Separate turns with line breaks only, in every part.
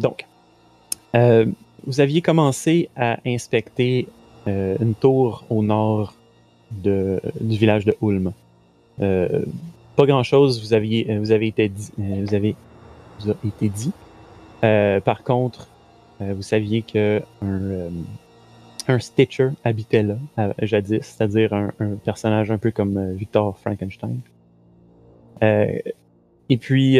Donc, euh, vous aviez commencé à inspecter euh, une tour au nord de, du village de Ulm. Euh, pas grand-chose vous aviez, euh, vous avez été dit, euh, vous avez vous a été dit. Euh, par contre, vous saviez que un, un Stitcher habitait là jadis, c'est-à-dire un, un personnage un peu comme Victor Frankenstein. Et puis,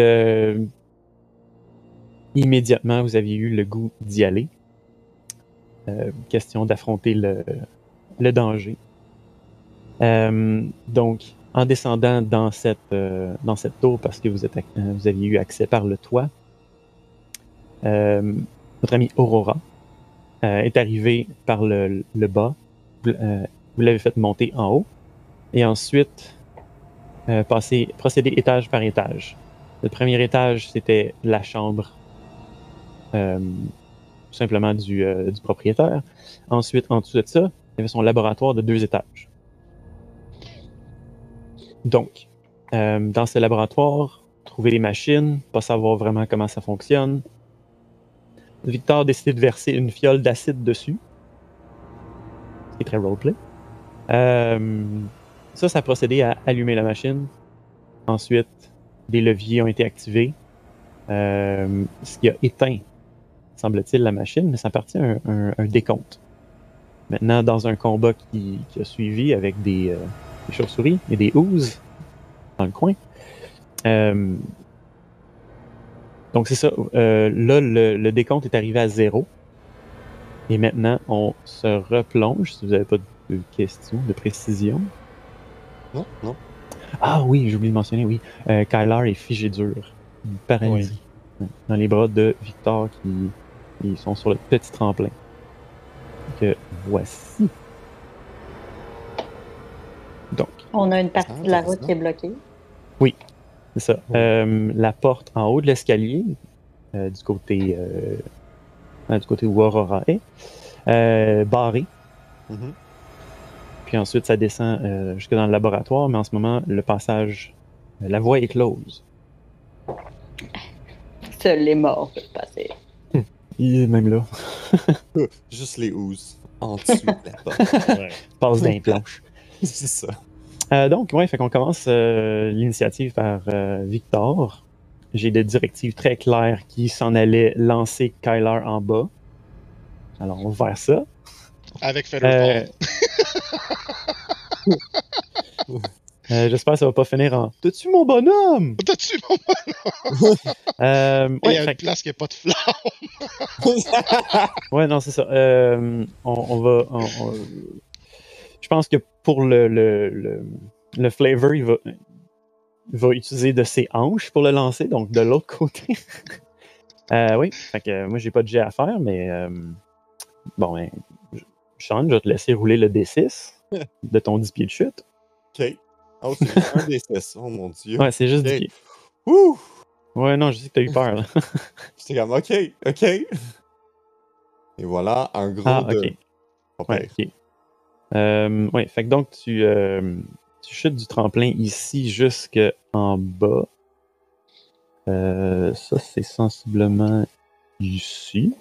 immédiatement, vous aviez eu le goût d'y aller. Euh, question d'affronter le, le danger. Euh, donc, en descendant dans cette, euh, dans cette tour, parce que vous, êtes, euh, vous aviez eu accès par le toit, euh, votre ami Aurora euh, est arrivé par le, le bas. Vous, euh, l'avez fait monter en haut. Et ensuite, euh, passer, procéder étage par étage. Le premier étage, c'était la chambre euh, tout simplement du, euh, du propriétaire. Ensuite, en dessous de ça, il y avait son laboratoire de deux étages. Donc, euh, dans ce laboratoire, trouver les machines, pas savoir vraiment comment ça fonctionne. Victor a de verser une fiole d'acide dessus. C'est très roleplay. Euh, ça, ça a procédé à allumer la machine. Ensuite, des leviers ont été activés. Euh, ce qui a éteint, semble-t-il, la machine, mais ça appartient à un, un- un décompte. Maintenant, dans un combat qui, qui a suivi avec des, euh, des chauves-souris et des ouzes dans le coin. euh, donc c'est ça. euh, là, le, le décompte est arrivé à zéro. Et maintenant, on se replonge. Si vous n'avez pas de questions, de précision.
Non, non.
Ah oui, j'ai oublié de mentionner, oui. Euh, Kylar est figé dur. Paralysé. Dans les bras de Victor qui, qui sont sur le petit tremplin. Que voici. Donc,
On a une partie
Ah,
de la route qui est bloquée.
c'est ça.
Ouais.
Euh, la porte en haut de l'escalier, euh, du côté euh, euh, du côté où Aurora est, euh, barrée.
Mhm.
Puis ensuite, ça descend euh, jusque dans le laboratoire, mais en ce moment, le passage, euh, la voie est close.
Seul les morts peuvent passer.
Il est même là.
Juste les ouzes. En dessous de la porte.
Ouais.
Passe d'un planche.
C'est ça.
Euh, donc, ouais, fait qu'on commence euh, l'initiative par euh, Victor. J'ai des directives très claires qui s'en allaient lancer Kyler en bas. Alors, on va vers ça.
Avec Featherfall.
Euh, J'espère que ça va pas finir en T'as-tu mon bonhomme?
T'as-tu mon
Euh,
Il y
ouais,
a
fait
une place qui n'a pas de flamme.
ouais, non, c'est ça. Euh, on, on va. on- on- Je pense que pour le, le, le, le flavor, il va, il va utiliser de ses hanches pour le lancer, donc de l'autre côté. Euh, oui, fait que moi, j'ai pas de jet à faire, mais euh, bon, ben, Sean, je vais te laisser rouler le D6 de ton 10 pieds de chute.
Ok. Oh, c'est un des six. Oh mon dieu.
Ouais, c'est juste
Ok.
10 pieds.
Ouh!
Ouais, non, je sais que t'as eu peur. Là.
J'étais comme, ok, ok. Et voilà, un gros
Ah,
de.
ok. Ouais, ok. Euh, ouais, fait que donc tu, euh, tu chutes du tremplin ici jusque en bas. Euh, ça, c'est sensiblement ici.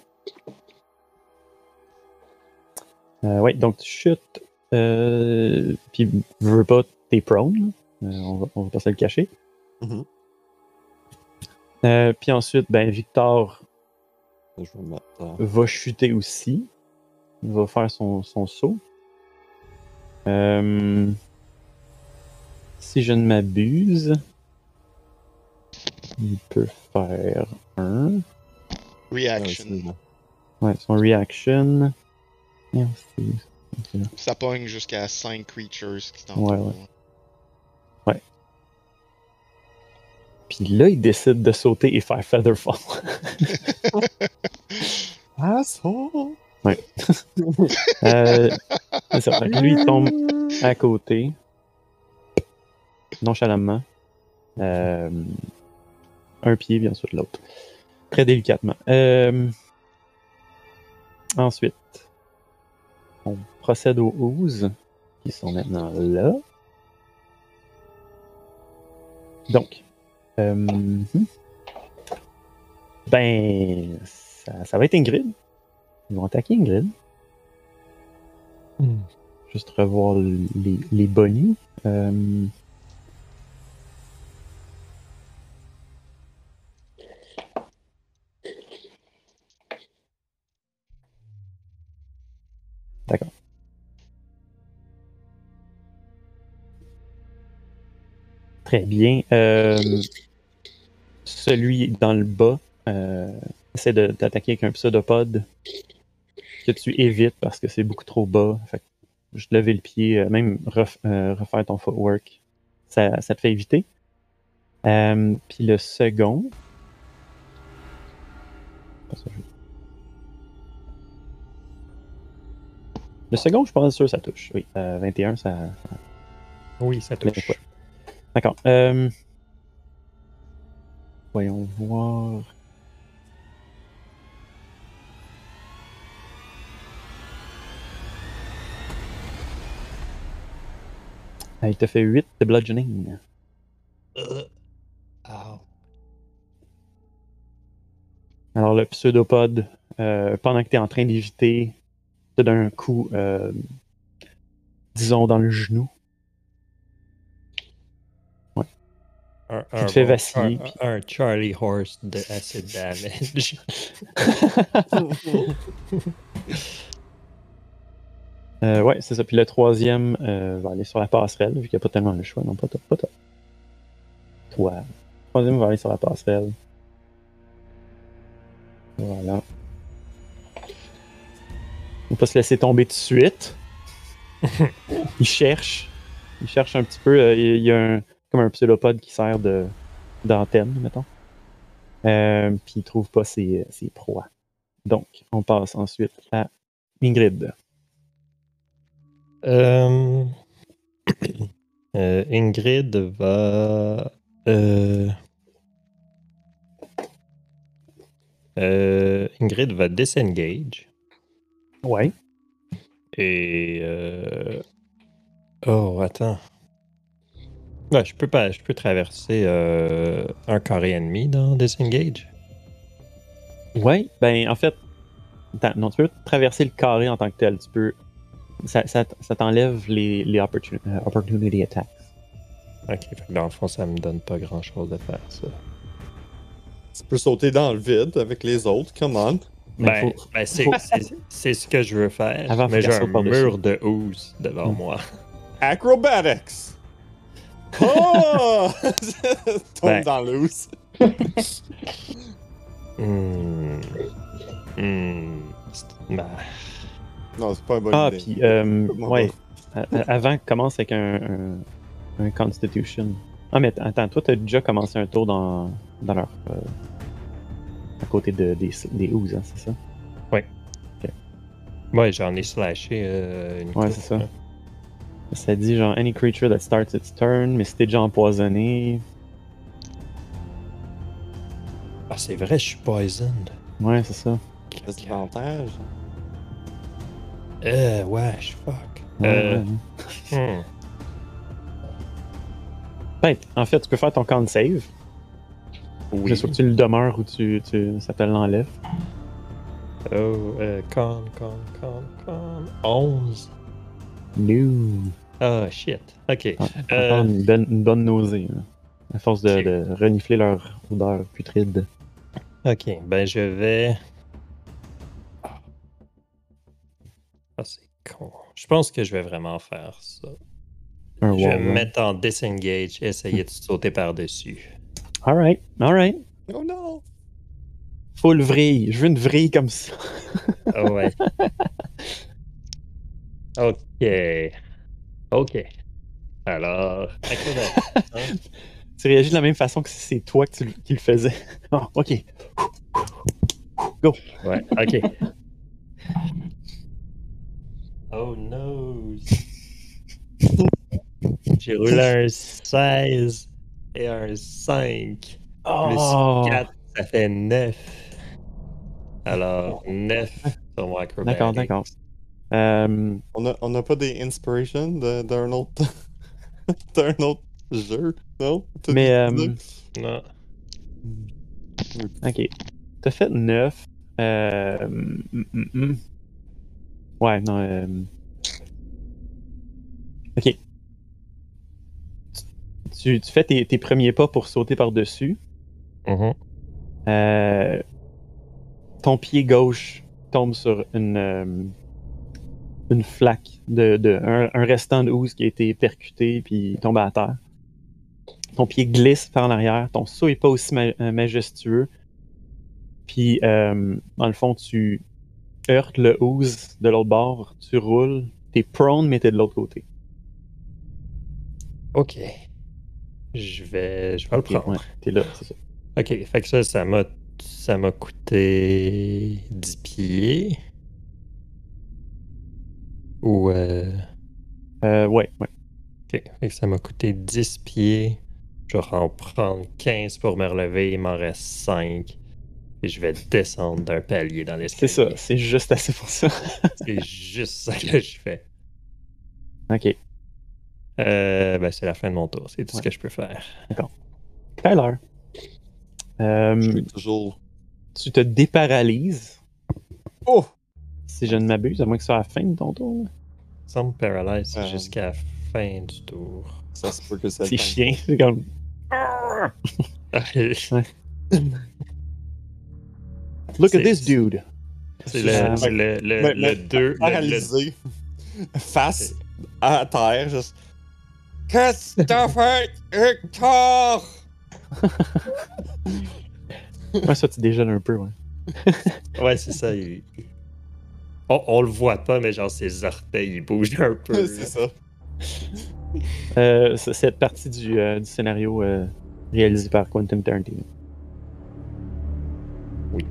Euh, ouais, donc tu chutes. Euh, puis, veux pas, t'es prone. Euh, on, va, on va pas se le cacher.
Mhm.
Euh, puis ensuite, ben, Victor
Je vais me mettre. euh,
va chuter aussi. Il va faire son, son saut. Euh, si je ne m'abuse, il peut faire un.
Reaction.
ouais,
Ouais, son reaction.
Ça pogne jusqu'à 5 creatures qui
Ouais,
t'entourent.
ouais. Puis là, il décide de sauter et faire Featherfall.
Asshole!
Euh, c'est ça. Fait que lui, il tombe à côté. Nonchalamment. Euh, un pied, bien sûr, l'autre. Très délicatement. Euh, ensuite, on procède aux ouzes, qui sont maintenant là. Donc, euh, ben, ça, ça va être Ingrid. Ils vont attaquer Ingrid.
Hmm.
Juste revoir les, les bonnies. Euh, D'accord. Très bien. Euh, celui dans le bas euh, essaie de- d'attaquer avec un pseudopode que tu évites parce que c'est beaucoup trop bas. Fait que juste lever le pied, euh, même ref- euh, refaire ton footwork, ça, ça te fait éviter. Euh, Puis le second. Je- Le second, je pense sûr que ça touche. Oui, euh, 21, ça, ça-
Oui, ça touche.
D'accord. Voyons voir. Ah, il te fait 8 de bludgeoning.
Euh. Ah.
Alors, le pseudopode, euh, pendant que tu es en train d'éviter, te donne un coup, euh, disons, dans le genou.
Un,
Tu te fais vaciller,
Un,
puis-
un Charlie Horse de acid damage.
Euh, ouais, c'est ça. Puis le troisième euh, va aller sur la passerelle, vu qu'il n'y a pas tellement le choix. Non, pas toi. Pas toi. Toi. Le troisième va aller sur la passerelle. Voilà. On peut se laisser tomber tout de suite. il cherche. Il cherche un petit peu. euh, il il y a un, comme un pseudopode qui sert de d'antenne, mettons. Euh, puis il trouve pas ses, ses proies. Donc, on passe ensuite à Ingrid.
Euh, euh, Ingrid va. euh, Ingrid va disengage
Ouais.
et. Oh, attends. Ouais, je peux pas. Je peux traverser euh, un carré ennemi dans disengage.
Ouais, ben en fait, non, tu peux traverser le carré en tant que tel. Tu peux. Ça, ça, ça t'enlève les, les opportun- euh, opportunity attacks.
Ok, fait que dans le fond, ça me donne pas grand chose de faire ça.
Tu peux sauter dans le vide avec les autres, come on.
Ben,
faut-
ben, c'est, ce que je veux faire.
Avant,
mais j'ai un mur de housse devant
Mm.
moi.
Acrobatics! Oh! Tombe
Ben.
dans.
Hmm. Hmm. C'est- ben,
Non, c'est pas une bonne
Ah,
idée.
puis, euh, ouais. Avant, commence avec un, un, un Constitution. Ah, mais attends, toi, t'as déjà commencé un tour dans, dans leur. euh, à côté de, des, des Ouzes, hein, c'est ça?
ouais, j'en ai slashé euh, une
Ouais, c'est ça. Ça dit genre any creature that starts its turn, mais si t'es déjà empoisonné.
Ah, c'est vrai, je suis poisoned.
Ouais, c'est ça.
Qu'est-ce l'avantage?
Euh, fuck. Euh,
ouais.
hmm.
Ben, en fait, tu peux faire ton con save.
Oui.
Faut que tu le demeures ou tu, tu, ça te l'enlève.
Oh, euh, con, con, con, con. 11.
No.
Ah, shit. Ok.
Ah,
Euh.
une, bonne, une bonne nausée. là. À force de, renifler leur odeur putride.
Ok, ben je vais. Ah, c'est con. Je pense que je vais vraiment faire ça.
Un
Je vais me mettre en disengage, essayer de sauter par-dessus.
Alright, alright.
Oh non!
Full vrille. Je veux une vrille comme ça.
Ah ouais. ok. Ok. Alors, acrobat. Hein?
Tu réagis de la même façon que si c'est toi le- qui le faisais. Ah, ok.
Ouais, ok. Oh no. J'ai roulé un 16 et un 5.
Oh.
Plus 4, ça fait 9. Alors, 9 sur mon.
D'accord, d'accord. Euh,
On a, on a pas des inspirations de- d'un autre. d'un autre jeu, non?
Mais, euh?
Non.
ok. T'as fait 9. Euh, hum, hum, hum. Ouais, non. euh, Ok. Tu, tu fais tes, tes premiers pas pour sauter par-dessus.
Mhm.
Euh, ton pied gauche tombe sur une, euh, une flaque de, de un, un restant de housse qui a été percuté puis tombe à terre. Ton pied glisse par en arrière. Ton saut est pas aussi ma- euh, majestueux. Puis, euh, dans le fond, tu heurtes le housse de l'autre bord. Tu roules. T'es prone, mais t'es de l'autre côté.
Ok. Je vais, je vais le prendre.
ouais, t'es là, c'est ça.
Ok, fait que ça, ça m'a, ça m'a coûté 10 pieds. Ou, euh,
Euh, ouais, ouais.
ok, fait que ça m'a coûté 10 pieds. Je vais en prendre 15 pour me relever, il m'en reste 5. Et je vais descendre d'un palier dans l'escalier.
C'est ça, c'est juste assez pour ça.
C'est juste ça que je fais.
ok.
Euh, ben, c'est la fin de mon tour, c'est tout ce que je peux faire.
Tyler. Euh,
Je suis toujours.
tu te déparalyses,
Oh!
Si je ne m'abuse, à moins que ce soit à la fin de ton tour.
Sans me paralyse
Euh.
jusqu'à la fin du tour.
Ça se peut que ça
C'est chien, c'est comme. Look at this dude.
C'est le, c'est le, le,
Mais-
le
mais
deux- le- le-
Paralysé. Face à terre, juste. Qu'est-ce que t'as fait, Hector?
Ouais, ça, tu déjeunes un peu, ouais.
Ouais, c'est ça. il- On, on le voit pas, mais genre ses orteils ils bougent un peu.
C'est ça.
Euh, c'est cette partie du, euh, du scénario euh, réalisé par Quentin Tarantino.
Oui.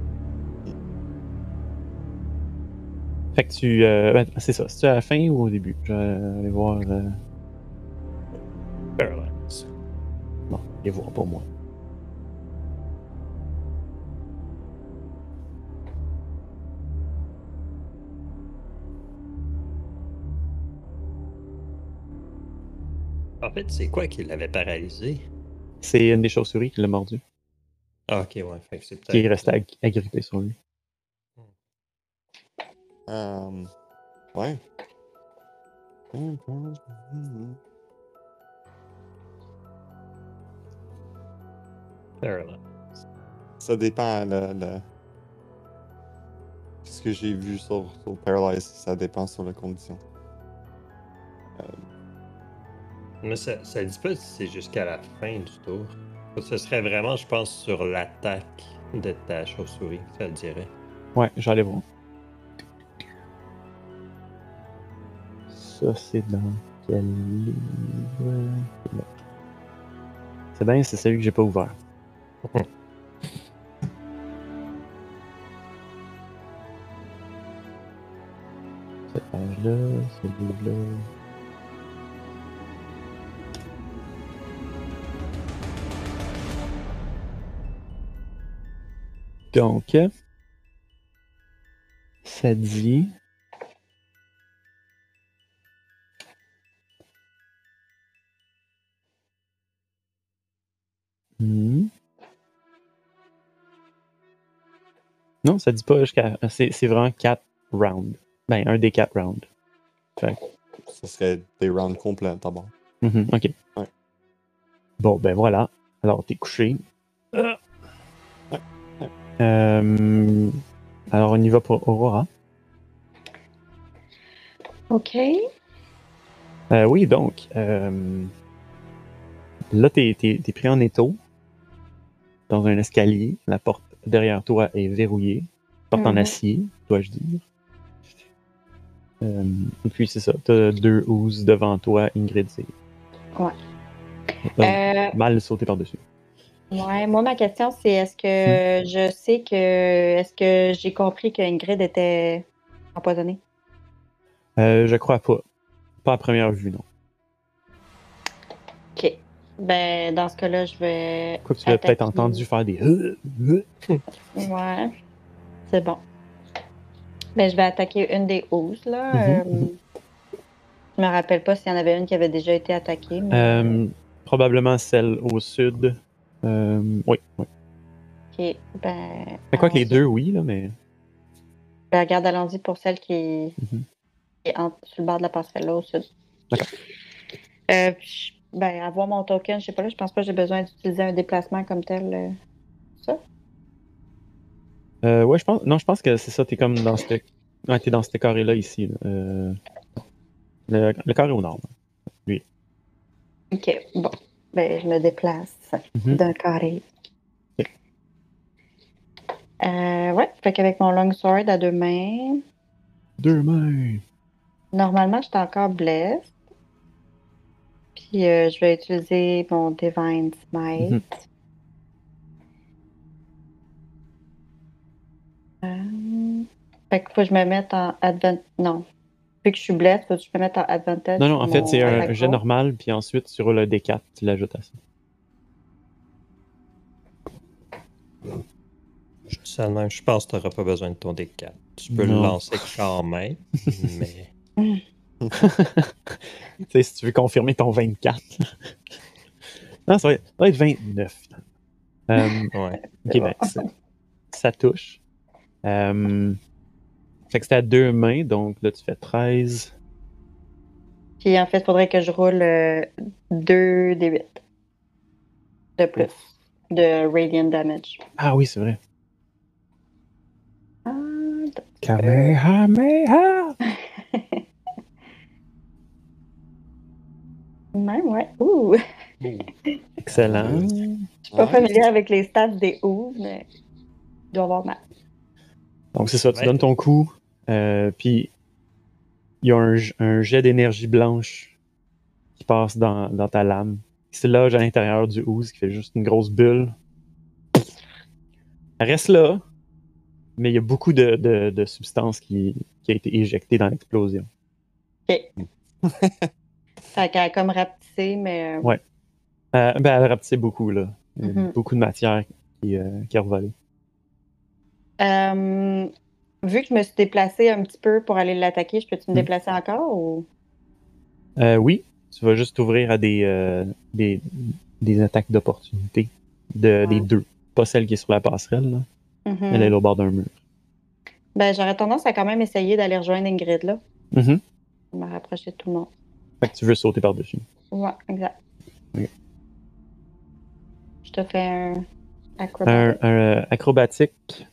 Fait que tu. euh, ben, c'est ça. C'est-tu à la fin ou au début? Je vais aller voir. euh,
Paralyze.
Bon, aller voir pour moi.
En fait, c'est quoi qui l'avait paralysé?
C'est une des chauves-souris qui l'a mordu,
Ah, ok, ouais. Fait que c'est peut-être.
qui est resté ag- agrippé sur lui.
Euh, ouais.
Paralyze.
Ça dépend, le, le... Ce que j'ai vu sur, sur Paralyze, ça dépend sur la condition.
Mais ça, ça dit pas si c'est jusqu'à la fin du tour. Ce serait vraiment, je pense, sur l'attaque de ta chauve-souris, ça le dirait.
Ouais, j'allais voir. Ça, c'est dans quel livre? C'est bien, c'est celui que j'ai pas ouvert. Cette page-là, ce livre-là. Donc, ça dit. Hmm. Non, ça dit pas jusqu'à. C'est c'est vraiment 4 rounds. Ben, un des 4 rounds.
Ce serait des rounds complets d'abord.
Mhm, ok.
Ouais.
Bon, ben voilà. Alors, t'es couché. Euh, alors, on y va pour Aurora.
OK.
Euh, oui, donc, euh, là, t'es t'es pris en étau dans un escalier. La porte derrière toi est verrouillée. Porte en
Mhm.
acier, dois-je dire. Euh, et puis, c'est ça. T'as deux housses devant toi, Ingrid. C'est
Ouais.
Donc, mal sauté par-dessus.
Ouais, moi, ma question, c'est est-ce que je sais que. Est-ce que j'ai compris que Ingrid était empoisonnée?
Euh, je crois pas. Pas à première vue, non.
OK. Ben, dans ce cas-là, je vais.
Quoi que tu l'as peut-être entendu faire des. euh, euh.
Ouais. C'est bon. Ben, je vais attaquer une des hausses, là.
Mhm,
Euh,
mhm.
Je me rappelle pas s'il y en avait une qui avait déjà été attaquée. Mais...
Euh, probablement celle au sud. Euh, oui, oui.
OK. Ben.
Quoi que les deux, oui, là, mais.
Ben, regarde, allons-y pour celle qui est,
Mhm.
qui est en- sur le bord de la passerelle, là, au sud.
D'accord.
Euh, ben, avoir mon token, je sais pas, là, je pense pas que j'ai besoin d'utiliser un déplacement comme tel. euh, ça.
Euh, ouais, je pense. Non, je pense que c'est ça. T'es comme dans ce. Ouais, t'es dans ce carré-là ici. là. Euh, Le, le carré au nord.
Ok, bon. Ben, je me déplace
Mhm.
d'un carré. Euh, ouais, fait qu'avec mon long sword à deux mains,
Deux mains.
normalement, j'étais encore blessed. Puis euh, je vais utiliser mon Divine Smite.
Mhm.
Euh, Fait qu'il faut que je me mette en advantage. Non. Vu que je suis blessed, faut que je me mette en advantage.
Non, non,
sur
en fait, c'est un jet normal, puis ensuite, tu roules le D4, tu l'ajoutes à ça.
Même, je pense que tu n'auras pas besoin de ton D4. Tu peux
Non.
le lancer quand même, mais.
Tu sais, si tu veux confirmer ton 24. non, ça va être, ça va être 29. Euh,
Ouais.
ok, ben, ça, ça touche. Euh, fait que c'était à deux mains, donc là, tu fais 13.
Puis en fait, il faudrait que je roule 2 des 8 de plus de Radiant Damage.
Ah oui, c'est vrai.
Ah,
Kamehameha!
même, ouais. Ouh!
Excellent.
Je suis pas
Ouais.
familière avec les stats des ouh, mais il doit avoir mal.
Donc, c'est ça, tu
Ouais.
donnes ton coup, euh, puis il y a un, jet d'énergie blanche qui passe dans, dans ta lame. Il se loge à l'intérieur du ooze qui fait juste une grosse bulle. Elle reste là, mais il y a beaucoup de, de, de substances qui, qui a été éjectée dans l'explosion.
Fait qu'elle a comme rapetissé, mais. euh,
Ouais. Euh, ben, elle a rapetissé beaucoup, là. A
Mhm.
Beaucoup de matière qui, euh, qui a revolé.
Vu que je me suis déplacée un petit peu pour aller l'attaquer, je peux-tu me
mm.
déplacer encore ou...
Euh, oui, tu vas juste t'ouvrir à des, euh, des, des, attaques d'opportunité de, des deux. Pas celle qui est sur la passerelle, là.
Mm-hmm.
Elle est au bord d'un mur.
Ben, j'aurais tendance à quand même essayer d'aller rejoindre Ingrid, là.
Mm
-hmm. On va rapprocher de tout le monde.
Fait que tu veux sauter par-dessus.
Ouais, exact. Je te fais un acrobatique.
Un, euh, acrobatique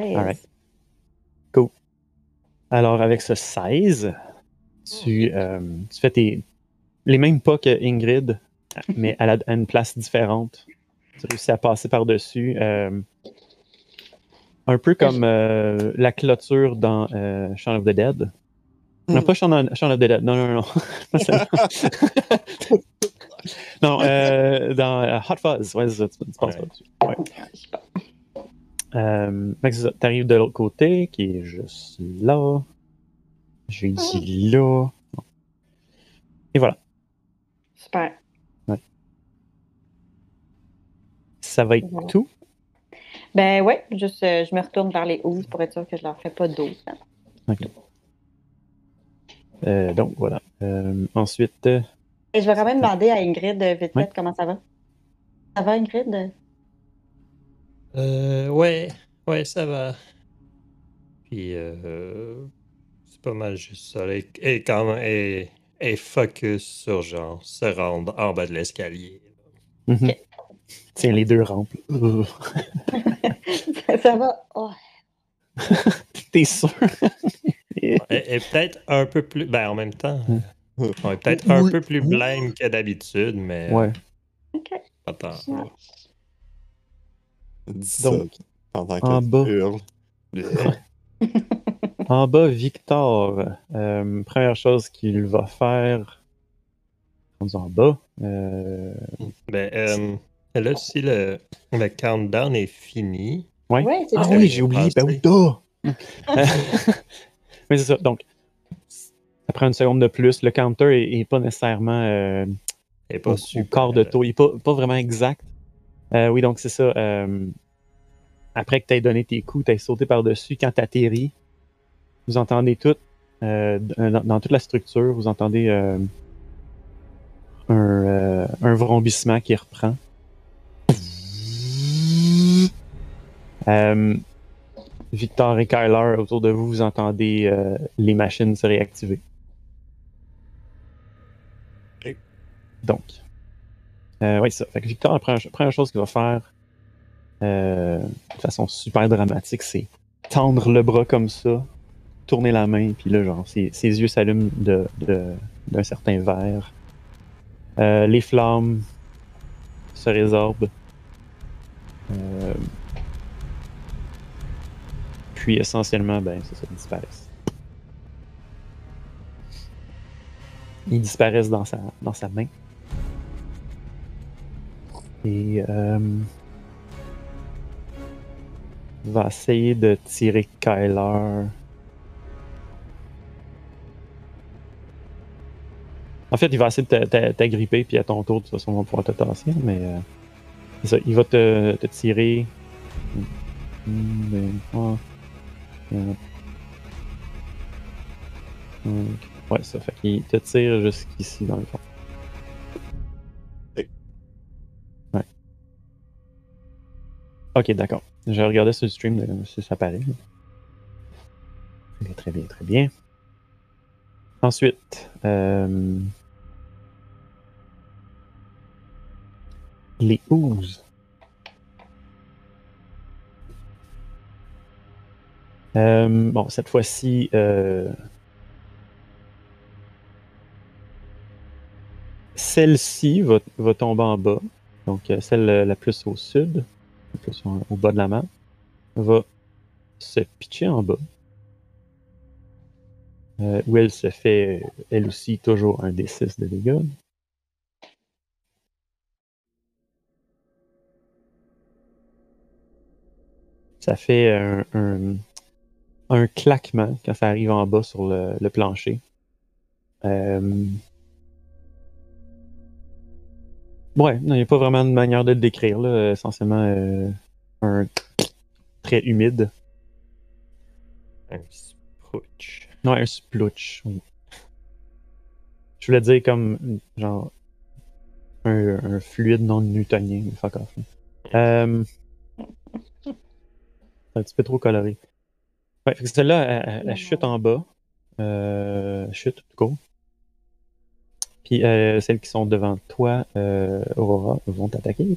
16.
All right. Cool. Alors, avec ce 16, tu, oh. euh, tu fais tes, les mêmes pas que Ingrid, mais à, la, à une place différente. Tu réussis à passer par-dessus. Euh, un peu comme euh, la clôture dans euh, Shaun of the Dead. Non, hmm. pas Shaun of, Shaun of, the Dead. Non, non, non. non, non euh, dans euh, Hot Fuzz. Ouais, tu, tu penses
pas
dessus. Ouais. Euh. T'arrives de l'autre côté, qui est juste là. Vais ici là. Et voilà.
Super.
Ça va être
Voilà.
tout?
Ben ouais, juste euh, je me retourne vers les ouzes pour être sûr que je leur fais pas d'eau.
Euh, donc voilà. Ensuite,
Et je vais quand même demander à Ingrid vite
Ouais.
comment ça va. Ça va Ingrid?
Euh, ouais, ouais, ça va. Puis, euh, c'est pas mal juste ça. Et, et quand même, et, et focus sur genre se rendre en bas de l'escalier.
mhm. tiens les deux rampes.
Ça va? Oh.
T'es sûr?
Et, et peut-être un peu plus. Ben, en même temps, on est peut-être un peu plus blême que d'habitude, mais.
ouais.
OK.
Attends.
Ouais.
Dis ça
Donc,
pendant
en bas.
tu hurles.
En bas, Victor. euh, première chose qu'il va faire. En bas. euh,
Ben, euh, là, si le, le countdown est fini,
ouais.
Ouais, c'est
Ah oui, j'ai oublié. Ben! Mais c'est ça. Donc, ça prend une seconde de plus. Le counter est, est pas nécessairement euh,
est pas
au
super.
quart de taux. Il n'est pas, pas vraiment exact. Euh, oui, donc c'est ça. euh, après que tu aies donné tes coups, tu as sauté par-dessus. Quand tu atterris, vous entendez tout, euh, dans, dans toute la structure, vous entendez un, un vrombissement qui reprend. Victor et Kyler, autour de vous, vous entendez les machines se réactiver. Donc, euh, oui, ça. Fait que Victor, la première, chose qu'il va faire, euh, de façon super dramatique, c'est tendre le bras comme ça, tourner la main, puis là, genre, ses, yeux s'allument de, de- d'un certain vert. Euh, les flammes se résorbent. Puis essentiellement, ben, c'est ça, ils. Ils disparaissent dans sa, dans sa main. Et euh, va essayer de tirer Kyler. En fait, il va essayer de t'a- t'a- t'agripper, puis à ton tour, de toute façon, on va pouvoir te tasser, mais euh, il va te, te tirer. Ouais, ça fait qu'il te tire jusqu'ici, dans le fond.
Ok,
d'accord. Je regardais sur le stream si ça paraît. Très bien, très bien. Ensuite, euh, les oozes. Euh, bon, cette fois-ci, euh, celle-ci va, va tomber en bas. Donc, celle la plus au sud, au, bas de la map, va se pitcher en bas. Euh, où elle se fait, elle aussi, toujours un D6 de dégâts. Ça fait un, un, claquement quand ça arrive en bas sur le, le plancher. Euh, Ouais, non, il n'y a pas vraiment de manière de le décrire. Là. Essentiellement, euh, un très humide.
Un sprouch.
Ouais, un splooch. oui. Je voulais dire comme, genre, un, un fluide non newtonien, mais fuck off. Euh, c'est un petit peu trop coloré. Ouais, celle-là, elle, elle- elle chute en bas. Euh, chute, tout court. Puis euh, celles qui sont devant toi, euh, Aurora, vont t'attaquer.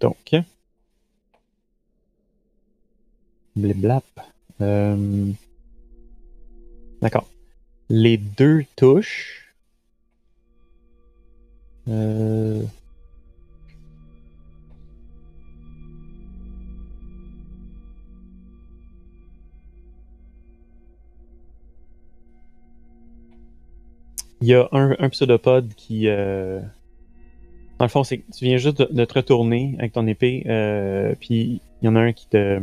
Donc. Bliblap. Euh, D'accord. Les deux touches. Euh, Il y a un, un pseudopode qui. euh, Dans le fond, c'est que tu viens juste de, de te retourner avec ton épée, euh, puis il y en a un qui te.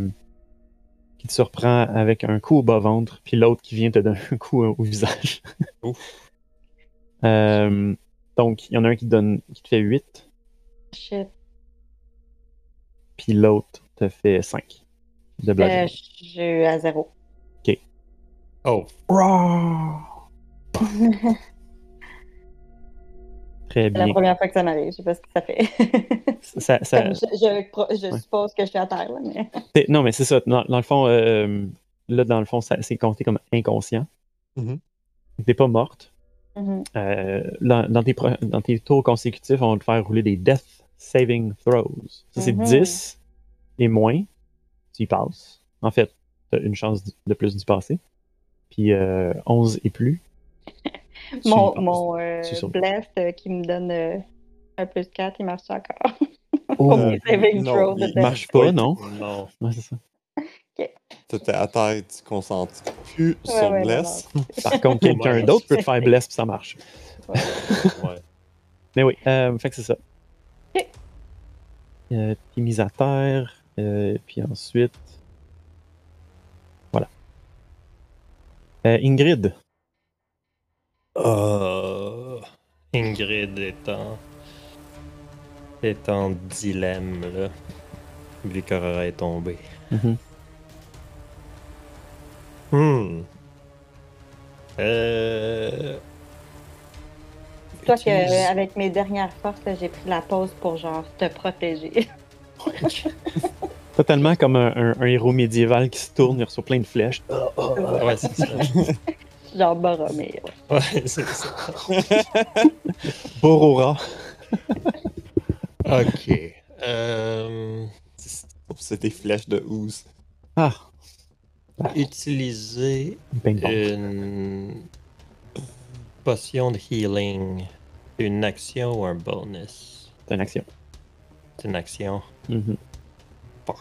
qui te surprend avec un coup au bas-ventre, puis l'autre qui vient te donner un coup au, au visage. Euh, donc, il y en a un qui, te donne, qui te fait 8,
Shit.
puis l'autre te fait 5 de
Euh,
bludgeoning.
je suis à zéro.
Oh,
Très
C'est la première fois que ça m'arrive. Je sais pas ce que ça fait.
Ça- ça-
Comme je je, pro- je
Ouais.
suppose que je suis à terre, là, mais.
Non, mais c'est ça. Dans, dans le fond, euh, là, dans le fond, ça- c'est compté comme inconscient.
Mhm.
T'es pas morte.
Mhm.
Euh, dans, dans tes, dans tes tours consécutifs, on va te faire rouler des Death Saving Throws. Ça, c'est
Mhm.
10 et moins. Tu y passes. En fait, tu as une chance de plus d'y passer. Puis euh, 11 et plus.
Mon, mon euh, blast euh, qui me donne euh, un plus 4, il marche encore.
Oh,
Pour mes saving
non, il
marche pas, non?
non.
Ouais, c'est ça.
T'étais à terre, tu concentres plus
Ouais,
sur
ouais, non,
Bless.
Par contre, quelqu'un d'autre peut te faire bless puis ça marche.
Ouais.
Mais oui, euh, fait que c'est ça.
Ok.
Euh, puis mise à terre, euh, puis ensuite. Voilà. Euh, Ingrid.
Oh, Ingrid est en... est en dilemme, là. Vu qu'Aurora est tombée.
Mhm.
Hmm. Euh...
Toi que euh, avec mes dernières forces, j'ai pris la pause pour genre te protéger.
Totalement comme un, un- un héros médiéval qui se tourne, reçoit plein de flèches.
Ouais, c'est ça.
genre Boromir. ouais.
Ouais, c'est ça.
Borora.
Ok. Euh,
C'est des flèches de ooze.
Ah,
utiliser
ping pong.
une potion de healing. Une action ou un bonus?
C'est une action.
C'est une action.
Mhm.
Fuck.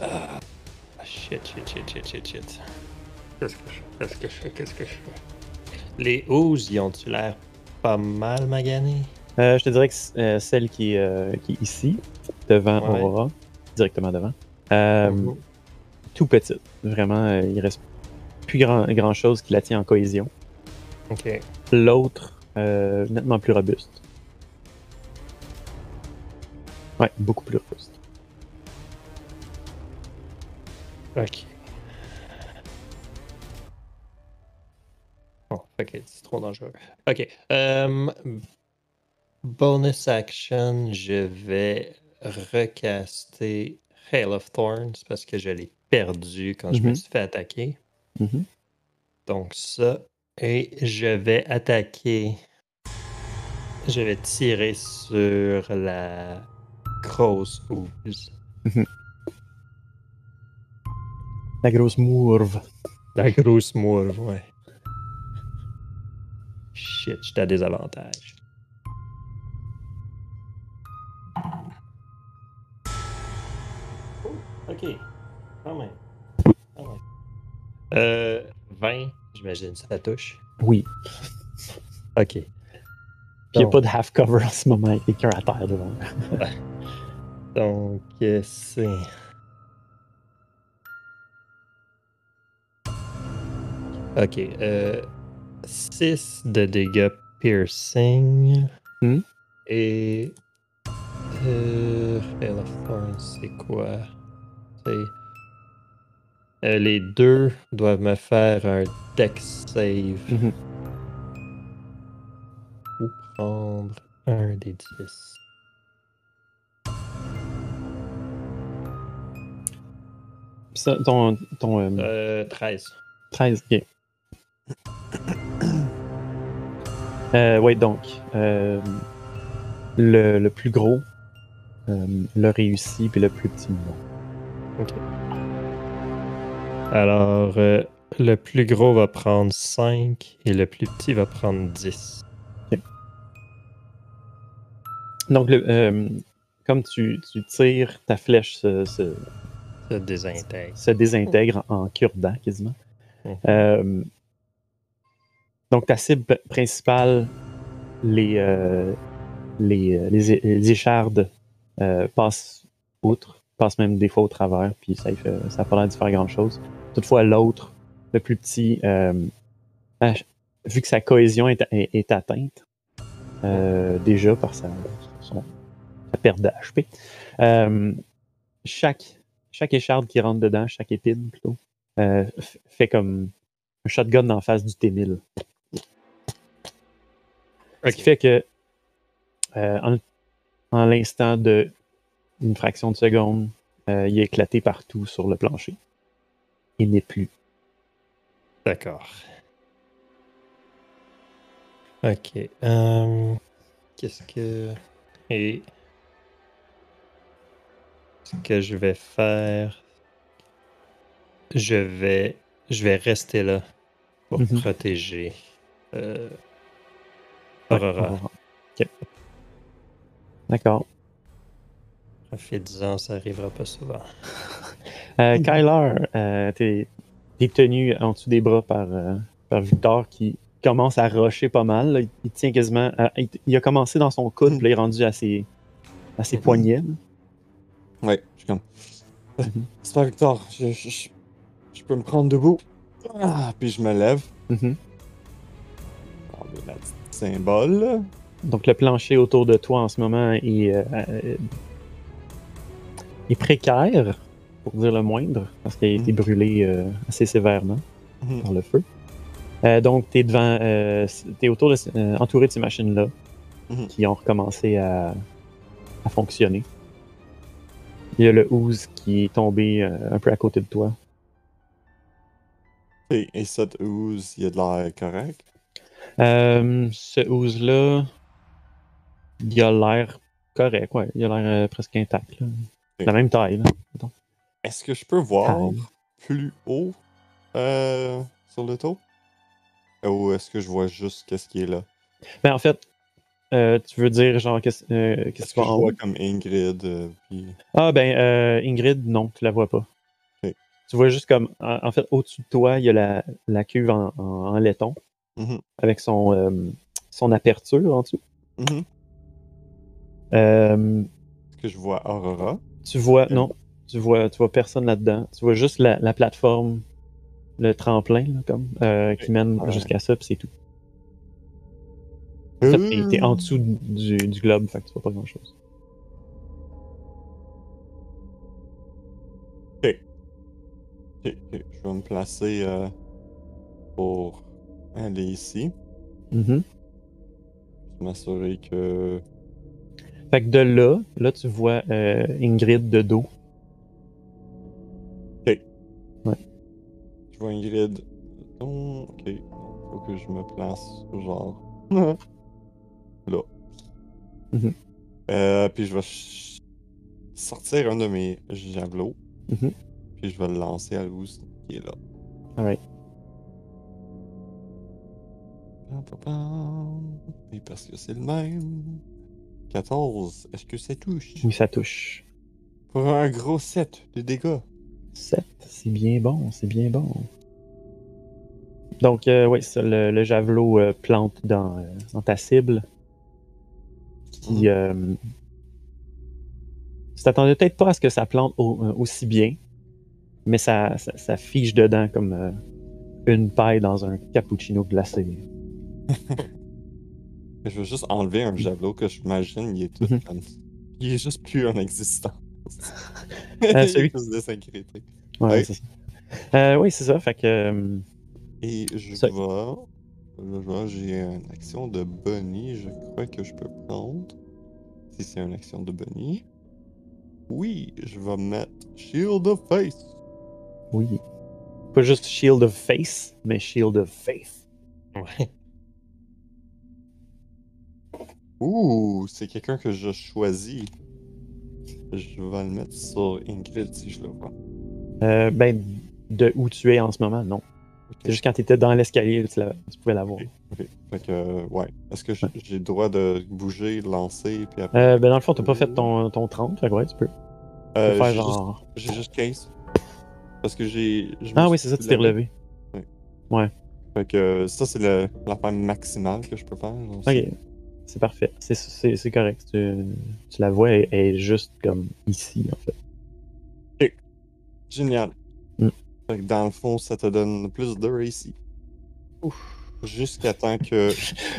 Ah, shit, shit, shit, shit, shit, shit. Qu'est-ce que je fais? Qu'est-ce que je fais? Qu'est-ce que je fais? Les ouzes, ils ont-tu l'air pas mal maganés?
Euh, je te dirais que euh, celle qui est, euh, qui est ici, devant
Ouais.
Aurora, directement devant, euh,
Mhm.
tout petite. Vraiment, euh, il reste plus grand, grand chose qui la tient en cohésion.
Ok.
L'autre, euh, nettement plus robuste. Ouais, beaucoup plus robuste.
Ok. Bon, ok, c'est trop dangereux. Ok. euh, bonus action, je vais recaster Hail of Thorns parce que je l'ai perdu quand je me
Mhm.
suis fait attaquer.
Mhm.
Donc ça. Et je vais attaquer. Je vais tirer sur la grosse ooze.
La grosse mourve.
La grosse mourve, ouais. Shit, j'étais à désavantage. Ok, quand même. Quand même. Euh, 20, j'imagine, ça touche?
Oui.
Ok.
Puis il n'y a pas de half cover en ce moment avec les cœurs à terre devant.
Donc, euh, c'est. Ok. Euh, 6 de dégâts piercing.
Hmm?
Et. Euh, c'est quoi? C'est. Euh, les deux doivent me faire un dex save
Mhm.
ou prendre un des 10.
Puis ça, ton, ton euh,
Euh, 13.
13, ok. Euh, ouais, donc, euh, le, le plus gros euh, l'a réussi, puis le plus petit, non.
Alors, euh, le plus gros va prendre 5 et le plus petit va prendre 10.
Donc, le, euh, comme tu, tu tires, ta flèche se, se,
désintègre.
se désintègre en cure-dent quasiment. Euh, donc, ta cible principale, les, euh, les, euh, les, échardes euh, passent outre, passent même des fois au travers, puis ça n'a pas l'air de faire grand-chose. Toutefois, l'autre, le plus petit, euh, ah, vu que sa cohésion est, est- atteinte, déjà par sa, perte de HP, euh, chaque, chaque écharde qui rentre dedans, chaque épine plutôt, fait comme un shotgun en face du T1000. Ce qui fait que, euh, en, en l'instant de une fraction de seconde, euh, il est éclaté partout sur le plancher. Il n'est plus.
D'accord. Ok. euh, Qu'est-ce que. Et. Ce que je vais faire. Je vais. Je vais rester là pour
Mhm.
protéger. euh, Aurora.
Ok. D'accord.
Profite-en, ça arrivera pas souvent.
Euh, Kyler, euh, t'es t'es tenu en dessous des bras par, euh, par Victor qui commence à rusher pas mal. là. Il, tient quasiment. à- il, il a commencé dans son coude, puis là, il est rendu à ses, à ses poignets. là.
Ouais, je suis comme.
Mhm.
C'est pas Victor, je, je, je- je peux me prendre debout. Ah, puis je me lève.
Mhm.
Symbole.
Donc le plancher autour de toi en ce moment est, euh, euh, est précaire, pour dire le moindre, parce qu'il a été
Mhm.
brûlé euh, assez sévèrement
Mhm.
par le feu. Euh, donc, tu es devant. Tu autour de, entouré de ces machines-là
Mhm.
qui ont recommencé à, à fonctionner. Il y a le ooze qui est tombé un peu à côté de toi.
Et, et cette ooze, il a de l'air correct?
Euh, ce ooze-là, il a l'air correct, ouais. Il a l'air euh, presque intact. Là. La même taille. Là.
Est-ce que je peux voir
Taille.
plus haut euh, sur le toit? Ou est-ce que je vois juste qu'est-ce qui est là?
Ben, en fait, euh, tu veux dire, genre, qu'est-ce euh, qu'est-ce
Est-ce
que tu vois en haut?
comme Ingrid? euh, puis...
Ah, ben, euh, Ingrid, non, tu la vois pas. Tu vois juste comme, en, en fait, au-dessus de toi, il y a la, la cuve en, en- en laiton
Mhm,
avec son, euh, son aperture en dessous.
mhm.
Euh,
Est-ce que je vois Aurora?
tu vois, non, tu vois, tu vois personne là-dedans. Tu vois juste la, la plateforme, le tremplin, là, comme, euh, qui mène
Ouais.
jusqu'à ça, puis c'est tout. Fait, t'es- en dessous du, du globe, fait que tu vois pas grand-chose.
Ok, ok, Je vais me placer euh, pour aller ici.
Mhm.
M'assurer que.
Fait que de là, là, tu vois euh, Ingrid de dos.
Je vois Ingrid. Non, ok. Faut que je me place genre. là.
Mhm.
Euh, puis je vais sortir un de mes javelots.
Mhm.
Puis je vais le lancer à l'ouse qui est là.
Alright.
Et parce que c'est le même. 14. Est-ce que ça touche?
Oui, ça touche.
Pour un gros 7 de dégâts.
7, c'est bien bon, c'est bien bon. Donc, euh, oui, le, le javelot euh, plante dans, euh, dans ta cible. Qui.
Mhm.
Tu t'attendais peut-être pas à ce que ça plante au- aussi bien, mais ça, ça, ça fige dedans comme une paille dans un cappuccino glacé.
Je vais juste enlever un javelot que j'imagine, il est tout
Mhm.
comme. Il est juste plus en existence.
Euh,
il
celui-
est juste.
Ouais,
Ouais.
c'est ça. Euh, oui, c'est ça. Fait que. euh,
Et je
Ça-
vais. Là, je vois, j'ai une action de Bunny, je crois que je peux prendre. Si c'est une action de Bunny. Oui, je vais mettre Shield of Face.
oui. Pas juste Shield of Face, mais Shield of Faith.
Ouais.
Ouh, c'est quelqu'un que je choisis. Je vais le mettre sur Ingrid si je le vois.
Euh, ben, de où tu es en ce moment, non. C'est juste quand tu étais dans l'escalier, tu, pouvais l'avoir.
Ok. Fait que, euh, ouais. Est-ce que j'ai le droit de bouger, de lancer, puis après.
Euh, ben, dans le fond, t'as pas fait ton, ton 30, fait que ouais, tu peux.
Euh, j'ai juste-
genre.
J'ai juste 15. Parce que j'ai.
Ah oui, c'est ça, tu t'es relevé.
Fait que euh, ça, c'est le- la part maximale que je peux faire. genre,
Ok, c'est parfait. C'est- correct. Tu, tu la vois, elle, est juste comme ici, en fait.
Génial.
Mm.
Fait que dans le fond, ça te donne plus de réussite. Jusqu'à temps que.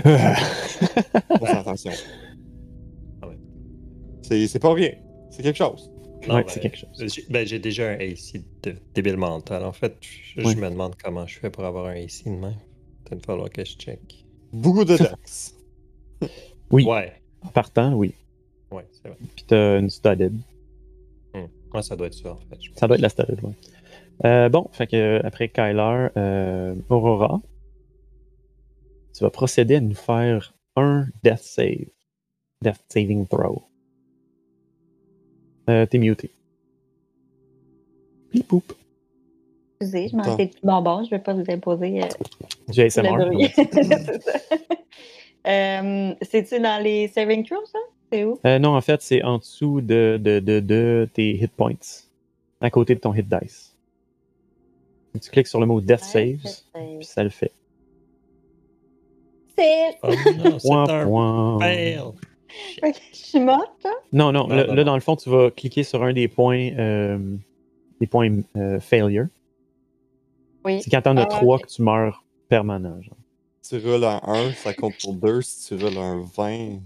Concentration.
Ah.
C'est c'est pas rien. C'est quelque chose.
Non,
ouais,
ben,
c'est quelque chose.
J'ai ben, j'ai déjà un AC de débile mental. En fait, je, me demande comment je fais pour avoir un AC de même. Peut-être falloir que je check.
Beaucoup de dex.
Oui,
Ouais,
en partant, oui.
ouais, c'est vrai.
Puis t'as une studded.
Hmm. Ouais, ça doit être ça, en fait.
Ça doit être la studded, ouais. Euh, bon, fait que euh, après Kyler, euh, Aurora, tu vas procéder à nous faire un death save. Death saving throw. Euh, T'es muté. Pip poup.
Excusez, je m'en
Attends.
fais du bonbon, je ne vais pas vous imposer euh,
Du ASMR.
le bruit.
Ouais.
Euh, C'est-tu dans les saving throws, ça? C'est où?
Euh, non, en fait, c'est en dessous de, de, de, de tes hit points. À côté de ton hit dice. Tu cliques sur le mot Death Saves, puis ça le fait.
C'est.
Oh
Point,
un
point.
fail!
Je suis morte, hein?
Non, non,
Non,
là,
non,
là,
non.
dans le fond, tu vas cliquer sur un des points, euh, des points euh, failure.
Oui.
C'est quand t'en as
Ah,
trois que tu meurs permanent. Genre.
Si tu roules un 1, ça compte pour 2. Si tu roules un 20,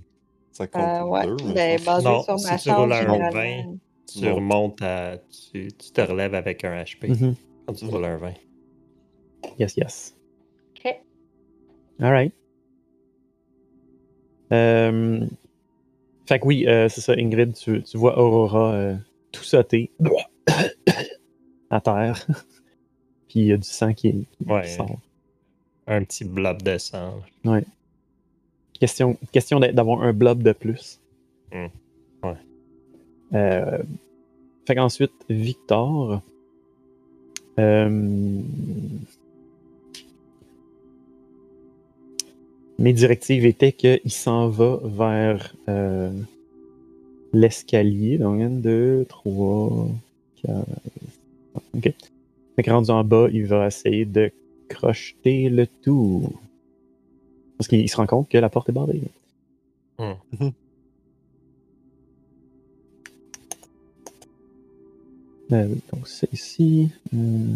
ça compte
Euh,
pour
ouais.
2.
Ben, basé
Non,
sur
si tu roules un
généralement.
Tu remontes à. Tu, tu te relèves avec un HP
Mhm.
quand tu roules un 20.
Yes, yes.
Ok.
Alright. Euh... Fait que oui, euh, c'est ça, Ingrid, tu, tu vois Aurora euh, tout sauter à terre. Puis il y a du sang qui, qui
Ouais.
sort.
Un petit blob de sang.
Question, question d'a- d'avoir un blob de plus.
Hmm. Ouais.
Euh, fait qu'ensuite, Victor. euh, mes directives étaient qu'il s'en va vers euh, l'escalier. Donc, 1, 2, 3, 4. Ok. Fait que rendu en bas, il va essayer de crocheter le tout. Parce qu'il se rend compte que la porte est barrée.
Hmm.
Euh, donc, c'est ici. Euh,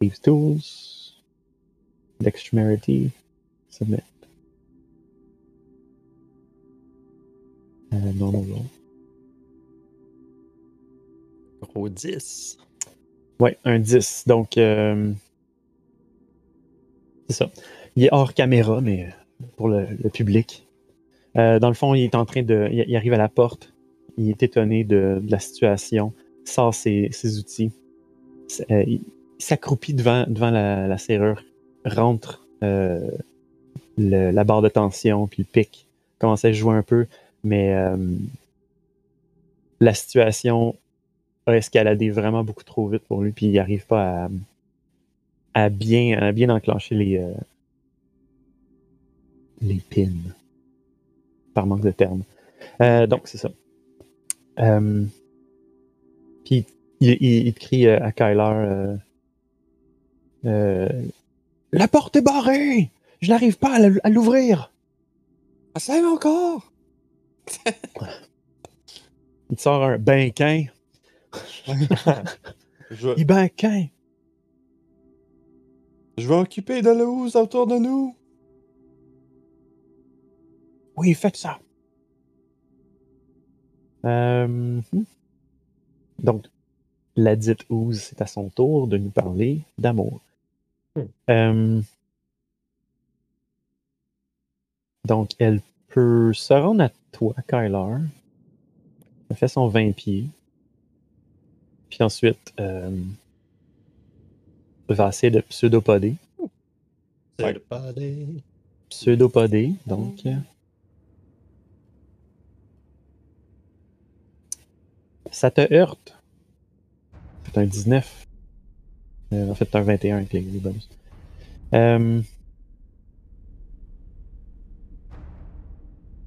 Thieves Tools. Dexterity. Submit. Euh, non, non, non.
Gros 10.
Ouais, un 10. Donc, euh, c'est ça. Il est hors caméra, mais euh, pour le, public. Euh, dans le fond, il est en train de. Il, il arrive à la porte. Il est étonné de, la situation. Sort ses, outils. Euh, il s'accroupit devant, devant la, serrure. Rentre la barre de tension, puis le pic. Commence à jouer un peu, mais la situation a escaladé vraiment beaucoup trop vite pour lui, puis il n'arrive pas à, à bien, à bien enclencher les, euh, les pins. Par manque de termes. Euh, donc, c'est ça. Euh, puis, il, il, crie euh, à Kyler euh, euh, La porte est barrée Je n'arrive pas à l'ouvrir
Essaye encore!
Il te sort un benquin.
Je,
Il benquin
je vais occuper de la housse autour de nous.
Oui, faites ça. Euh, hmm. donc, la dite Ooze, c'est à son tour de nous parler d'amour.
Hmm.
Euh, donc, elle peut se rendre à toi, Kyler. Elle fait son 20 pieds. Puis ensuite, euh, va essayer de pseudopoder.
C'est le palais.
Pseudopoder, donc. Ça te heurte? C'est un 19. Euh, en fait, c'est un 21 avec les, les bonus. Euh...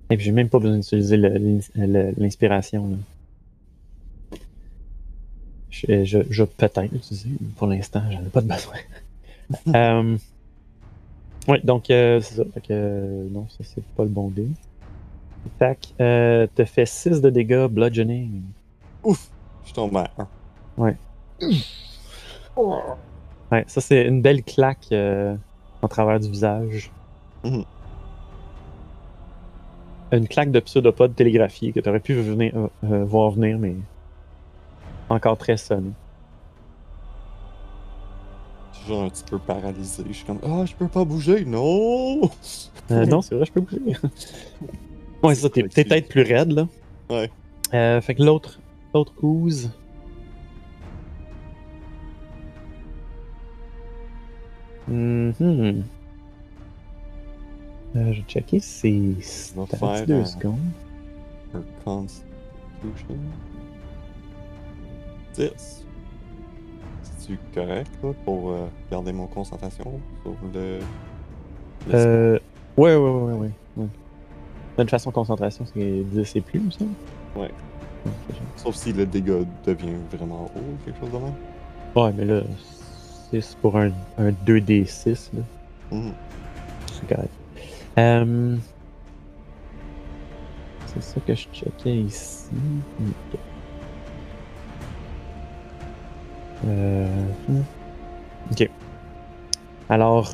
Et puis, j'ai même pas besoin d'utiliser le- l'in- le- l'inspiration. Je, je, je peut-être l'utiliser. mais Pour l'instant, j'en ai pas de besoin. euh... Ouais, donc euh, c'est ça. Fait que, euh, non, ça c'est pas le bon dé. Tac. Euh, te fait 6 de dégâts bludgeoning.
Ouf! Je tombe à 1.
Ouais, ça c'est une belle claque euh, en travers du visage.
Mhm.
Une claque de pseudopode télégraphié que tu aurais pu venir, euh, euh, voir venir, mais encore très sonné.
Toujours un petit peu paralysé. Je suis comme, ah, je peux pas bouger, non!
Euh, non, c'est vrai, je peux bouger. ouais, c'est ça, t'es t'es peut-être plus raide là.
Ouais.
Euh, fait que l'autre, l'autre ooze. Mhm. Euh, je vais checker
va faire
deux
un-
secondes.
Un Constitution. 10. C'est-tu correct, là, pour euh, garder mon concentration sur le. le
Euh, ouais, ouais, ouais, ouais, ouais. De toute façon, concentration, c'est 10 et plus, semble.
Ouais.
Ça.
Sauf si le dégât devient vraiment haut ou quelque chose de même.
Ouais, mais là, 6 pour un, un 2d6, là.
Mhm.
C'est correct. C'est ça que je checkais ici. Ok. Euh, hmm. ok. Alors,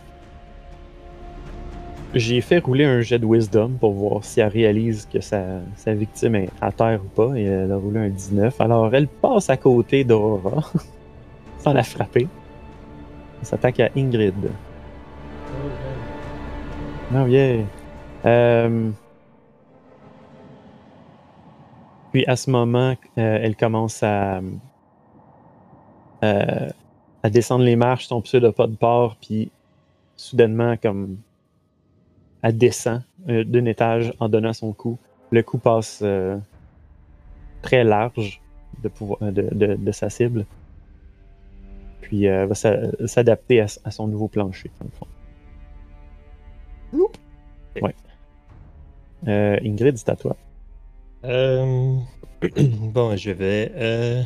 j'ai fait rouler un jet de wisdom pour voir si elle réalise que sa, sa victime est à terre ou pas, et elle a roulé un 19. Alors, elle passe à côté d'Aurora, sans la frapper. Elle s'attaque à Ingrid. Oh yeah. Euh, Puis à ce moment, euh, elle commence à, euh, à descendre les marches, son pseudopode part, puis soudainement, comme elle descend euh, d'un étage en donnant son coup. Le coup passe euh, très large de, pouvoir, de, de- de sa cible. Puis euh, va s'a- s'adapter à, son nouveau plancher, dans le fond. Ouais. Euh, Ingrid, c'est à toi.
Euh, bon, je vais. Euh...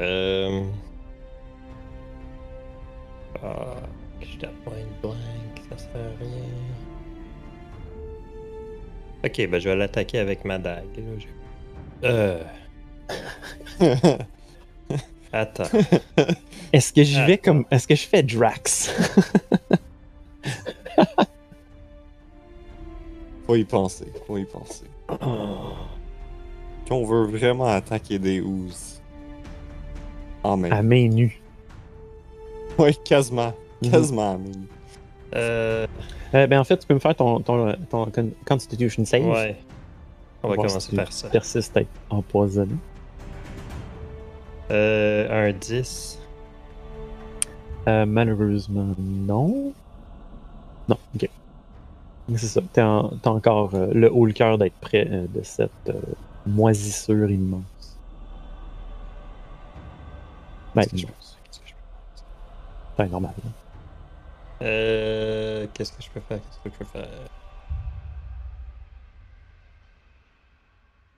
Euh... Ah, que je tape point blank, ça sert à rien. Ok, ben je vais l'attaquer avec ma dague. là, Euh. Attends.
Est-ce que j'y
Ah.
vais comme. Est-ce que je fais Drax?
Faut y penser, faut y penser. Puis on veut vraiment attaquer des ouzes. En même.
à main nue.
Ouais, quasiment.
Mhm.
Quasiment à main nue.
Euh,
Euh, ben en fait, tu peux me faire ton, ton, ton con- Constitution save.
ouais. On va commencer
si tu
par ça.
persistes à être empoisonné.
Euh, un 10.
Euh, malheureusement, non. Non, ok. Mais C'est ça. T'as en- t'as encore euh, le haut le cœur d'être près euh, de cette euh, moisissure immense.
Je
Ben, normal. là.
Euh, qu'est-ce que je peux faire? Qu'est-ce que je peux faire?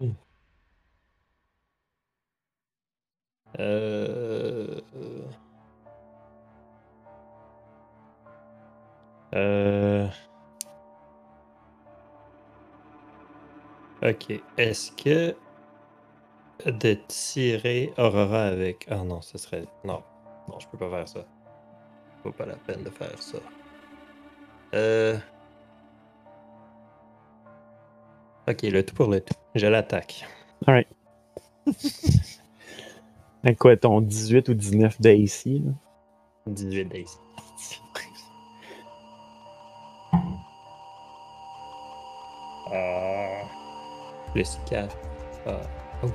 Hmm. Euh... Euh... Ok. Est-ce que de tirer Aurora avec... Ah non, ce serait... Non. Non, je peux pas faire ça. Vaut pas la peine de faire ça. Euh... Ok, le tout pour le tout. Je l'attaque.
Avec quoi, ton 18 ou 19 d'AC? là?
18 days. Ah. Plus 4. Ah. oh.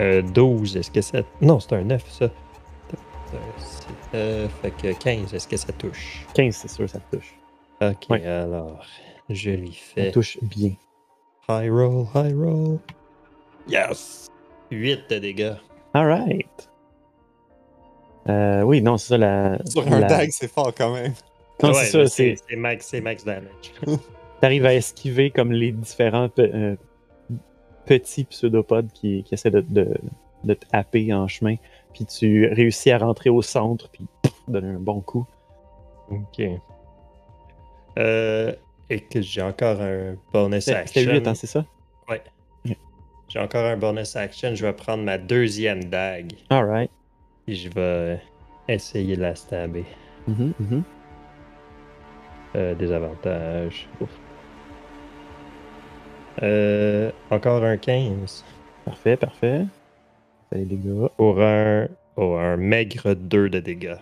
Euh, 12, est-ce que ça. Non, c'est un 9, ça. Euh, c'est- Euh, fait que 15, est-ce que ça touche?
15, c'est sûr, ça touche.
Ok,
Ouais.
alors, je lui
Ça
fais
touche bien.
high roll, high roll. Yes! 8 de dégâts.
Alright. Euh, oui, non, c'est ça la.
Sur un
la-
dag, c'est fort quand même.
Non,
Ouais,
c'est ça, c'est.
c'est max, c'est max damage.
T'arrives à esquiver comme les différents euh, petits pseudopodes qui, qui essaient de, de, de te happer en chemin. Puis tu réussis à rentrer au centre, puis pff, donner un bon coup.
Ok. Euh, et que j'ai encore un bonus action.
c'était 8, hein, c'est ça?
Ouais. J'ai encore un bonus action. Je vais prendre ma deuxième dague
Alright.
et je vais essayer de la stabber.
Mhm.
Euh, des avantages. Ouf. Euh, encore un 15
Parfait, parfait. Ça les dégâts.
pour un, oh, un maigre 2 de dégâts.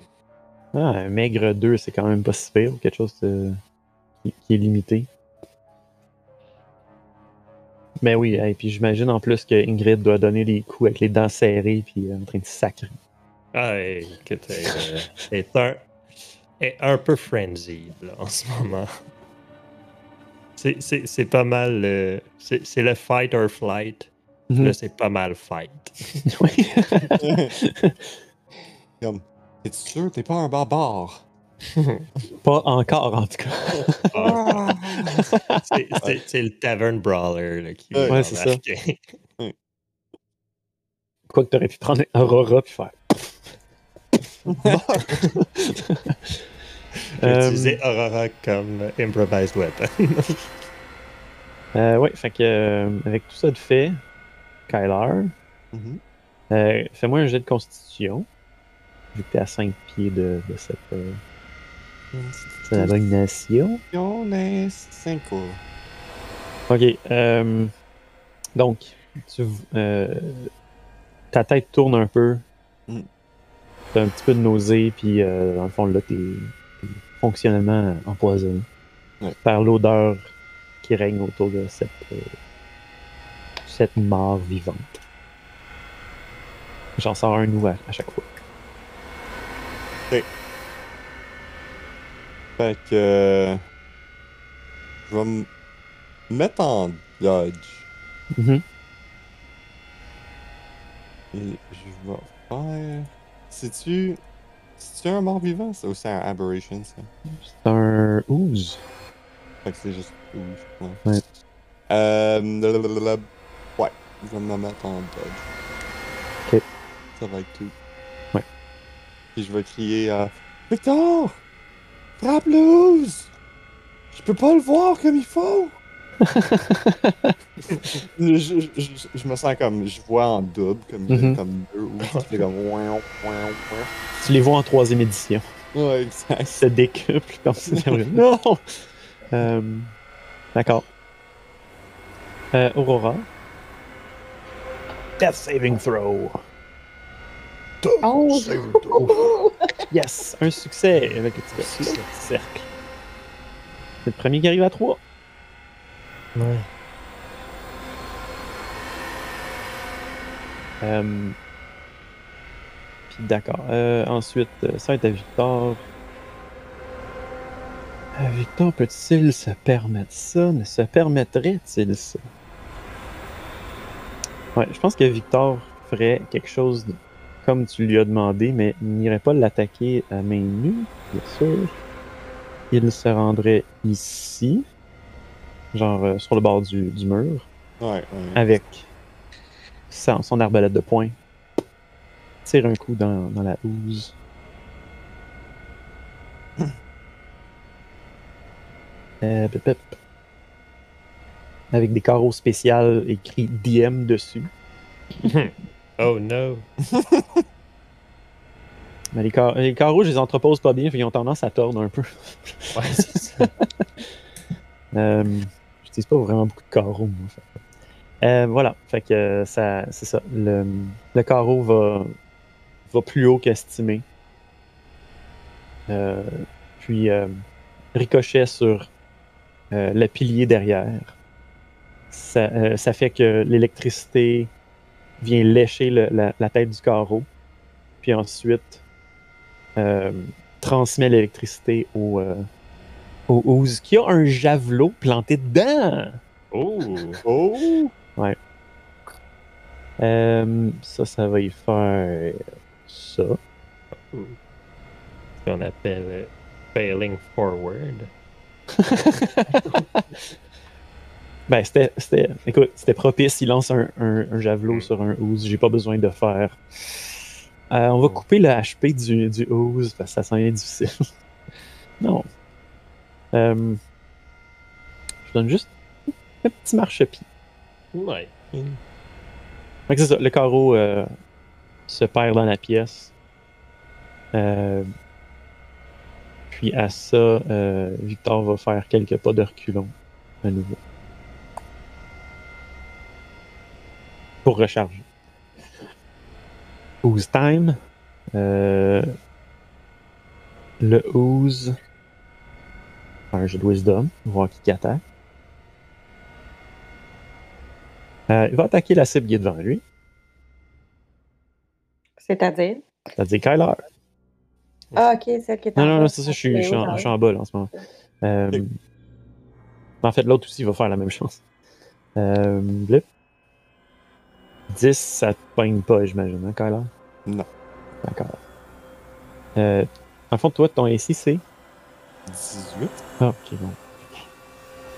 Ah, un maigre 2, c'est quand même pas si pire, quelque chose de- qui, qui est limité. Mais oui, et puis j'imagine en plus que Ingrid doit donner des coups avec les dents serrées, puis en train de sacrer.
Ah, écoute, elle est un peu frenzied là, en ce moment. C'est- C'est c'est pas mal. euh, c'est c'est le fight or flight.
Mhm.
Là, c'est pas mal fight.
Oui.
Comme, es-tu sûr t'es pas un barbare?
pas encore, en tout cas.
Ah, c'est- le tavern brawler là, qui
Ouais,
va
c'est ça. Quoi que t'aurais pu prendre Aurora puis faire.
J'ai
Euh,
utilisé Aurora comme improvised weapon.
Euh, ouais, fait que euh, avec tout ça de fait, Kylar,
Mhm.
fais-moi un jet de constitution. Vu que t'es à 5 pieds de, de cette, abomination.
On est cinco.
Ok. donc, tu, ta tête tourne un peu.
Mm.
T'as un petit peu de nausée, puis dans le fond, là, t'es fonctionnellement empoisonné
Ouais.
par l'odeur qui règne autour de cette, euh, cette mort vivante. J'en sors un ouvert à chaque fois.
Fait que. euh, je vais me mettre en dodge.
Mhm.
Et je vais faire. C'est-tu. C'est-tu un mort vivant ça, ou c'est un aberration ça?
C'est un ooze.
Fait que c'est juste. ouh, Ouais.
Ouais.
Euh. blablabla. Ouais, je vais me mettre en dodge.
Ok.
Ça va être tout.
Ouais.
Puis je vais crier à. Victor! Frappe loose! Je peux pas le voir comme il faut! Je, je, je, je me sens comme. Je vois en double, comme,
Mhm.
comme deux ou c'est comme. ouin, ouin, ouin.
Tu les vois en troisième édition.
Ouais, exact.
Ils se décuplent comme ça. non! Euh, D'accord. Euh, Aurora. Death saving throw.
Oh!
Yes! Un succès avec le petit le petit cercle. C'est le premier qui arrive à 3.
Ouais.
Euh, Puis d'accord. Euh, ensuite, euh, ça être à Victor. Victor peut-il se permettre ça? Ne se permettrait-il ça? Ouais, je pense que Victor ferait quelque chose comme tu lui as demandé, mais il n'irait pas l'attaquer à main nue, bien sûr. Il se rendrait ici, genre euh, sur le bord du, du mur
Ouais, ouais.
avec son, son arbalète de poing. Tire un coup dans, dans la housse. Euh, pip, pip. Avec des carreaux spéciaux écrits DM dessus.
Oh no.
Mais les, car- les carreaux, je les entrepose pas bien, fait qu'ils ont tendance à tordre un peu.
Ouais, c'est ça.
Euh, J'utilise pas vraiment beaucoup de carreaux, Euh, voilà, fait que euh, ça, c'est ça. Le, le carreau va, va plus haut qu'estimé. Euh, puis euh, ricochet sur le pilier derrière. Ça, ça fait que l'électricité vient lécher la, la tête du carreau. Puis ensuite transmet l'électricité au, au Ooze, qui a un javelot planté dedans.
Oh.
Oh!
Euh, ça, ça va y faire ça.
Ce qu'on appelle euh, failing forward.
Ben, c'était, c'était, écoute, c'était propice. Il lance un, un, un javelot sur un Ooze. J'ai pas besoin de faire. Euh, on va couper le HP du, du Ooze parce que ça sent bien difficile. non. Euh, je donne juste un petit marchepied.
Ouais.
C'est ça, le carreau euh, se perd dans la pièce. Euh, puis à ça, euh, Victor va faire quelques pas de reculons à nouveau. Pour recharger. Ooze time? Euh, le Ooze. Un jeu de wisdom. Voir qui attaque. Euh, il va attaquer la cible qui est devant lui.
C'est-à-dire?
C'est-à-dire Kyler.
Ah, ok, celle qui est en
Non, non, non, c'est ça, je suis, je, suis en, je suis en bas là, en ce moment. Euh. En fait, l'autre aussi va faire la même chose. Euh, blip. 10, ça te pogne pas, j'imagine, hein, Kyler?
Non.
D'accord. Euh, en fond, toi, ton AC, c'est?
18?
Ah, ok, bon.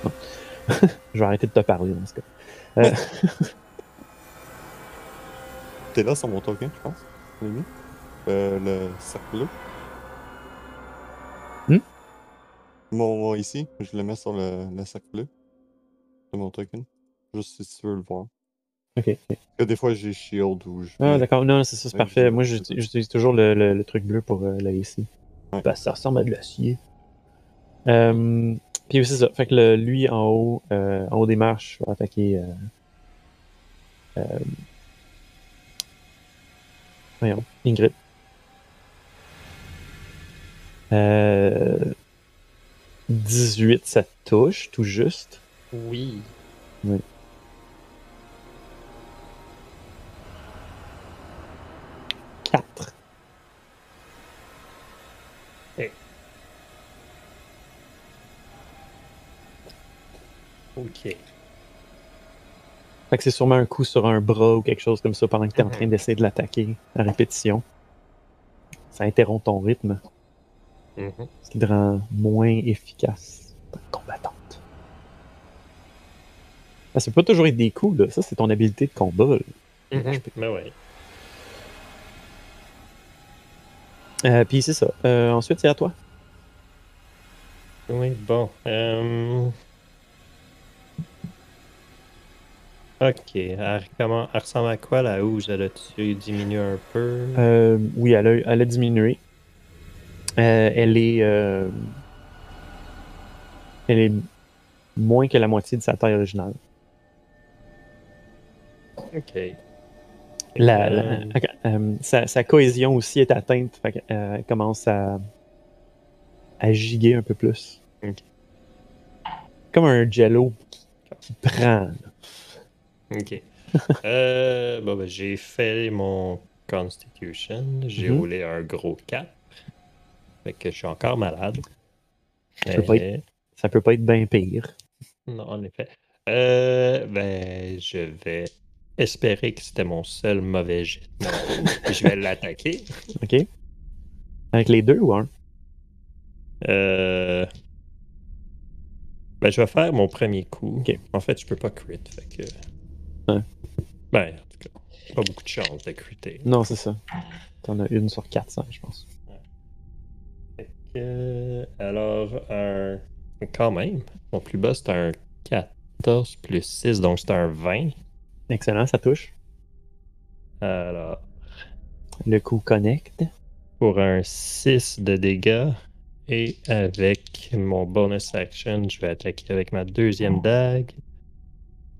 Bon. je vais arrêter de te parler dans ce cas. Euh,
T'es là sur mon token, je pense. Mis. Euh, le cercle bleu.
Hmm?
Mon, mon ici, je le mets sur le, le cercle bleu de mon token. Juste si tu veux le voir.
ok. ok.
Que des fois j'ai shield ou je.
Ah, d'accord. Non, c'est ça, c'est
Ouais,
parfait. Moi, j'utilise toujours le, le- le truc bleu pour euh, la.
Ouais.
Parce que ça ressemble à de l'acier. Euh, puis c'est ça. Fait que le- lui, en haut, euh, en haut des marches, va attaquer. Euh, euh, voyons, Ingrid. Euh, 18, ça touche, tout juste?
Oui.
Oui. Quatre.
Ok.
Fait que c'est sûrement un coup sur un bras ou quelque chose comme ça pendant que tu es en
Mhm.
train d'essayer de l'attaquer à répétition. Ça interrompt ton rythme,
Mhm.
ce qui te rend moins efficace comme combattante. Ah, ça peut pas toujours être des coups, là. Ça, c'est ton habileté de combat. là.
Mhm. Mais ouais.
Euh, Puis c'est ça. Euh, ensuite, c'est à toi.
Oui, bon. euh, Ok. Elle, comment, elle ressemble à quoi la housse? Elle a-tu diminué un peu?
Euh, oui, elle a, elle a diminué. Euh, elle est. euh, elle est moins que la moitié de sa taille originale.
Ok.
La, la- sa, sa cohésion aussi est atteinte. Fait elle commence à, à giguer un peu plus. Comme un jello qui, qui prend. là.
Ok. euh, bon, ben, j'ai fait mon Constitution. J'ai
Mhm.
roulé un gros 4. Fait que je suis encore malade.
Ça peut pas Ça peut pas être bien pire.
Non, en effet. Euh, ben, je vais espérer que c'était mon seul mauvais jet. je vais l'attaquer.
OK? Avec les deux ou un?
Euh... Ben, je vais faire mon premier coup. En fait, je peux pas crit. Fait que...
Ouais.
Ben, en tout cas, pas beaucoup de chance critter.
Non, c'est ça. T'en as une sur 400, je pense.
Que, alors, un... quand même, mon plus bas, c'est un 14 plus 6, donc c'est un 20.
Excellent, ça touche.
Alors,
Le coup connecte.
pour un 6 de dégâts. Et avec mon bonus action, je vais attaquer avec ma deuxième dague.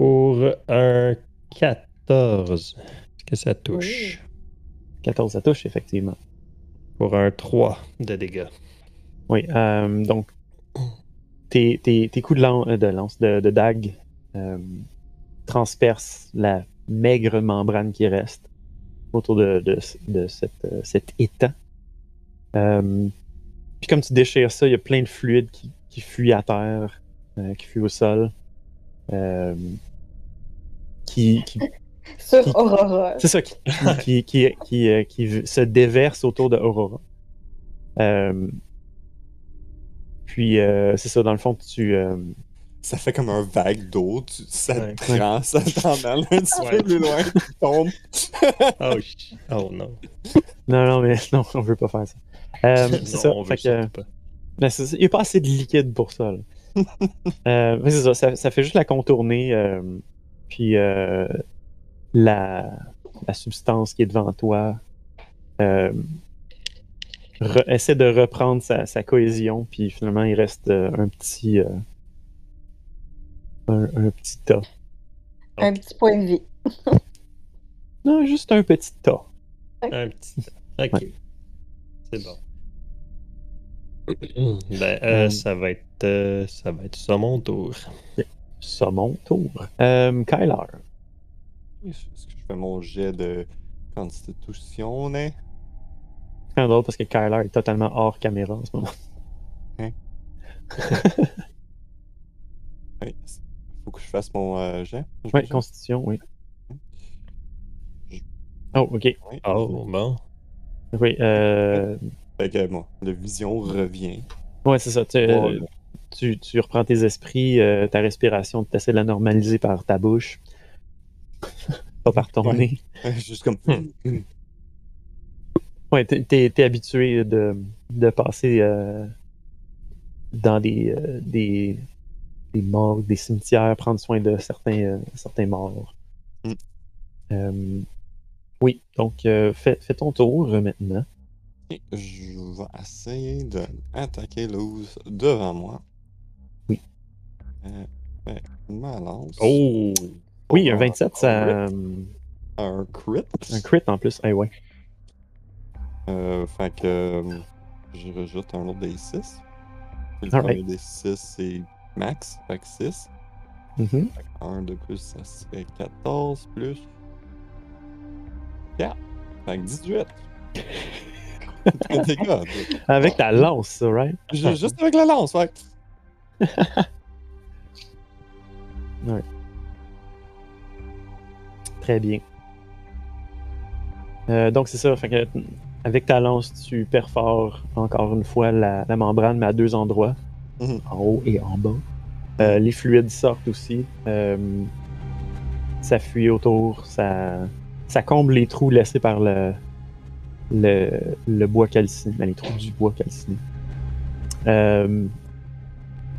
Pour un 14. Est-ce que ça touche?
14, ça touche, effectivement.
Pour un 3 de dégâts.
Oui, euh, donc tes, tes- tes coups de, lan- euh, de lance, de, de dague, euh, transpercent la maigre membrane qui reste autour de, de, de cette, euh, cet étang. Euh, puis comme tu déchires ça, il y a plein de fluide qui, qui fuit à terre, euh, qui fuit au sol. Qui, qui
Sur
Qui-
Aurora.
c'est ça, qui, qui, qui, qui, euh, qui se déverse autour de Aurora. Euh, puis, euh, c'est ça, dans le fond, tu. euh,
Ça fait comme un vague d'eau, tu- ça
Ouais.
te prend, ça t'emmène un petit
Ouais.
peu plus loin, tu tombes.
Oh, oh non.
Non, non, mais non, on veut pas faire ça. Euh, c'est ça.
on
fait que,
pas.
mais il n'y a pas assez de liquide pour ça. là. Euh, mais c'est ça, ça, ça fait juste la contourner. Puis euh, la, la substance qui est devant toi euh, re- essaie de reprendre sa, sa cohésion. Puis finalement, il reste euh, un petit. euh, un, un petit tas.
Un petit point de vie.
Non, juste un petit tas.
Un petit. Ok.
Ouais.
C'est bon. Ben, Euh. ça va être euh, ça va être ça mon tour.
Ça mon tour. Euh, Kyler.
Est-ce que je fais mon jet de constitution, hein?
C'est drôle parce que Kyler est totalement hors caméra en ce moment.
Oui. Faut que je fasse mon euh, jet.
Oui? Constitution, oui.
Je-
Oh, ok.
Oui.
Oh bon.
Oui, euh...
Fait que bon, la vision revient.
ouais, c'est ça. Tu, euh. Tu, tu reprends tes esprits, euh, ta respiration, tu essaies de la normaliser par ta bouche. Pas par ton
Ouais.
nez.
Juste comme.
Hmm.
Ouais, t'es, t'es habitué de, de passer euh, dans des, euh, des, des morgues, des cimetières, prendre soin de certains, euh, certains morts.
Mm.
Euh, oui, donc fais, fais ton tour maintenant.
Je vais essayer d'attaquer l'ouse devant moi. Euh, ouais, ma lance.
Oh.
Oui, un
Pour
27, ça. euh,
Un crit.
Un crit en plus. Eh ouais.
Euh, fait que. euh, Je rajoute un autre des 6. Puis le
Alright.
premier des 6, c'est max, fait que 6.
Mhm.
1 de plus, ça serait 14 plus 4. Fait que 18. Des gars,
Avec ta lance, ça, right?
ju- juste avec la lance, fait que-
Très bien. Euh, donc, c'est ça. Fait que, avec ta lance, tu perfores encore une fois la, la membrane, mais à deux endroits,
Mhm.
en haut et en bas. Euh, les fluides sortent aussi. Euh, ça fuit autour. Ça, ça comble les trous laissés par le, le, le bois calciné. ben, les trous du bois calciné.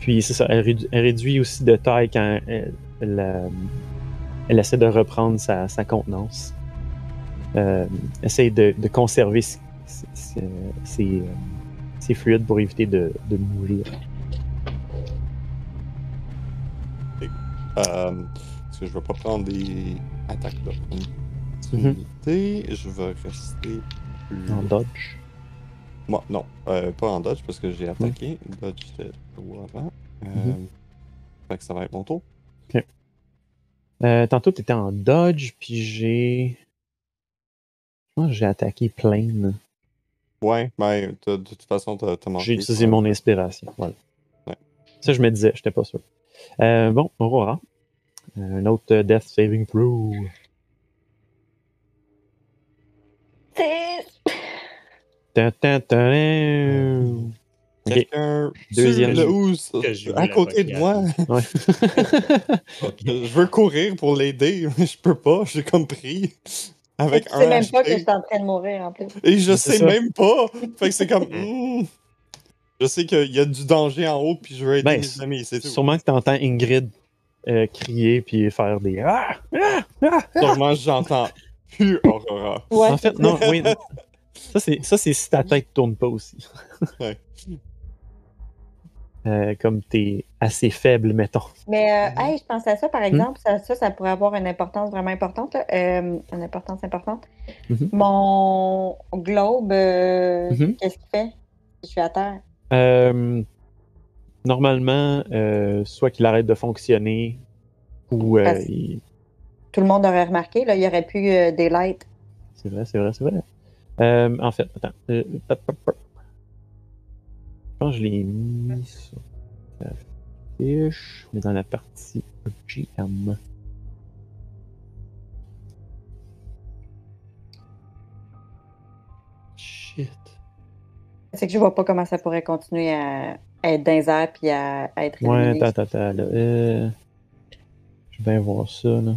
Puis, c'est ça. Elle, rédu- elle réduit aussi de taille quand elle, elle, euh, elle essaie de reprendre sa, sa contenance. Euh, essaye de, de conserver ses, ses- ses, euh, ses fluides pour éviter de, de mourir.
Euh, parce que je vais pas prendre des attaques d'opportunité. Je vais rester plus.
En dodge.
Moi, non, euh, pas en dodge parce que j'ai attaqué. Dodge, c'était trois avant. Euh,
Mhm.
Fait que ça va être mon tour.
Euh, tantôt, tu étais en dodge, puis j'ai. Je pense que j'ai attaqué plein.
Ouais, mais t'as- de toute façon, t'as manqué.
J'ai utilisé mon inspiration. Voilà.
Ouais.
Ça, je me disais, j'étais pas sûr. Euh, bon, Aurora. Euh, Un autre Death Saving Throw. Deuxième.
sur le housse, à côté de moi.
Ouais.
Je veux courir pour l'aider, mais je peux pas. J'ai comme pris avec
tu
un
sais même pas que je suis en train de mourir en plus.
Et je sais
ça.
même pas. Fait que c'est comme. hmm. Je sais qu'il y a du danger en haut, puis je veux aider
Ben,
mes amis, c'est tout.
Sûrement que tu entends Ingrid euh, crier puis faire des. Ah! Ah! Ah!
Sûrement, j'entends plus Aurora.
Ouais,
en fait, non, oui. Ça, c'est, ça, c'est si ta tête tourne pas aussi.
Ouais.
Euh, comme t'es assez faible, mettons.
Mais euh, hey, je pensais à ça, par exemple, ça, ça, ça pourrait avoir une importance vraiment importante, là, euh, une importance importante.
Mhm.
Mon globe, euh,
Mhm.
qu'est-ce qu'il fait? Si je suis à terre?
Euh, normalement, euh, soit qu'il arrête de fonctionner ou. euh,
Parce-
il-
Tout le monde aurait remarqué, là, il y aurait plus euh, Daylight.
C'est vrai, c'est vrai, c'est vrai. Euh, en fait, attends. Euh. Je pense que je l'ai mis sur la fiche, mais dans la partie GM.
Shit.
C'est que je vois pas comment ça pourrait continuer à, à être dans les puis à, à être
Ouais,
éliminé.
attends, attends, attends. Là. Euh, je vais bien voir ça. Là.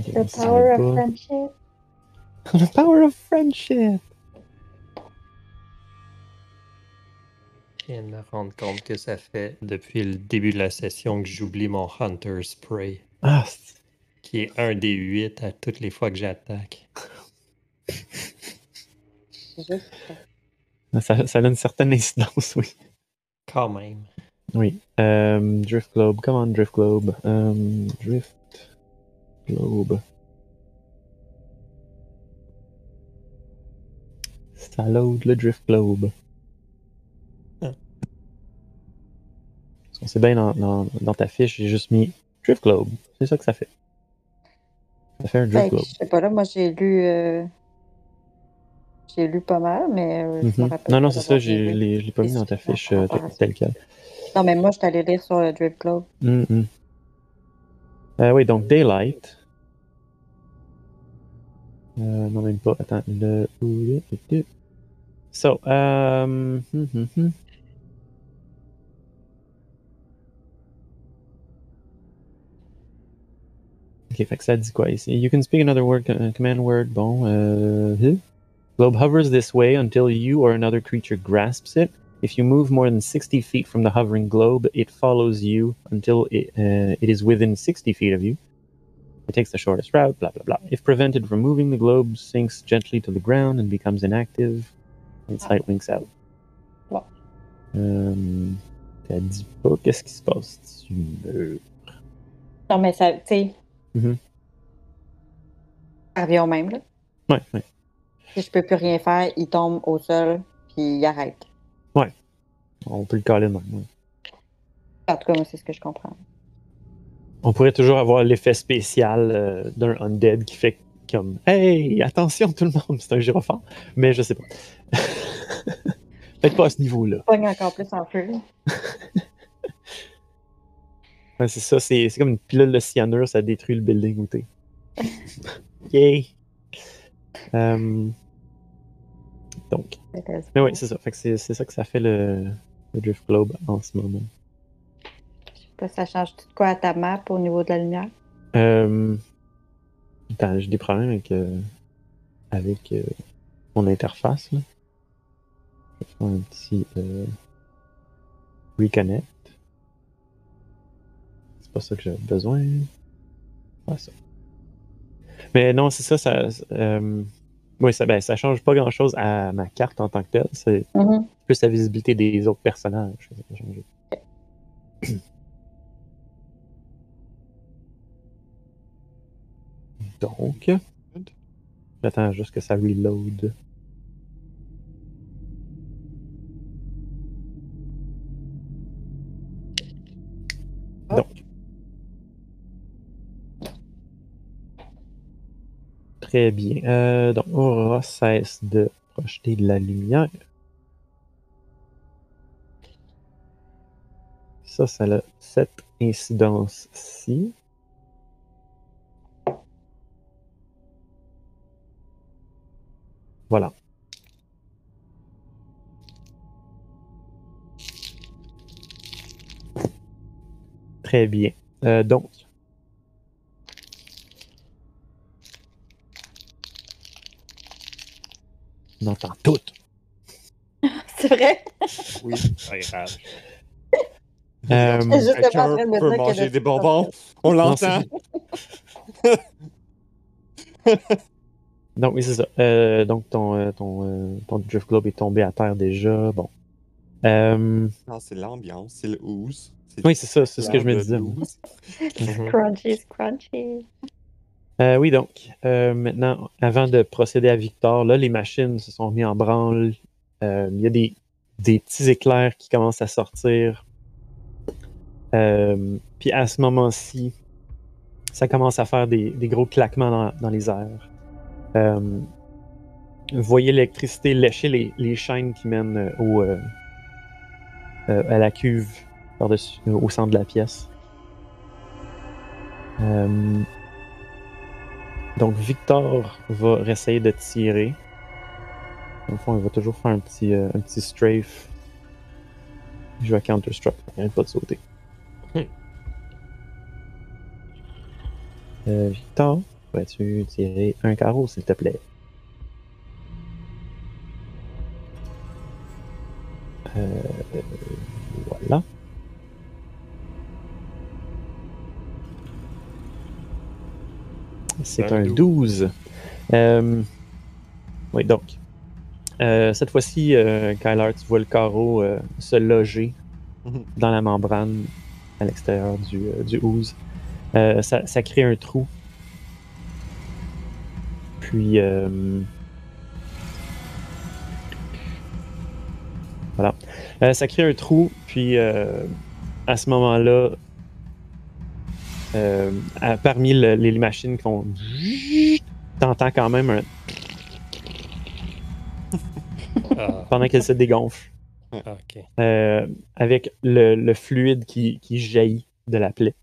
The power of friendship.
The power of friendship.
Je viens de me rendre compte que ça fait depuis le début de la session que j'oublie mon Hunter Spray,
Ah, c'est-
qui est un des huit à toutes les fois que j'attaque.
Ça, ça a une certaine incidence, oui.
Quand même.
Oui. Euh, Drift Globe. Come on, Drift Globe. Euh, Drift Globe. Ça load le Drift Globe.
Ah.
Parce qu'on sait bien dans, dans, dans ta fiche, j'ai juste mis Drift Globe. C'est ça que ça fait. Ça fait un Drift Globe.
je sais pas, là, moi, j'ai lu... euh, J'ai lu pas mal, mais... euh,
Mhm. Non, non, c'est ça, je l'ai pas mis dans ta fiche euh,
rapport à
tel-
ça.
tel quel.
Non, mais moi, je suis allée lire sur le Drift Globe.
Mhm. Euh, oui, donc Daylight. Le. So, um, hmm, hmm, hmm. Ok, fait que ça? You can speak another word, uh, command word. Bon, huh? Globe hovers this way until you or another creature grasps it. If you move more than 60 feet from the hovering globe, it follows you until it, uh, it is within 60 feet of you. It takes the shortest route, blah, blah, blah. If prevented from moving, the globe sinks gently to the ground and becomes inactive. Its light winks out.
Bon.
Euh, T'as dit pas qu'est-ce qui se passe? Tu meurs.
Non, mais ça, tu sais...
Mhm.
Ça revient au même, là.
Ouais, ouais.
Si je peux plus rien faire, il tombe au sol, puis il arrête.
On peut le de même. ouais.
En tout cas, moi, c'est ce que je comprends.
On pourrait toujours avoir l'effet spécial euh, d'un undead qui fait comme Hey, attention tout le monde, c'est un gyrophare. Mais je sais pas. Peut-être pas à ce niveau-là.
Pogne encore plus en feu.
Ouais, c'est ça, c'est comme une pilule de cyanure, ça détruit le building où t'es. Yay! Euh, donc, mais oui, c'est ça. Fait que c'est c'est ça que ça fait le, le Drift Globe en ce moment.
Ça change tout de quoi à ta map au niveau de la lumière?
Euh, attends, j'ai des problèmes avec, euh, avec euh, mon interface. Là. Je vais faire un petit euh, reconnect. C'est pas ça que j'ai besoin. Ouais, ça. Mais non, c'est ça, ça. oui, ça, ben, ça change pas grand chose à ma carte en tant que telle. C'est
Mhm.
plus la visibilité des autres personnages ça Donc, j'attends juste que ça reload. Donc. Très bien. Euh, donc, Aurora cesse de projeter de la lumière. Ça, ça a cette incidence-ci. Voilà. Très bien. Euh, donc. On entend tout.
C'est vrai?
Oui.
Pas grave.
Euh,
Quelqu'un peut manger des bonbons? On l'entend?
Donc, oui, c'est ça. Euh, donc, ton, euh, ton, euh, ton Drift Globe est tombé à terre déjà. Bon. Euh,
Non, c'est l'ambiance, c'est le ooze.
oui, c'est ça, c'est ce que je me disais.
ooze.
Mhm.
Crunchy, crunchy.
Euh, oui, donc, euh, maintenant, avant de procéder à Victor, là, les machines se sont mises en branle. Euh, Il y a des, des petits éclairs qui commencent à sortir. Euh, puis à ce moment-ci, ça commence à faire des, des gros claquements dans, dans les airs. Euh, vous voyez l'électricité lécher les, les chaînes qui mènent euh, au, euh, à la cuve par-dessus, au centre de la pièce. Donc Victor va essayer de tirer. Le fond, il va toujours faire un petit, euh, un petit strafe. Il joue à Counter-Strike, il arrête pas de sauter.
Hmm.
Euh, Victor, vas-tu tirer un carreau, s'il te plaît? Euh, voilà. C'est
Un
un 12. Euh, oui, donc. euh, cette fois-ci, Kyler, tu vois le carreau se loger
Mhm.
dans la membrane à l'extérieur du, du ooze. Ça, ça crée un trou. Puis. euh, voilà. Euh, ça crée un trou, puis euh, à ce moment-là, euh, à- parmi le- les machines qui font. T'entends quand même un.
Ah,
pendant qu'elle se dégonfle. euh, avec le, le fluide qui, qui jaillit de la plaie.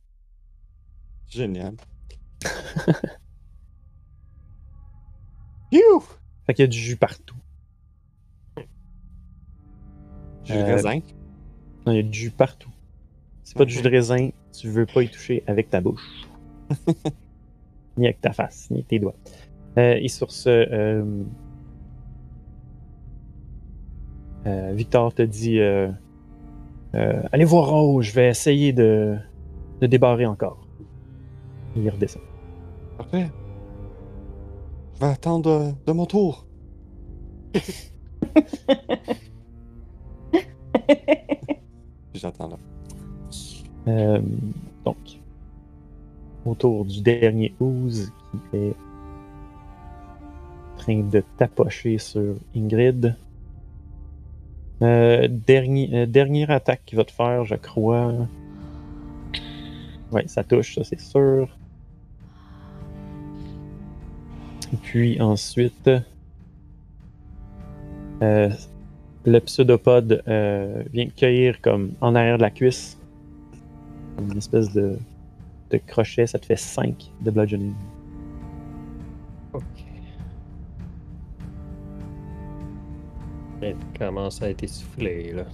Génial. You!
Fait qu'il y a du jus partout.
Jus de
Euh,
raisin.
Non, il y a du jus partout. C'est pas du jus de raisin, tu veux pas y toucher avec ta bouche. ni avec ta face, ni avec tes doigts. Euh, et sur ce, euh, euh, Victor te dit euh, euh, Allez voir en haut, je vais essayer de, de débarrer encore. Il redescend.
Parfait. Je vais attendre de mon tour. J'attends là.
Euh, donc, autour du dernier ooze qui est train de tapocher sur Ingrid. Euh, dernier, euh, dernière attaque qu'il va te faire, je crois. Ouais, ça touche, ça c'est sûr. Puis ensuite, euh, le pseudopode euh, vient cueillir comme en arrière de la cuisse. Comme une espèce de, de crochet, ça te fait 5 de bludgeoning.
Ok. Elle commence à être essoufflée, là.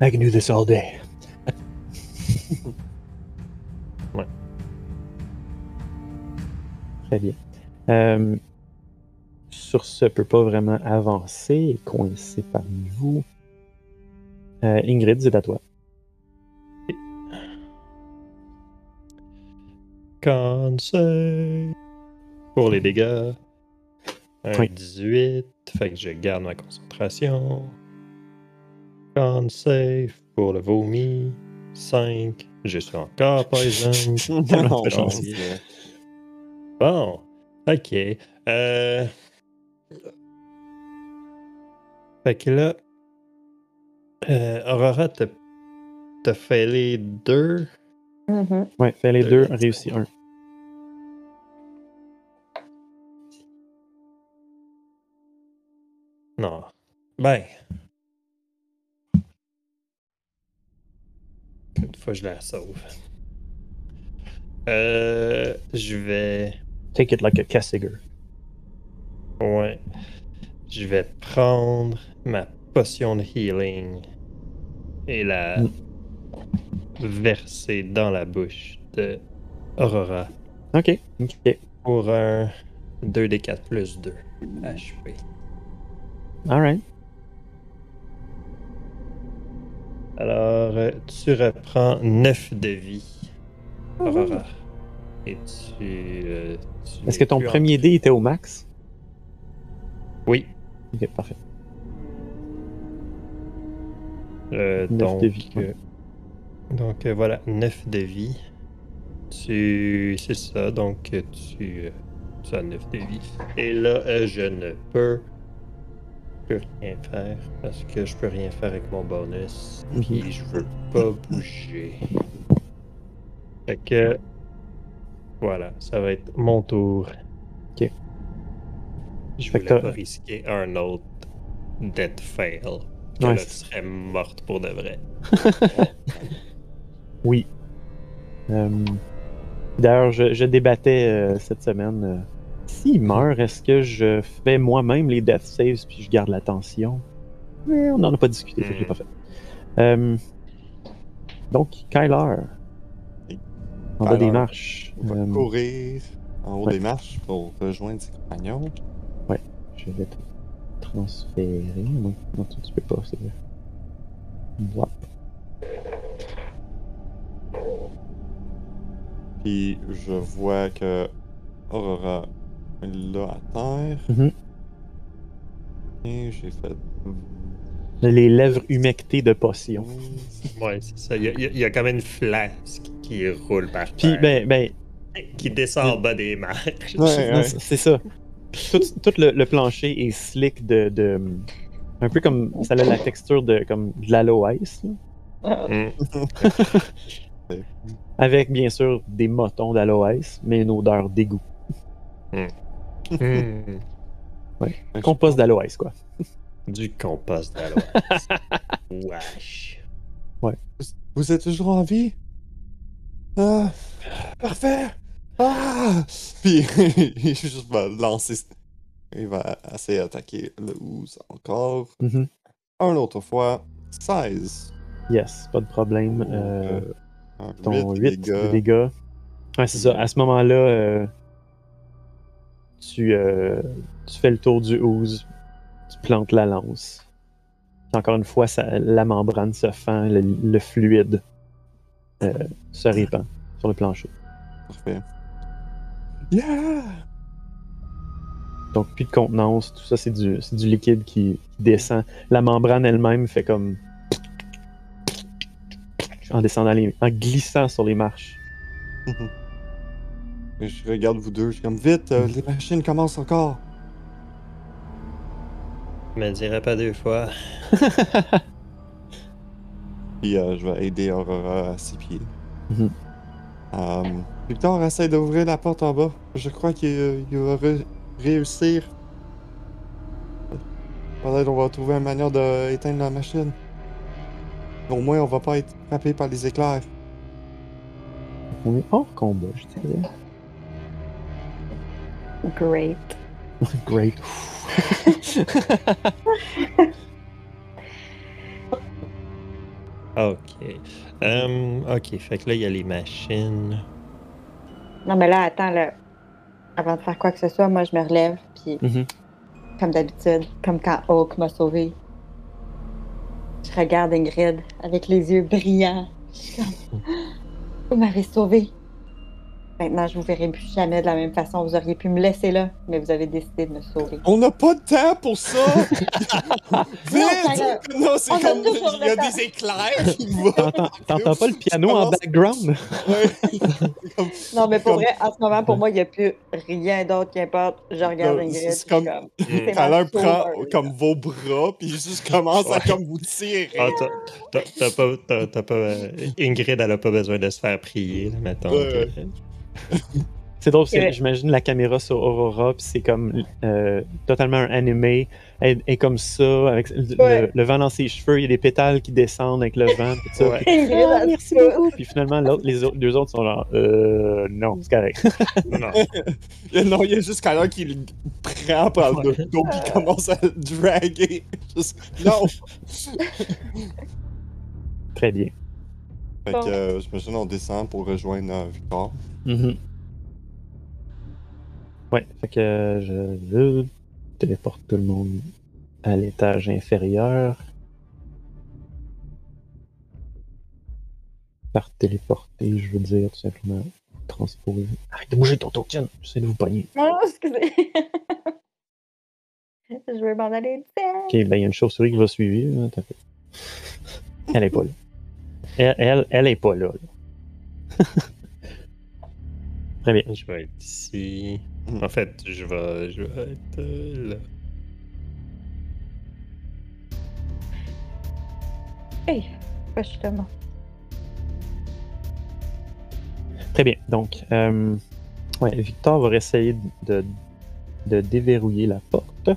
I can do this all day.
Ouais.
Très bien. Euh, sur ce, peut pas vraiment avancer et coincer parmi vous. Euh, Ingrid, c'est à toi.
Conseil. Pour les dégâts. Un
Oui.
18. Fait que je garde ma concentration. Con save pour le vomi. 5. Je suis encore poison.
Non, non,
Bon. Ok. Euh... Fait que là. Euh, Aurora, t'as t'as fait les deux.
Mhm.
Ouais, fais les
Deux.
deux, réussis un.
Non. Ben. Une fois, je la sauve. Euh, je vais.
Take it like a Cassiger.
Ouais. Je vais prendre ma potion de healing et la
Mm.
verser dans la bouche de Aurora
Ok, ok.
pour un 2d4 plus 2 HP.
Alright.
Alors, tu reprends 9 de vie, Aurora. Et tu. euh, tu
Est-ce que ton premier dé était au max?
Oui.
Ok, parfait.
Euh,
Neuf
donc,
de vie,
euh, donc euh, voilà, 9 de vie. Tu. C'est ça, donc euh, tu. tu as 9 de vie. Et là, je ne peux rien faire parce que je peux rien faire avec mon bonus. Puis je veux pas bouger. Fait que. Voilà, ça va être mon tour.
Ok.
Je voulais pas risquer un autre death fail. Que
Ouais,
serais morte pour de vrai.
Oui. Euh, D'ailleurs, je, je débattais euh, cette semaine. euh, S'il meurt, est-ce que je fais moi-même les death saves puis je garde l'attention? Mais on n'en a pas discuté, fait que je l'ai pas fait. Euh, donc, Kyler. En bas des marches.
On va
euh,
courir en haut
ouais.
des marches pour rejoindre ses compagnons.
je vais te transférer. Non, non tu, peux pas, c'est vrai. Wap.
Puis je vois que Aurora est là à terre.
Mhm.
Et j'ai fait.
Les lèvres humectées de potion.
Ouais, c'est ça. Il y, a, il y a- quand même une flasque qui roule par
Puis,
terre,
ben, ben,
qui descend en bas des marches.
Ouais, ouais.
c'est ça. Tout, tout le, le plancher est slick de, de- Un peu comme. Ça a la texture de, comme, de l'aloès.
Mm.
Avec, bien sûr, des motons d'aloès, mais une odeur d'égout.
Mm.
Compost d'aloès, quoi.
Du compost d'aloès. Wesh.
Vous êtes toujours en vie? Ah, parfait! Ah! Puis il juste va lancer. Il va essayer d'attaquer le ooze encore.
Mhm.
Un autre fois. 16.
Yes, pas de problème. Euh,
Un
ton
8
8
de
de
dégâts.
dégâts. Ouais, c'est ça. À ce moment-là, euh, tu, euh, tu fais le tour du ooze, tu plantes la lance. Encore une fois, ça, la membrane se fend, le, le fluide euh, se répand sur le plancher.
Parfait. Yeah!
Donc, plus de contenance, tout ça, c'est du, liquide qui, descend. La membrane elle-même fait comme. En descendant les, en glissant sur les marches.
Je regarde vous deux, je suis comme vite, euh, les machines commencent encore.
Je me dirais pas deux fois.
Puis euh, je vais aider Aurora à ses pieds.
Mhm.
Euh, Victor essaie d'ouvrir la porte en bas. Je crois qu'il euh, il va ré- réussir. Peut-être on va trouver une manière d'éteindre la machine. Au moins, on va pas être frappé par les éclairs.
On est hors combat, je dirais.
Great.
Great.
Ok. Hum, ok, fait que là, il y a les machines.
Non, mais là, attends, là. Avant de faire quoi que ce soit, moi, je me relève, puis
Mhm.
comme d'habitude, comme quand Hawk m'a sauvé, je regarde Ingrid avec les yeux brillants. Je suis comme, vous m'avez sauvé. Maintenant, je vous verrai plus jamais de la même façon. Vous auriez pu me laisser là, mais vous avez décidé de me sauver.
On n'a pas de temps pour ça! Vite! Non, c'est comme. Il y a des éclairs qui vont.
T'entends t'entends pas le piano en background?
Ouais. Comme-
Non, mais pour
Comme-
vrai, en ce moment, pour moi, il n'y a plus rien d'autre qui importe. Je regarde Ingrid.
c'est comme- Tyler prend comme vos bras, puis il juste commence à comme vous tirer.
Ah, t'as- pas, pas, euh, Ingrid, elle a pas besoin de se faire prier, là, mettons.
Ouais,
que-
C'est drôle, j'imagine la caméra sur Aurora, puis c'est comme euh, totalement un animé. Elle est comme ça, avec le,
Ouais.
le vent dans ses cheveux, il y a des pétales qui descendent avec le vent, tout ça.
Ouais.
Puis, Ah, merci beaucoup. Puis finalement, les autres- deux autres sont là. Euh, non, c'est correct.
Non.
Il y a- Non, il y a juste quelqu'un qui le prend par le dos, puis il commence à le draguer. Juste, non!
Très bien.
Fait que, euh, j'imagine, on descend pour rejoindre euh, Victor.
Mhm. Ouais, fait que euh, je téléporte tout le monde à l'étage inférieur. Par téléporter, je veux dire tout simplement transposer. Arrête de bouger ton token, j'essaie de vous pogner.
Non, excusez. je vais m'en aller.
Ok, ben il y a une chauve-souris qui va suivre. Elle est pas là. Elle, elle, elle est pas là. là. Très bien.
Je vais être ici. En fait, je vais, je vais être là.
Hey, pas justement.
Très bien. Donc, euh, ouais, Victor va essayer de, de déverrouiller la porte.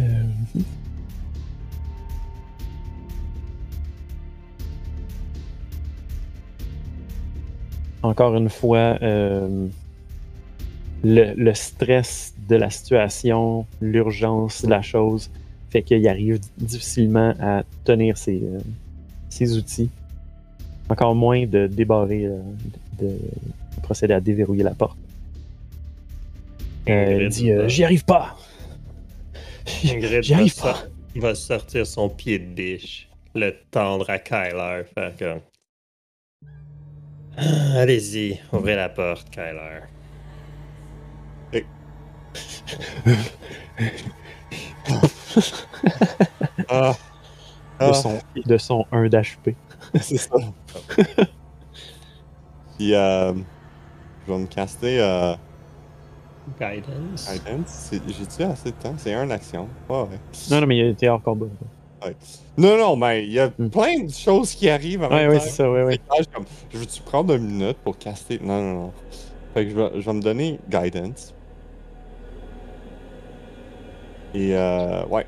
Euh, Encore une fois, euh, le, le stress de la situation, l'urgence de la chose, fait qu'il arrive difficilement à tenir ses, euh, ses outils. Encore moins de débarrer, euh, de, de procéder à déverrouiller la porte. Il dit J'y arrive pas J'y arrive pas
va sortir son pied de biche, le tendre à Kyler, faire comme. Ah, Allez-y, ouvrez la porte, Kyler.
Ah!
de
Ah,
son, de son 1 d'HP.
c'est ça. Puis, euh, je vais me caster euh,
Guidance.
Guidance. J'ai-tu assez de temps? C'est une action. Ouais.
Non, non, mais il était hors combat.
Non, non, mais il y a
Hmm.
plein de choses qui arrivent en
Ouais,
même temps.
c'est ça, ouais, ouais.
Ah, je, comme, je veux-tu prendre une minute pour caster? Non, non, non. Fait que je vais, je vais me donner guidance. Et euh, ouais.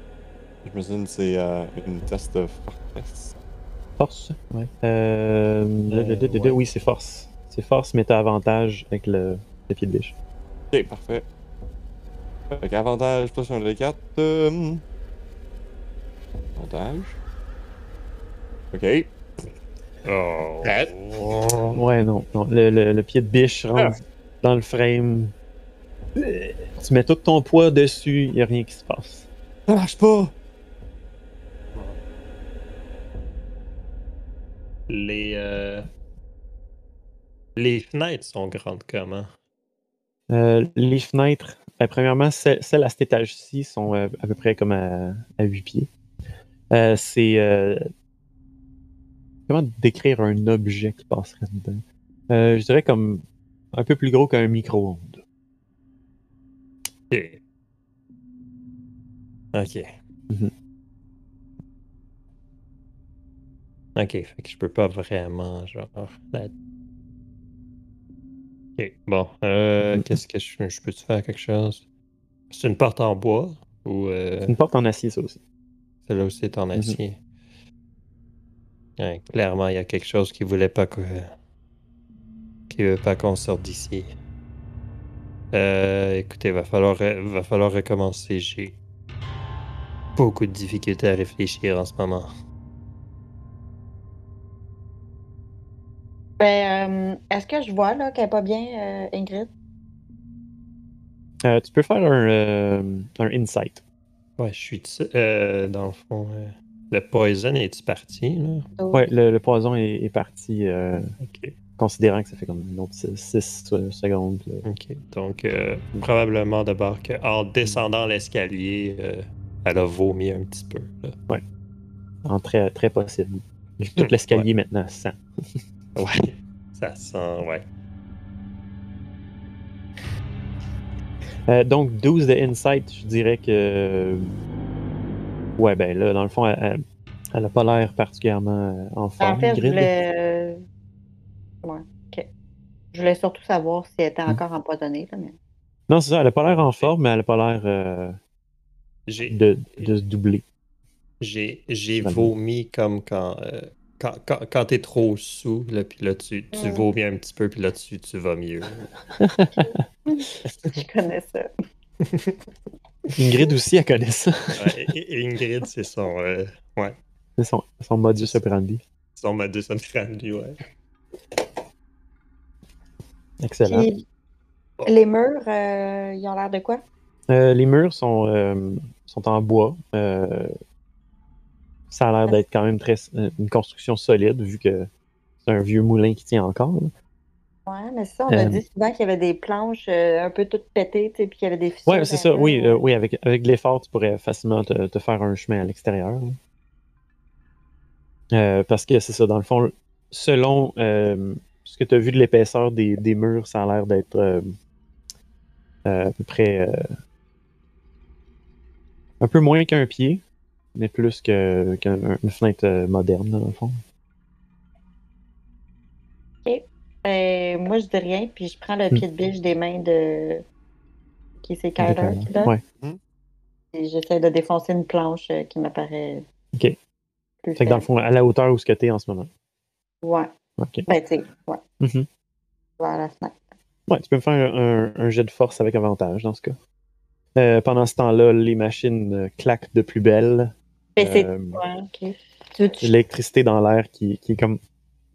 Je me souviens c'est euh, une test de force.
Force, ouais. Euh, le- le- le- le-
ouais.
Oui, c'est force. C'est force, mais t'as avantage avec le, le pied de biche.
Ok, parfait. Fait qu'avantage plus un D4. Avantage. Ok.
Oh.
Ouais, non. non. Le, le- le pied de biche rentre dans le frame. Tu mets tout ton poids dessus, il a rien qui se passe.
Ça marche pas!
Les, euh, les fenêtres sont grandes comment?
Euh, les fenêtres, ben, premièrement, celles, celles à cet étage-ci sont euh, à peu près comme à, à 8 pieds. Euh, c'est. euh, comment décrire un objet qui passerait dedans? Euh, Je dirais comme un peu plus gros qu'un micro-ondes.
Ok. Ok.
Mhm.
Ok, fait que je peux pas vraiment, genre. Ok, bon. Euh,
Mhm.
Qu'est-ce que je, je peux-tu faire quelque chose? C'est une porte en bois ou euh,
Une porte en acier, ça aussi.
Celle-là aussi est en acier? Ouais, clairement, il y a quelque chose qui voulait pas que. qui veut pas qu'on sorte d'ici. Euh, écoutez, va falloir, va falloir recommencer. J'ai beaucoup de difficultés à réfléchir en ce moment.
Ben, euh, est-ce que je vois là qu'elle est pas bien, euh, Ingrid?
Euh, tu peux faire un, euh, un insight.
Ouais, je suis. euh, dans le fond, euh, le poison est-tu parti, là?
Ouais, le, le poison est, est parti, euh,
Ok.
considérant que ça fait comme une autre 6 secondes. là.
Ok. Donc, euh, probablement d'abord qu'en descendant l'escalier, euh, elle a vomi un petit peu. là.
En très, très possible. Tout l'escalier maintenant sent.
Ouais. Ça sent, ouais.
Euh, donc, 12 de insight, je dirais que. Ouais, ben là, dans le fond, elle, elle- elle a pas l'air particulièrement euh, en
En
forme.
fait, je voulais. euh, Ouais, ok. Je voulais surtout savoir si elle était
Hmm.
encore empoisonnée. Là, mais...
Non, c'est ça, elle a pas l'air en forme, mais elle a pas l'air euh, de, de se doubler.
j'ai vomi comme quand. euh, quand, quand, quand t'es trop sous, là, puis là, tu, tu
Mm.
vomis un petit peu, puis là, tu, tu vas mieux.
Je connais ça.
Ingrid aussi, elle connaît ça.
Ouais, Ingrid, c'est son, euh, ouais,
C'est son, son modus operandi.
son modus operandi, ouais.
Excellent.
Puis, les murs, euh, ils ont l'air de quoi?
Euh, les murs sont, euh, sont en bois. Ça a l'air d'être quand même très, euh, une construction solide, vu que c'est un vieux moulin qui tient encore. là.
Ouais, mais ça, on a
Euh,
dit souvent qu'il y avait des planches euh, un peu toutes pétées, puis qu'il y avait des fissures.
Ouais, c'est ça. Oui, euh, oui avec, avec l'effort, tu pourrais facilement te, te faire un chemin à l'extérieur. parce que c'est ça, dans le fond, selon ce que tu as vu de l'épaisseur des, des murs, ça a l'air d'être à peu près un peu moins qu'un pied, mais plus qu'une fenêtre euh, moderne, là, dans le fond.
Euh, moi, je dis rien, puis je prends le
Hmm.
pied de biche des mains de. Qui c'est Kyler qui l'a.
Ouais.
Et j'essaie de défoncer une planche euh, qui m'apparaît.
Ok.
Plus
Fait que dans le fond, à la hauteur où ce que t'es en ce moment.
Ouais.
Ok.
Ben, tu sais, ouais.
Mhm.
Vers la fenêtre.
Ouais, tu peux me faire un, un- un jet de force avec avantage dans ce cas. Euh, pendant ce temps-là, les machines euh, claquent de plus belle. Euh, L'électricité dans l'air qui, qui est comme.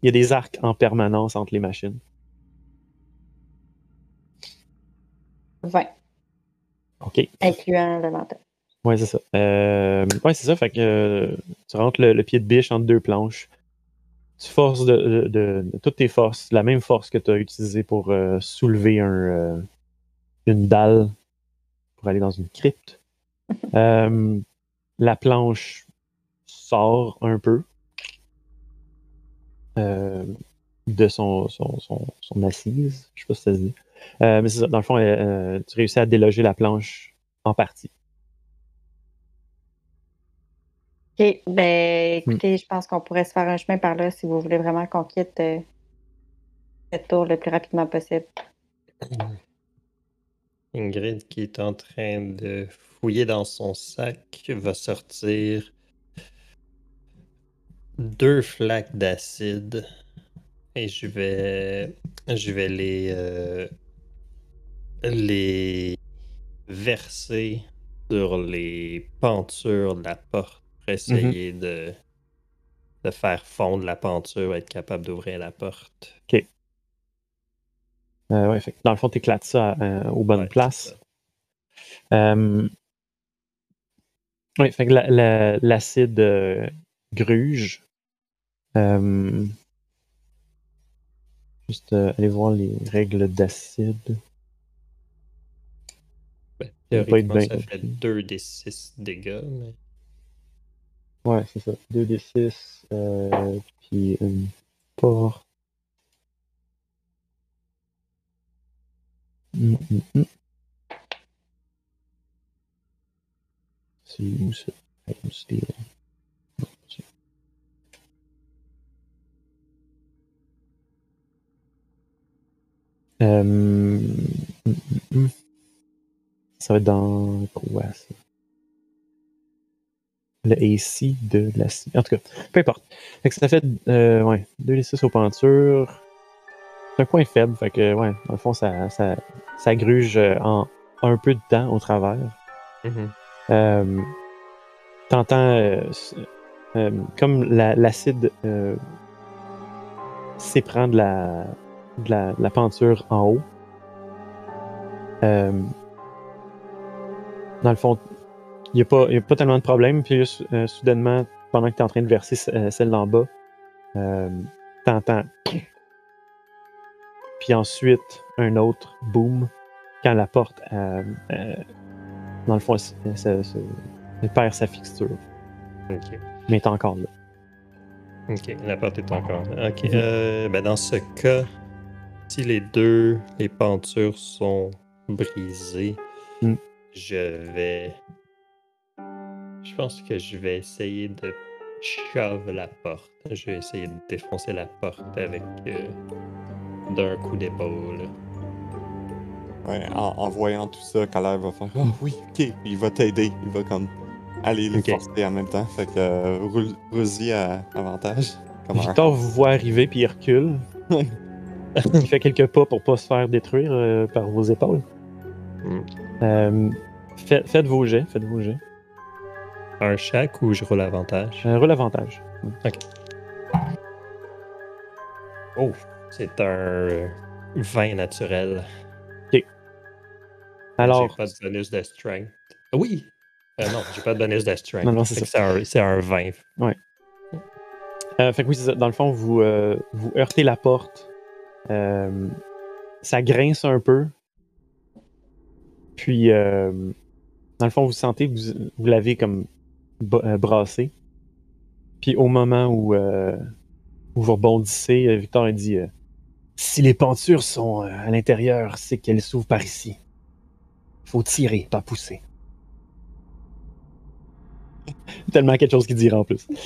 Il y a des arcs en permanence entre les machines.
20,
OK.
incluant l'avantage.
Ouais, c'est ça. Euh, ouais, c'est ça. Fait que euh, tu rentres le, le pied de biche entre deux planches. Tu forces de, de- de- de toutes tes forces, la même force que tu as utilisée pour euh, soulever un, une dalle pour aller dans une crypte. Euh, la planche sort un peu euh, de son, son, son, son assise. Je sais pas si ça se dit. Euh, mais c'est ça. Dans le fond, euh, tu réussis à déloger la planche en partie.
Ok, ben
Hmm.
écoutez, je pense qu'on pourrait se faire un chemin par là si vous voulez vraiment qu'on quitte euh, cette tour le plus rapidement possible.
Ingrid, qui est en train de fouiller dans son sac, va sortir deux flaques d'acide. Et je vais, je vais les, euh, les verser sur les pentures de la porte pour essayer de, de faire fondre la penture, être capable d'ouvrir la porte.
Euh, ouais, fait dans le fond, tu éclates ça euh, aux bonnes
Ouais,
places. Euh, oui, fait que la- la- l'acide euh, gruge. Euh, juste euh, aller voir les règles d'acide.
Ben, théoriquement, ça fait
compris.
2 des 6 dégâts, mais...
Ouais, c'est ça. 2d6, euh, puis une porte. Où ça? Item steal. Euh. Ça va être dans quoi ça? Le AC de la. En tout cas, peu importe. Fait que ça fait euh, ouais, 2 des 6 aux pentures. C'est un point faible, fait que ouais, dans le fond, ça, ça, ça gruge euh, en un peu de temps au travers.
Mhm.
Euh, T'entends euh, euh, comme la- l'acide s'éprend de la, de, la, de la peinture en haut. Dans le fond, il n'y a, pas- y a pas tellement de problème. Puis soudainement, pendant que tu es en train de verser celle d'en bas, t'entends. Puis ensuite, un autre boom quand la porte, euh, euh, dans le fond, elle, perd sa fixture.
Ok.
Mais elle est encore là.
Ok, la porte est encore là. Ok. Euh, ben dans ce cas, si les deux, les pentures sont brisées,
Mm.
je vais. Je pense que je vais essayer de shove la porte. Je vais essayer de défoncer la porte avec. D'un coup d'épaule.
Ouais, en, en voyant tout ça, Caleb va faire Ah oui, ok, il va t'aider. Il va comme aller les
Ok.
forcer en même temps. Fait que euh, roule- roule-y à avantage.
Victor vous voit arriver puis il recule. il fait quelques pas pour pas se faire détruire euh, par vos épaules.
Mm.
Euh, fait- faites vos jets, faites vos jets.
Un chaque ou je roule avantage?
Euh, roule avantage.
Oh, c'est un vin naturel.
Alors,
J'ai pas de bonus de strength. Oui! Euh, non, j'ai pas de bonus de strength.
Non, non, c'est
que C'est un, vin.
euh, fait que oui, c'est ça. Dans le fond, vous, euh, vous heurtez la porte. Euh, ça grince un peu. Puis, dans le fond, vous sentez que vous, vous l'avez comme brassé. Puis, au moment où, où vous rebondissez, Victor a dit euh, Si les pentures sont euh, à l'intérieur, c'est qu'elles s'ouvrent par ici. Faut tirer, pas pousser. Tellement quelque chose qu'il dira en plus.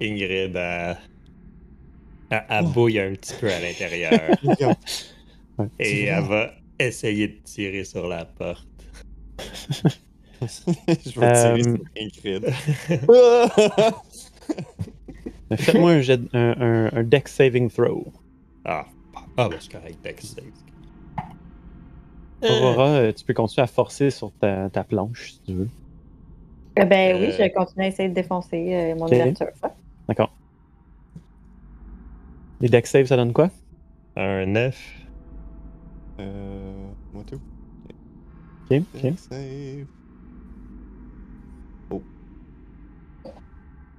Ingrid, elle, elle- elle bouille un petit peu à l'intérieur. Et elle va essayer de tirer sur la porte.
Je vais tirer
Euh,
sur Ingrid.
Faites-moi un, jet- un, un- un deck saving throw.
Ah, ah ben c'est correct, save. Euh,
Aurora, euh, tu peux continuer à forcer sur ta, ta planche si tu veux.
Eh ben oui,
Euh.
je continue à essayer de défoncer euh, mon
Ok.
ouverture. Ouais.
D'accord. Les deck saves, ça donne quoi?
Un 9.
Euh. Moi tout.
Ok, ok.
Save. Oh.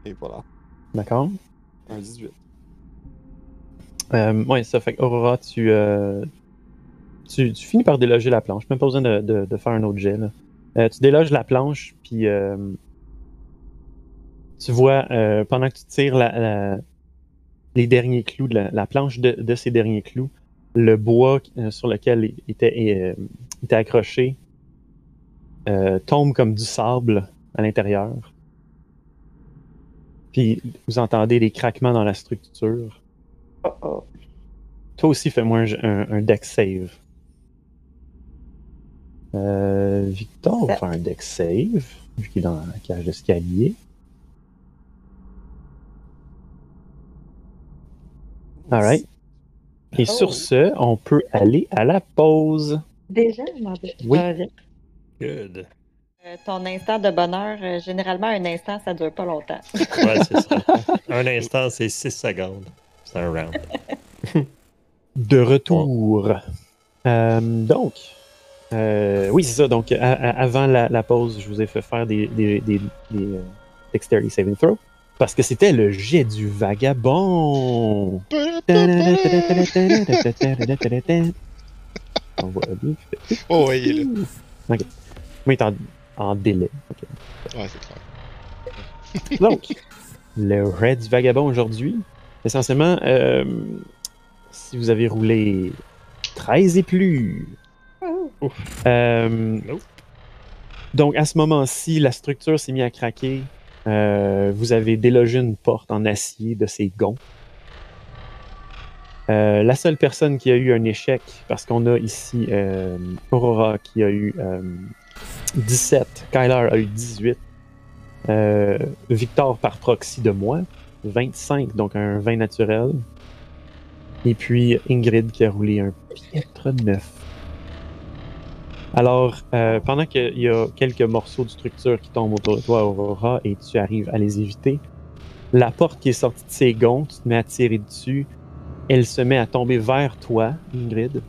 Et voilà.
D'accord.
Un 18.
Euh, ouais, ça fait que Aurora, tu, euh, tu, tu finis par déloger la planche. Même pas besoin de, de- de faire un autre jet. là. Euh, tu déloges la planche, puis euh, tu vois, pendant que tu tires la- la- les derniers clous de la, la planche de, de ces derniers clous, le bois sur lequel il était, était accroché tombe comme du sable à l'intérieur. Puis vous entendez des craquements dans la structure.
Oh, oh.
Toi aussi, fais-moi un, un, un deck save. Euh, Victor va faire un deck save, vu qu'il est dans la cage d'escalier. Alright. Et
Oh.
sur ce, on peut aller à la pause.
Déjà, mon Dieu.
Oui.
Ah, bien.
Good.
Euh, ton instant de bonheur, euh, généralement, un instant, ça dure pas longtemps.
Ouais, c'est ça. Un instant, c'est 6 secondes. C'est un round.
De retour. Euh, donc, euh, oui, c'est ça. Donc, avant la, la pause, je vous ai fait faire des, des, des, des, euh, Dexterity Saving Throw. Parce que c'était le jet du vagabond. On voit bien.
Oh, ouais, il est là.
Ok. Oui, il est en, délai.
Ouais, c'est clair.
Donc, le raid du vagabond aujourd'hui, essentiellement, euh, si vous avez roulé 13 et plus,
Ouf.
Euh,
Nope.
donc, à ce moment-ci, la structure s'est mise à craquer. Euh, vous avez délogé une porte en acier de ces gonds. Euh, la seule personne qui a eu un échec, parce qu'on a ici euh, Aurora qui a eu euh, 17, Kyler a eu 18, euh, Victor par proxy de moi, 25, donc un 20 naturel. Et puis Ingrid qui a roulé un piètre 9. Alors, euh, pendant qu'il y a quelques morceaux de structure qui tombent autour de toi, Aurora, et tu arrives à les éviter, la porte qui est sortie de ses gonds, tu te mets à tirer dessus, elle se met à tomber vers toi, Ingrid.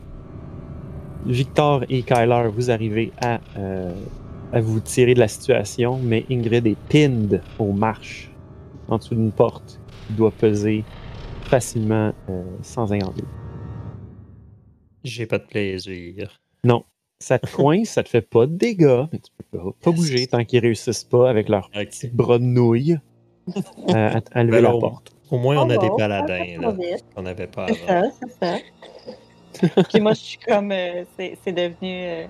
Victor et Kyler, vous arrivez à, euh, à vous tirer de la situation, mais Ingrid est pinned aux marches en dessous d'une porte qui doit peser facilement euh, sans incendier.
J'ai pas de plaisir.
Ça te coince, ça te fait pas de dégâts, mais tu peux pas, pas bouger tant qu'ils réussissent pas avec leurs
Ok.
petits bras de nouilles euh, à, à lever
Ben
la porte.
Au moins, on a
Oh
des paladins, là, qu'on n'avait pas
C'est ça, c'est ça. Puis moi, je suis comme. euh, c'est c'est devenu euh,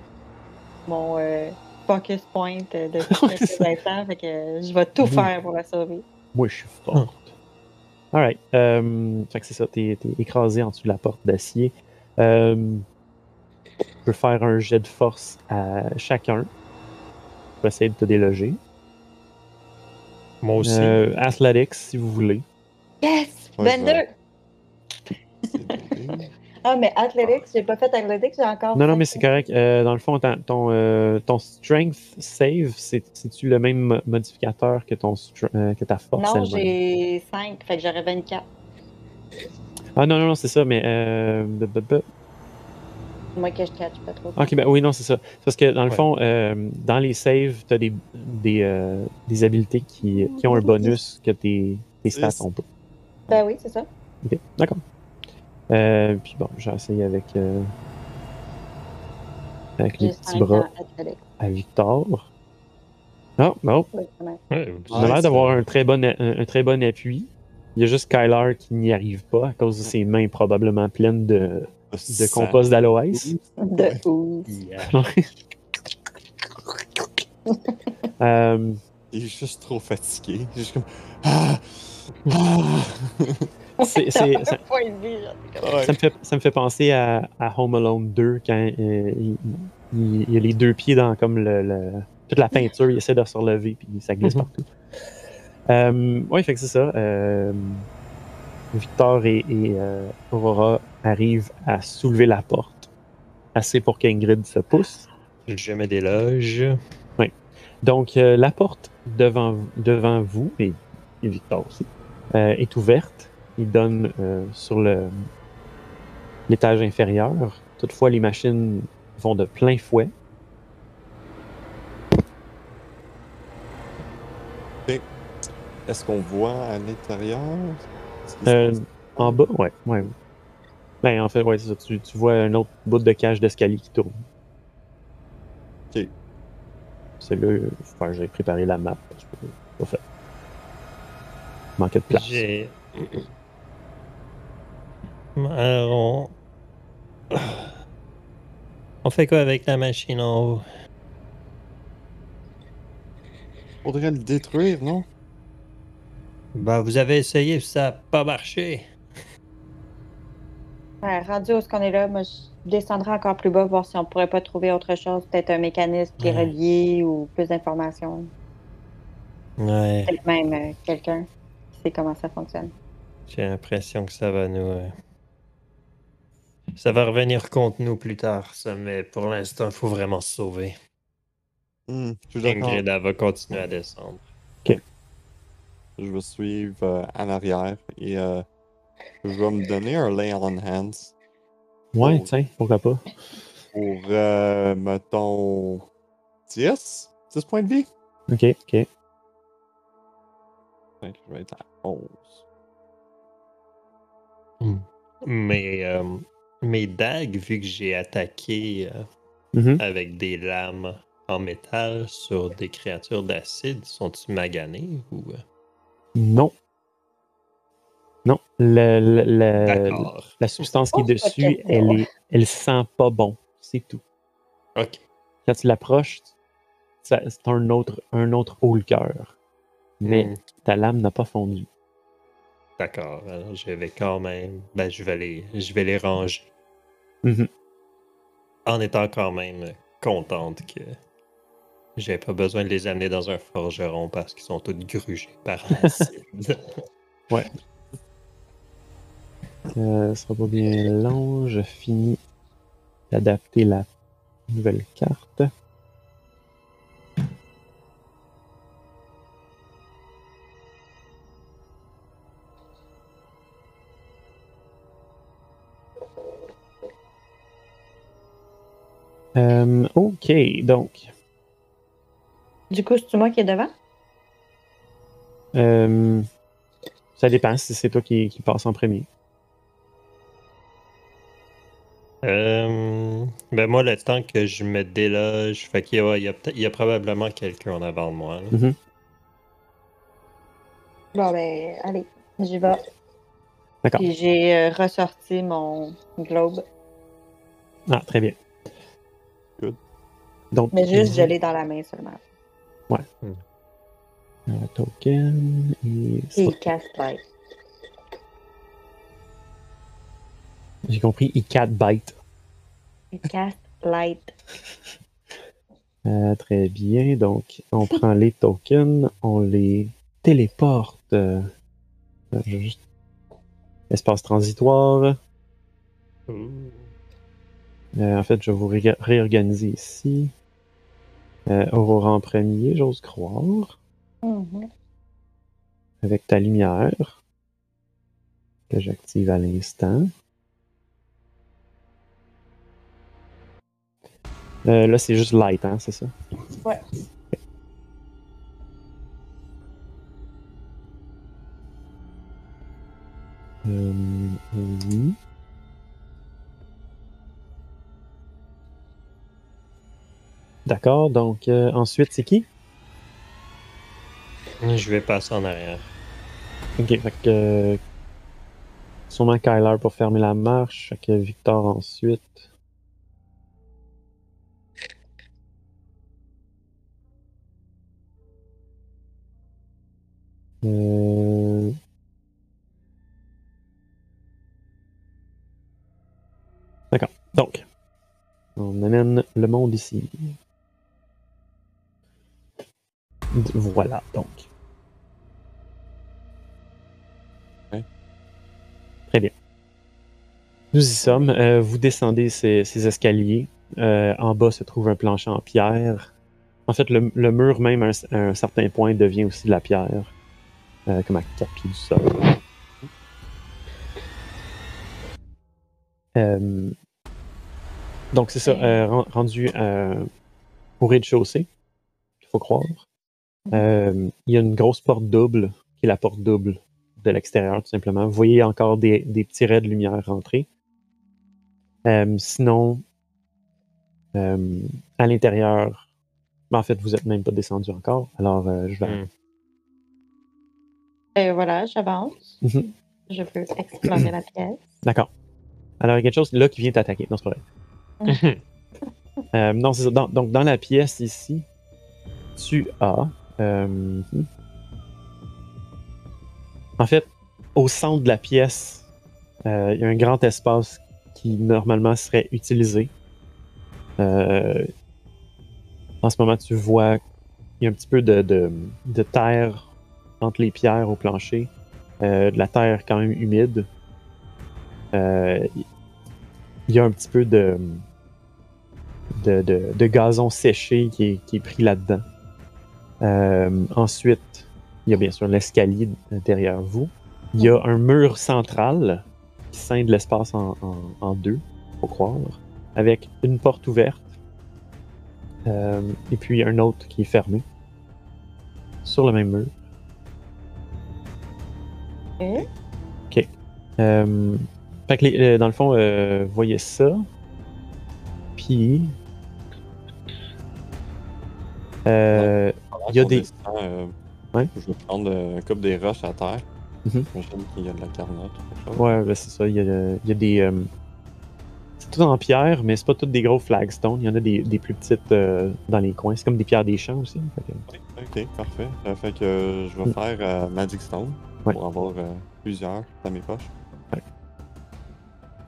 mon euh, focus point de
ça.
quelques instants. Fait que euh, je vais tout
Oui.
faire pour la sauver.
Moi, je suis forte. Alright. Euh, fait que c'est ça, t'es écrasé en dessous de la porte d'acier. Euh, je peux faire un jet de force à chacun. Je vais essayer de te déloger.
Moi aussi.
Euh, athletics, si vous voulez.
Yes!
Ouais,
22!
C'est bien.
Ah, mais Athletics, j'ai pas fait Athletics, j'ai encore.
Non, non, mais c'est correct. Euh, dans le fond, ton, ton, euh, ton strength save, c'est- c'est-tu le même mo- modificateur que, ton str- euh, que ta force?
Non, j'ai 5, fait que j'aurais 24.
Ah non, non, non, c'est ça, mais... Euh,
Moi que je catch pas trop.
Ok, ben oui, non, c'est ça. Parce que dans le
Ouais.
fond, euh, dans les saves, tu as des, des, euh, des habiletés qui, qui ont un bonus que tes, tes stats ont pas.
Ben oui, c'est ça.
Ok, d'accord. Euh, puis bon, j'ai essayé avec, euh, avec les petits
5
bras à Victor. Non, non,
Oui.
Ouais,
il a l'air d'avoir un très, bon, un, un très bon appui. Il y a juste Kyler qui n'y arrive pas à cause de ses mains probablement pleines de, de compost d'aloès.
De ouf.
Euh,
Il est juste trop fatigué. Il est juste comme. Ah! Ah!
c'est- c'est- ça- me fait, ça me fait penser à, à Home Alone 2 quand euh, il, il- il a les deux pieds dans comme le, le- toute la peinture, il essaie de se relever puis ça glisse
Mhm.
partout. Euh, oui, fait que c'est ça. euh, Victor et, et, euh, Aurora arrivent à soulever la porte assez pour qu'Ingrid se pousse.
Je me déloge.
Donc euh, la porte devant, devant vous et, et Victor aussi euh, est ouverte. Il donne euh, sur le l'étage inférieur. Toutefois, les machines vont de plein fouet.
Est-ce qu'on voit à l'intérieur?
Euh, en bas, ouais, ouais. Ben, en fait, ouais, c'est ça. Tu, tu vois un autre bout de cage d'escalier qui tourne.
Ok.
C'est là, enfin, j'ai préparé la map. parce que c'est pas fait. Manquait de place.
J'ai. Alors, on... on fait quoi avec la machine en haut?
Faudrait le détruire, non?
Bah, vous avez essayé, ça n'a pas marché.
Ouais, rendu où est-ce qu'on est là, moi, je descendrai encore plus bas, voir si on pourrait pas trouver autre chose, peut-être un mécanisme qui est
Ouais.
relié ou plus d'informations.
Ouais,
Peut-être même euh, quelqu'un qui sait comment ça fonctionne.
j'ai l'impression que ça va nous. euh, Ça va revenir contre nous plus tard, ça, mais pour l'instant, il faut vraiment se sauver.
Hmm, je suis d'accord.
Ingrid, elle va continuer à descendre.
Je vais suivre euh, en arrière et euh, je vais me donner un lay on hands
Ouais,
Oh.
tiens, pourquoi pas.
pour, euh, mettons, 10? 10 points de vie?
Ok, ok.
Je vais être à 11.
Mais euh, mes dagues, vu que j'ai attaqué euh,
Mhm.
avec des lames en métal sur des créatures d'acide, sont-ils maganés ou. euh?
Non. Non. Le- le- le-
D'accord.
la substance qui est dessus, elle, est, elle sent pas bon. C'est tout.
Ok.
Quand tu l'approches, c'est un autre, un autre haut le cœur. Mais
Hmm,
ta lame n'a pas fondu.
D'accord. Alors, je vais quand même. Ben, je vais les, je vais les ranger.
Mhm.
En étant quand même contente que j'ai pas besoin de les amener dans un forgeron parce qu'ils sont tous grugés par l'acide.
Euh, ce sera pas bien long. Je finis d'adapter la nouvelle carte. Euh, ok, donc,
Du coup, c'est moi qui est devant?
euh, ça dépend si c'est toi qui, qui passe en premier.
Euh, ben moi, le temps que je me déloge, fait qu'il y a, il y a, peut-être- il y a probablement quelqu'un en avant de moi. là.
Bon, ben, allez, j'y vais.
D'accord.
Puis j'ai euh, ressorti mon globe.
Ah, très bien. Donc,
Mais juste, l'ai dans la main seulement.
Un token et
Et il casse light.
j'ai compris, il 4 bytes.
Il casse light.
Euh, très bien, donc on prend les tokens, on les téléporte. euh, juste- Espace transitoire.
Ouh.
Euh, en fait, je vais vous ré- réorganiser ici. Euh, Aurora en premier, j'ose croire.
Mhm.
Avec ta lumière. Que j'active à l'instant. Euh, là, c'est juste light, hein, c'est ça?
Ouais.
Euh, oui. D'accord, donc euh, ensuite, c'est qui?
Je vais passer en arrière.
Ok, fait que. euh, sûrement Kyler pour fermer la marche, fait que Victor ensuite. Euh... D'accord. Donc, on amène le monde ici. Voilà, donc.
Ouais.
Très bien. Nous y sommes. Euh, vous descendez ces, ces escaliers. Euh, en bas se trouve un plancher en pierre. En fait, le, le mur, même à un, à un certain point, devient aussi de la pierre. Euh, comme à quatre pieds du sol. Euh, donc, c'est ça. euh, ren- rendu euh, au rez-de-chaussée, il faut croire. Euh, il y a une grosse porte double, qui est la porte double de l'extérieur, tout simplement. Vous voyez encore des, des petits raies de lumière rentrer. Euh, sinon, euh, à l'intérieur, ben, en fait, vous n'êtes même pas descendu encore. Alors, euh, je vais.
Hmm.
Et voilà, j'avance.
Mhm.
Je veux explorer la pièce.
D'accord. Alors, il y a quelque chose là qui vient t'attaquer. Non, c'est pas vrai. Euh, non, c'est ça. Dans- donc, dans la pièce ici, tu as. Euh, en fait, au centre de la pièce, euh, il y a un grand espace qui normalement serait utilisé. Euh, en ce moment, tu vois, il y a un petit peu de, de- terre entre les pierres au plancher. De la terre quand même humide. Il y a un petit peu de, de, de- gazon séché qui est pris là-dedans. Euh, ensuite, il y a bien sûr l'escalier derrière vous. Il y a un mur central qui scinde l'espace en, en- en deux, faut croire, avec une porte ouverte euh, et puis un autre qui est fermé sur le même mur.
Ok.
Euh, fait que les- dans le fond, voyez ça. Puis. Il y a des-
euh,
Ouais.
Je vais prendre euh, un couple des roches à terre.
Mhm.
J'imagine qu'il y a de la carnotte ou quelque chose.
ouais, ben, c'est ça. Il y a, il y a des. euh, C'est tout en pierre, mais c'est pas toutes des gros flagstones. Il y en a des, des plus petites euh, dans les coins. C'est comme des pierres des champs aussi. Que-
Ok, parfait. Ça fait que je vais
Mm.
faire Magic Stone
Ouais.
pour avoir plusieurs dans mes poches.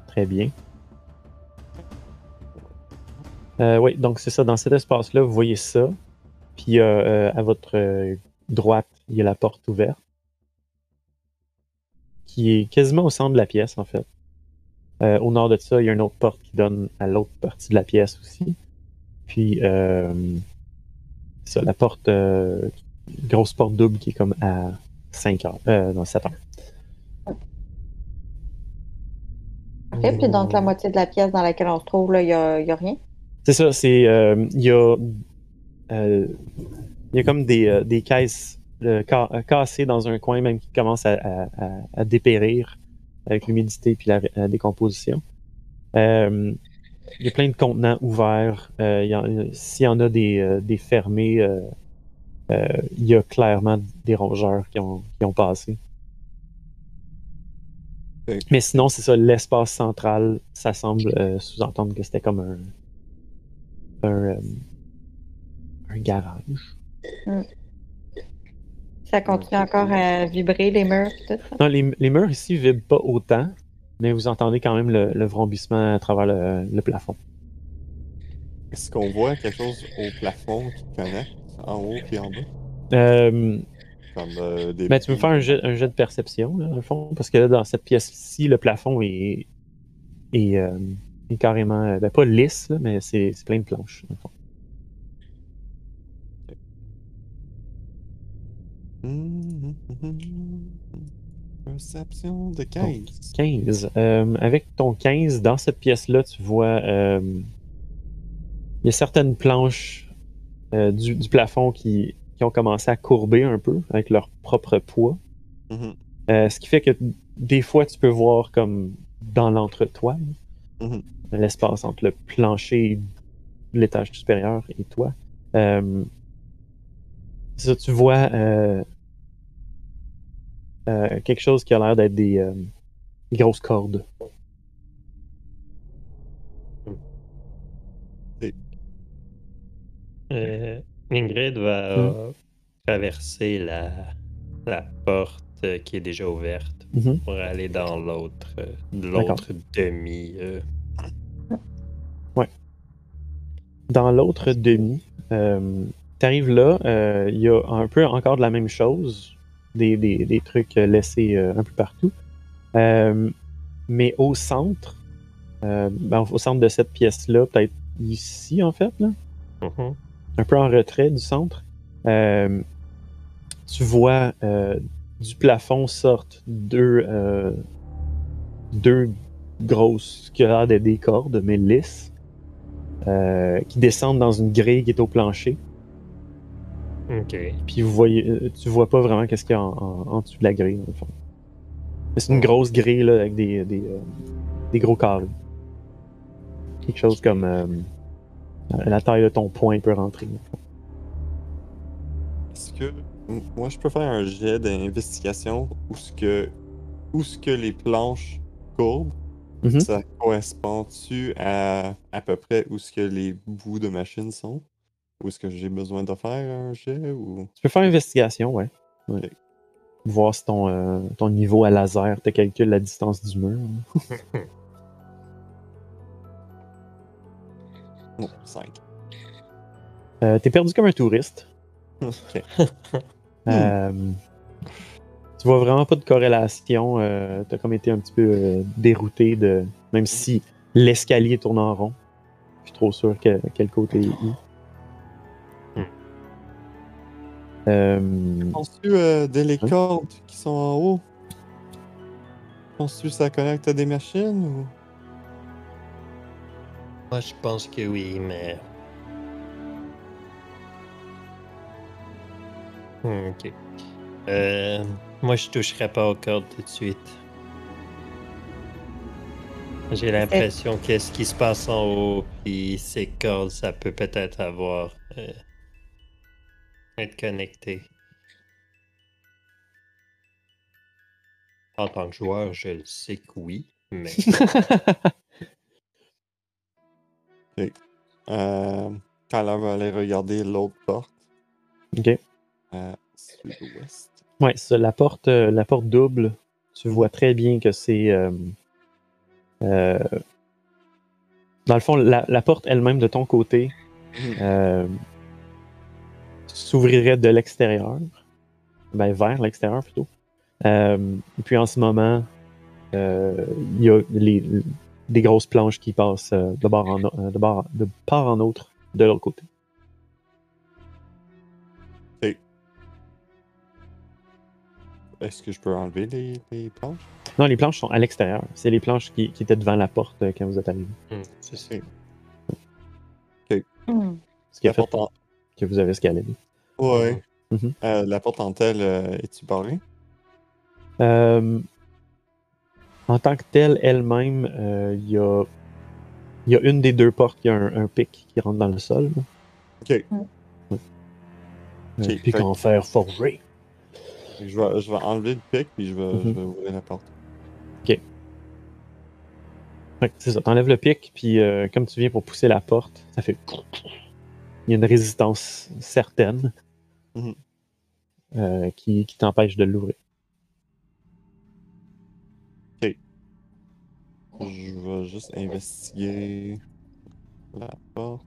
Très bien. Euh, oui, donc c'est ça. Dans cet espace-là, vous voyez ça. Puis euh, euh, à votre euh, droite, il y a la porte ouverte. Qui est quasiment au centre de la pièce, en fait. Euh, au nord de ça, il y a une autre porte qui donne à l'autre partie de la pièce aussi. Puis, euh, ça, la porte, euh, grosse porte double qui est comme à 5 heures, non, 7 heures.
OK, puis donc la moitié de la pièce dans laquelle on se trouve, là, il n'y a, a rien?
C'est ça, c'est. Il y a. euh, Il y a comme des, euh, des caisses euh, ca- cassées dans un coin, même qui commencent à, à- dépérir avec l'humidité puis la, la décomposition. Euh, il y a plein de contenants ouverts. S'il y en a des, des fermés, il y a clairement des rongeurs qui ont, qui ont passé. Mais sinon, c'est ça, l'espace central, ça semble euh, sous-entendre que c'était comme un, un, un garage.
Ça continue encore à vibrer, les murs, tout ça?
Non, les, les murs ici ne vibrent pas autant, mais vous entendez quand même le, le vrombissement à travers le, le plafond.
Est-ce qu'on voit quelque chose au plafond qui connecte en haut et en bas?
Euh,
Comme euh, des.
ben, tu peux faire un jet, un jet de perception, là, dans le fond, parce que là, dans cette pièce-ci, le plafond est, est, euh, est carrément, ben, pas lisse, là, mais c'est c'est plein de planches. dans le fond.
Hum, hum, hum, hum. Perception de 15.
15. Euh, avec ton 15, dans cette pièce-là, tu vois. euh, il y a certaines planches euh, du, du plafond qui, qui ont commencé à courber un peu avec leur propre poids.
Mhm,
Euh, ce qui fait que des fois, tu peux voir comme dans l'entretoile,
Mhm.
l'espace entre le plancher l'étage supérieur et toi. Ça, tu vois euh, quelque chose qui a l'air d'être des, euh, des grosses cordes.
Euh, Ingrid va
Hmm.
traverser la, la porte qui est déjà ouverte
Mhm.
pour aller dans l'autre l'autre demi. euh,
Dans l'autre demi, euh, tu arrives là, euh, il y a un peu encore de la même chose, des, des- des trucs euh, laissés euh, un peu partout. Euh, mais au centre, ben, au centre de cette pièce-là, peut-être ici en fait, là,
mhm.
un peu en retrait du centre, tu vois du plafond sortent deux, euh, deux grosses, qui a l'air d'être des cordes, mais lisses, euh, qui descendent dans une grille qui est au plancher.
Ok.
Puis vous voyez, euh, tu vois pas vraiment qu'est-ce qu'il y a en, en- en dessous de la grille, dans le fond. Mais c'est une grosse grille là, avec des, des, euh, des gros carrés. Quelque chose comme euh, la taille de ton poing peut rentrer. dans le fond.
Est-ce que. Moi, je peux faire un jet d'investigation où ce que. Où ce que les planches courbent,
Mhm.
ça correspond-tu à à peu près où ce que les bouts de machine sont? Ou est-ce que j'ai besoin de faire un jet ou.
Tu peux faire investigation, ouais. Voir si ton, euh, ton niveau à laser te calcule la distance du mur.
Non, 5.
Euh, T'es perdu comme un touriste. Euh, tu vois vraiment pas de corrélation. Euh, T'as comme été un petit peu dérouté de. Même si l'escalier tourne en rond. Je suis trop sûr que, quel côté est où.
Penses-tu euh, des les
Oui.
cordes qui sont en haut? Penses-tu que ça connecte à des machines ou?
Moi, je pense que oui, mais. Hmm, Ok. Euh, moi, je toucherai pas aux cordes tout de suite. J'ai l'impression que ce qui se passe en haut, puis ces cordes, ça peut peut-être avoir. euh, être connecté. En tant que joueur, je le sais que oui, mais.
Euh, Kyler va aller regarder l'autre porte
Ok.
à sud-ouest.
Ouais, la porte, euh, la porte double, tu vois très bien que c'est. euh, euh, dans le fond, la, la porte elle-même de ton côté euh, s'ouvrirait de l'extérieur, ben, vers l'extérieur plutôt. Euh, et puis en ce moment, euh, il y a les, des grosses planches qui passent euh, de, bord en, euh, de, bord- de part en autre de l'autre côté.
Est-ce que je peux enlever les, les planches?
Non, les planches sont à l'extérieur. C'est les planches qui, qui étaient devant la porte euh, quand vous êtes arrivé.
Hmm, c'est ça.
Hmm.
Ce qui a
La
fait
porte en...
que vous avez escaladé.
Ouais.
Mhm.
Euh, la porte en telle, euh, es-tu barrée?
Euh, en tant que telle, elle-même, euh, il y, a, il y a une des deux portes qui a un, un pic qui rentre dans le sol. là.
Ok.
Un
Ok,
pic
fait-
en fer forgé.
Je vais, je vais enlever le pic puis je vais, je
Mhm.
vais ouvrir la porte.
Ouais, c'est ça. T'enlèves le pic, puis euh, comme tu viens pour pousser la porte, ça fait. Il y a une résistance certaine
Mhm.
euh, qui, qui t'empêche de l'ouvrir.
Je vais juste investiguer la porte.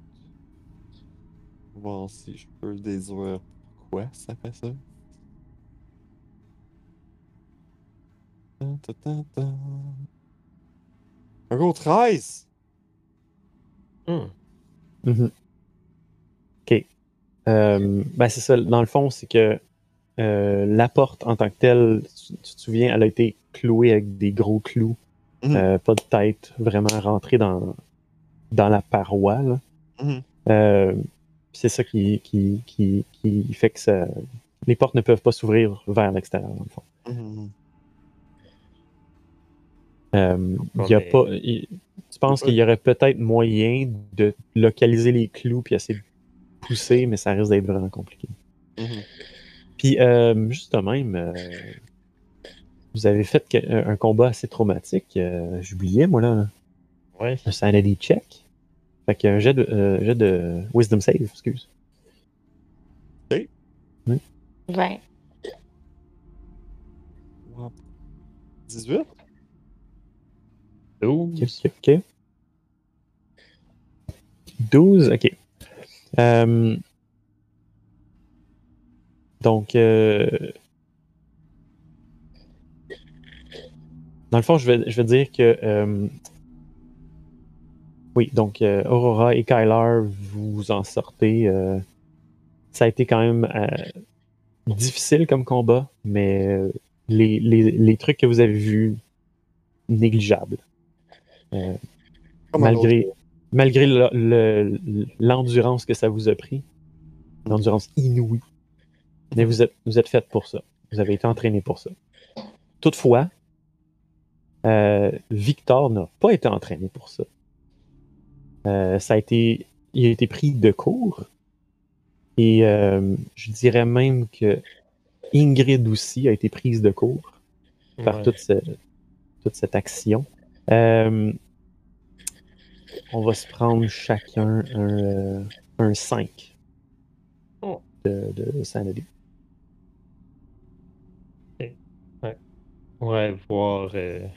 Voir si je peux déduire pourquoi ça fait ça. Ta, ta, ta, ta. Un gros 13!
Hmm.
OK. Euh, ben c'est ça. Dans le fond, c'est que euh, la porte en tant que telle, tu, tu te souviens, elle a été clouée avec des gros clous.
Mhm.
Euh, pas de tête vraiment rentrée dans, dans la paroi.
Mhm.
Euh, c'est ça qui, qui, qui, qui fait que ça, les portes ne peuvent pas s'ouvrir vers l'extérieur, dans le fond. Euh, il y a pas, tu penses qu'il y aurait peut-être moyen de localiser les clous puis essayer de pousser, mais ça risque d'être vraiment compliqué.
Mhm.
Puis, euh, juste de même, euh, vous avez fait que- un, un combat assez traumatique. euh, J'oubliais, moi, là,
Ouais.
un sanity check. Fait qu'un jet de, euh, jet de wisdom save, excuse.
20.
18?
12.
Ok, ok. 12, ok. Euh, donc, euh, dans le fond, je vais, je vais dire que. euh, oui, donc Aurora et Kyler, vous en sortez. ça a été quand même difficile comme combat, mais les, les- les trucs que vous avez vus, négligeables.
Un
malgré, le- le- l'endurance que ça vous a pris, l'endurance inouïe, mais vous êtes, vous êtes fait pour ça. Vous avez été entraîné pour ça. Toutefois, euh, Victor n'a pas été entraîné pour ça. Euh, ça a été, il a été pris de court. Et euh, je dirais même que Ingrid aussi a été prise de court par
Ouais.
toute, ce- toute cette action. Euh, on va se prendre chacun un, euh, un 5
Oh.
de, de sanity.
Ouais, voir, euh,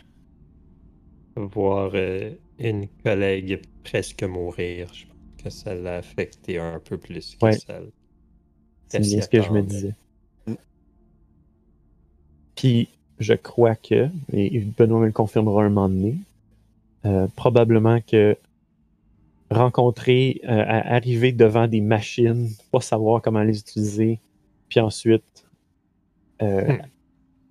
voir euh, une collègue presque mourir, je pense que ça l'a affecté un peu plus que
Ouais.
ça.
C'est bien ce que je me disais. Puis, je crois que, et Benoît me le confirmera un moment donné, euh, probablement que rencontrer, euh, arriver devant des machines, pas savoir comment les utiliser, puis ensuite euh,
Hmm.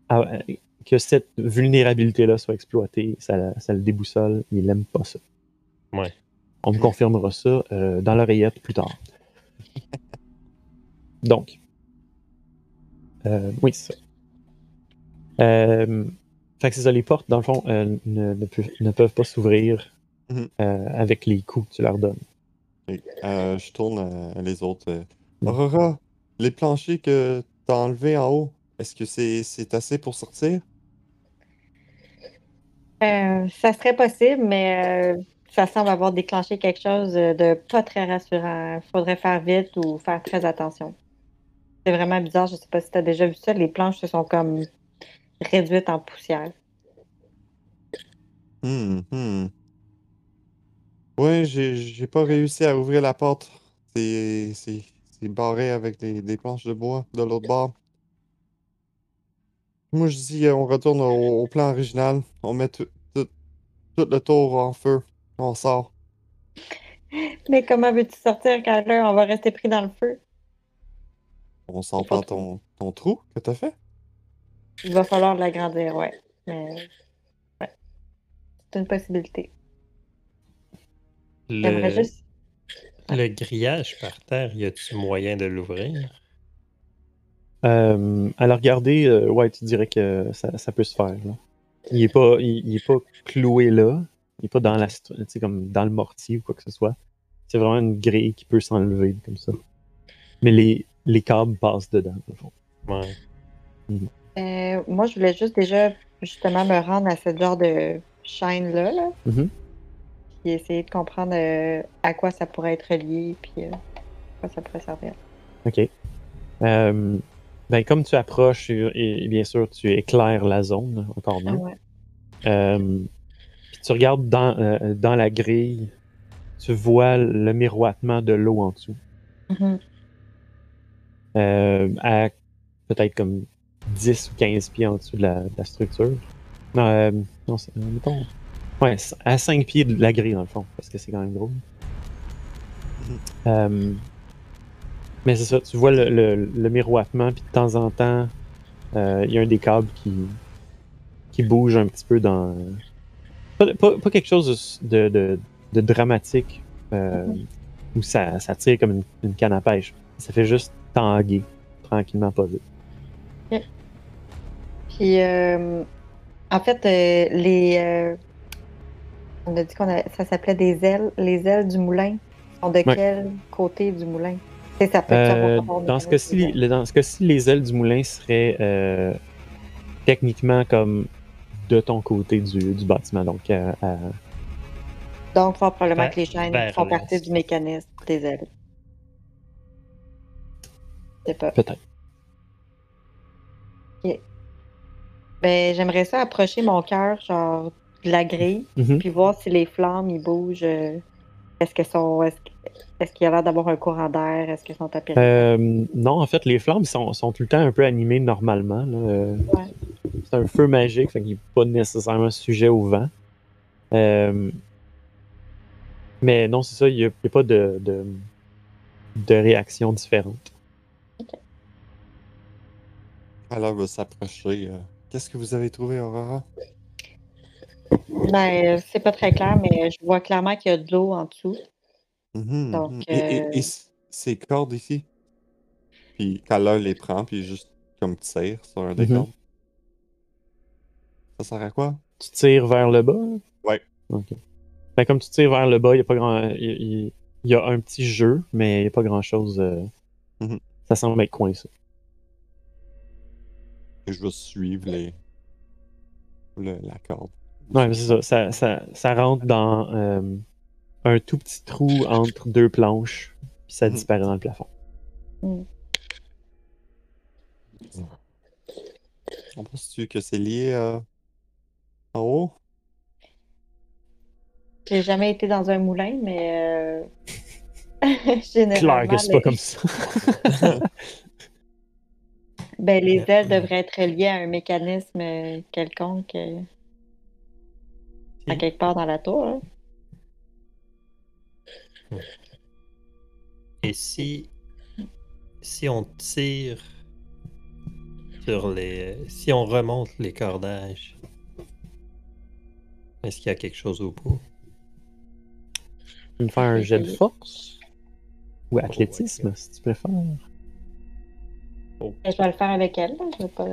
à- que cette vulnérabilité-là soit exploitée, ça, ça le déboussole, il n'aime pas ça.
Ouais.
On me confirmera ça euh, dans l'oreillette plus tard. Donc, euh, oui, c'est ça. Euh, fait que c'est ça, les portes, dans le fond, euh, ne, ne pu- ne peuvent pas s'ouvrir
Mhm.
euh, avec les coups que tu leur donnes.
Euh, je tourne à, à les autres. euh.
Mm.
Aurora, les planchers que t'as enlevés en haut, est-ce que c'est c'est assez pour sortir?
Euh, ça serait possible, mais euh, ça semble avoir déclenché quelque chose de pas très rassurant. Faudrait faire vite ou faire très attention. C'est vraiment bizarre. Je sais pas si tu as déjà vu ça. Les planches se sont comme réduites en poussière.
Hmm. Ouais, j'ai j'ai pas réussi à ouvrir la porte. C'est c'est c'est barré avec des, des planches de bois de l'autre bord. Moi, je dis, euh, on retourne au, au plan original. On met tout, tout, tout le tour en feu. On sort.
Mais comment veux-tu sortir quand là, on va rester pris dans le feu?
On sort par ton, ton trou que t'as fait?
Il va falloir l'agrandir, ouais. Mais ouais. C'est une possibilité.
Le,
juste.
le grillage par terre, y a-tu moyen de l'ouvrir?
Euh, à la regarder, euh, ouais, tu dirais que ça, ça peut se faire. là. Il est pas, il, il est pas cloué là. Il est pas dans la, stru- tu sais, comme dans le mortier ou quoi que ce soit. C'est vraiment une grille qui peut s'enlever comme ça. Mais les, les câbles passent dedans. au fond.
Ouais.
Euh, moi, je voulais juste déjà justement me rendre à ce genre de chaîne-là. Là,
Mhm.
Puis essayer de comprendre euh, à quoi ça pourrait être lié, puis euh, à quoi ça pourrait servir.
OK. Euh, ben, comme tu approches, et, et bien sûr, tu éclaires la zone encore mieux.
ouais.
Puis tu regardes dans, dans la grille, tu vois le miroitement de l'eau en dessous.
Mhm.
Euh, à peut-être comme 10 ou 15 pieds en dessous de la, de la structure. Non, euh, non mettons. Ouais, à 5 pieds de la grille dans le fond, parce que c'est quand même gros. Euh, mais c'est ça, tu vois le, le- le miroitement, puis de temps en temps, euh, il y a un des câbles qui, qui bouge un petit peu dans. Pas, pas- pas quelque chose de, de- de dramatique euh, où ça, ça tire comme une, une canne à pêche. Ça fait juste tanguer tranquillement, pas vite.
Puis, euh, en fait, euh, les. On a dit qu'on a, ça s'appelait des ailes. Les ailes du moulin sont de
Ouais.
quel côté du moulin? Ça peut
Euh, dans, ce cas-ci, dans ce cas-ci, les ailes du moulin seraient euh, techniquement comme de ton côté du, du bâtiment. Donc, euh,
Donc, fort probablement que les chaînes font partie du mécanisme des ailes. Pas.
peut-être.
Ben, j'aimerais ça approcher mon cœur, genre, de la grille,
Mhm.
puis voir si les flammes, ils bougent. euh, Est-ce que sont. Est-ce qu'il y a l'air d'avoir un courant d'air? Est-ce qu'ils sont à?
Euh, non, en fait, les flammes sont, sont tout le temps un peu animées normalement.
Ouais.
C'est un feu magique, fait qu'il n'est pas nécessairement sujet au vent. Euh, mais non, c'est ça, il n'y a, il y a pas de, de, de réaction différente.
Alors, va s'approcher. Qu'est-ce que vous avez trouvé, Aurora?
Ben, euh, c'est pas très clair, mais je vois clairement qu'il y a de l'eau en dessous.
Mhm,
Donc,
mhm. Et,
euh,
et ces cordes ici? Puis Kala les prend, puis juste comme tire sur un des
Mhm.
cordes. Ça sert à quoi?
Tu tires vers le bas?
Ouais.
Ok. Ben, comme tu tires vers le bas, il y a pas grand. Il y a un petit jeu, mais il n'y a pas grand chose.
Mhm.
Ça semble être coincé.
Et je vais suivre les... le- la corde.
Ouais, mais c'est ça. Ça, ça. ça rentre dans euh, un tout petit trou entre deux planches, puis ça
Mhm.
disparaît dans le plafond.
On pense-tu que c'est lié euh, en haut?
J'ai jamais été dans un moulin, mais euh,
Clair
généralement,
que c'est
les,
pas comme ça.
ben, les ailes devraient être liées à un mécanisme euh, quelconque euh, à quelque part dans la tour. hein.
Et si, si on tire sur les. Si on remonte les cordages, est-ce qu'il y a quelque chose au bout?
Tu veux me faire un jet de force? Ou athlétisme, si tu préfères.
Ben, Je vais le faire avec elle. Je vais pas...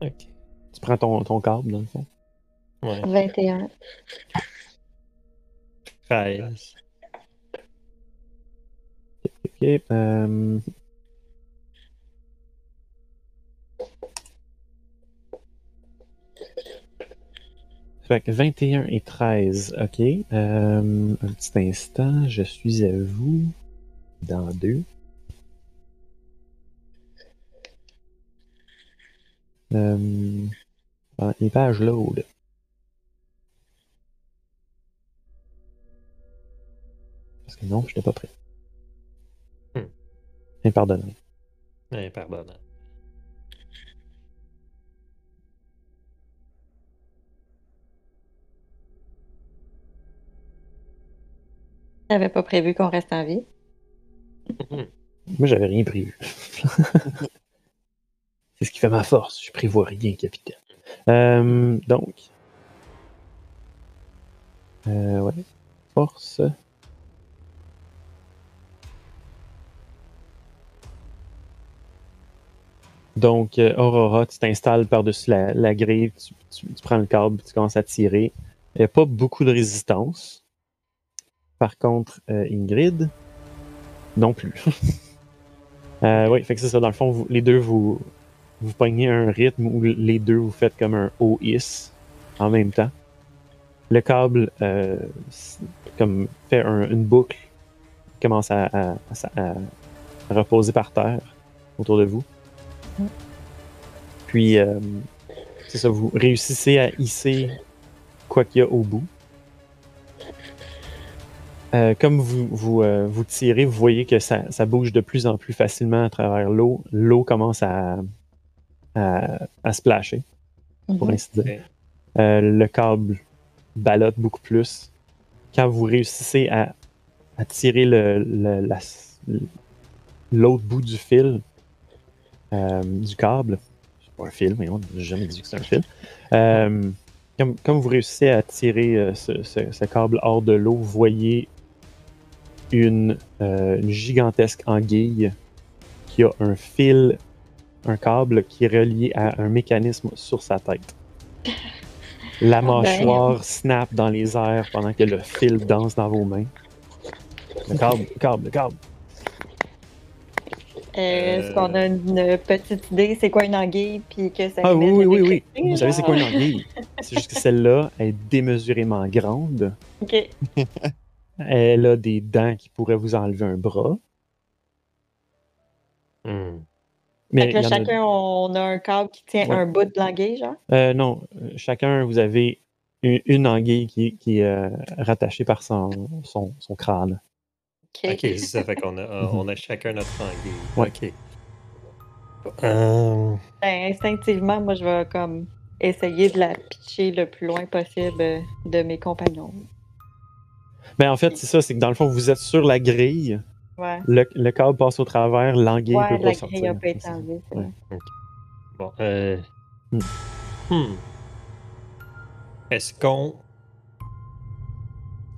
Ok.
Tu prends ton, ton câble, dans le fond.
Ouais.
21.
13.
Ok. euh, Fait que 21 et 13, ok. Euh, un petit instant, je suis à vous dans deux. Euh, les pages load. Parce que non, je n'étais pas prêt.
Hmm.
Impardonnable.
Impardonnable.
J'avais pas prévu qu'on reste en vie.
Moi, j'avais rien prévu. C'est ce qui fait ma force. Je prévois rien, capitaine. Euh, donc. Euh, ouais. Force. Donc, euh, Aurora, tu t'installes par-dessus la, la grille, tu, tu- tu prends le câble, tu commences à tirer. Il n'y a pas beaucoup de résistance. Par contre, euh, Ingrid, non plus. euh, oui, fait que c'est ça. Dans le fond, vous- les deux, vous, vous pognez un rythme où les deux, vous faites comme un O-is en même temps. Le câble euh, comme fait un- une boucle, commence à- à- à reposer par terre autour de vous. Puis, euh, c'est ça, vous réussissez à hisser quoi qu'il y a au bout. Euh, comme vous, vous, euh, vous tirez, vous voyez que ça, ça bouge de plus en plus facilement à travers l'eau. L'eau commence à, à, à splasher, pour
Mhm.
ainsi dire. Euh, le câble ballotte beaucoup plus. Quand vous réussissez à, à tirer le- le- la- l'autre bout du fil, euh, du câble, c'est pas un fil, mais on n'a jamais dit que c'est un fil. Euh, comme, comme vous réussissez à tirer euh, ce, ce- ce câble hors de l'eau, vous voyez une, euh, une gigantesque anguille qui a un fil, un câble qui est relié à un mécanisme sur sa tête. La
ben.
mâchoire snap dans les airs pendant que le fil danse dans vos mains. Le câble, le câble, le câble.
Euh, Est-ce qu'on a une petite idée c'est quoi une anguille puis que ça
Ah oui, oui, oui, oui. Vous savez, c'est quoi une anguille? C'est juste que celle-là est démesurément grande.
Ok.
Elle a des dents qui pourraient vous enlever un bras.
Hmm.
Mais
Fait que là,
a-
chacun, on a un câble qui tient
Ouais.
un bout de l'anguille, genre?
Euh, non, chacun, vous avez une, une anguille qui, qui est euh, rattachée par son, son, son crâne.
Ok.
Ça fait qu'on a, on a chacun notre anguille.
Ouais.
Ok. Euh,
Ben, instinctivement, moi, je vais comme essayer de la pitcher le plus loin possible de mes compagnons.
Ben, en fait, c'est ça, c'est que dans le fond, vous êtes sur la grille,
Ouais.
le, le câble passe au travers, l'anguille
Ouais,
peut
la
pas sortir.
grille a pas été
C'est ça.
enlevée, c'est
Ouais.
bon. Euh,
Hmm.
hmm. Est-ce qu'on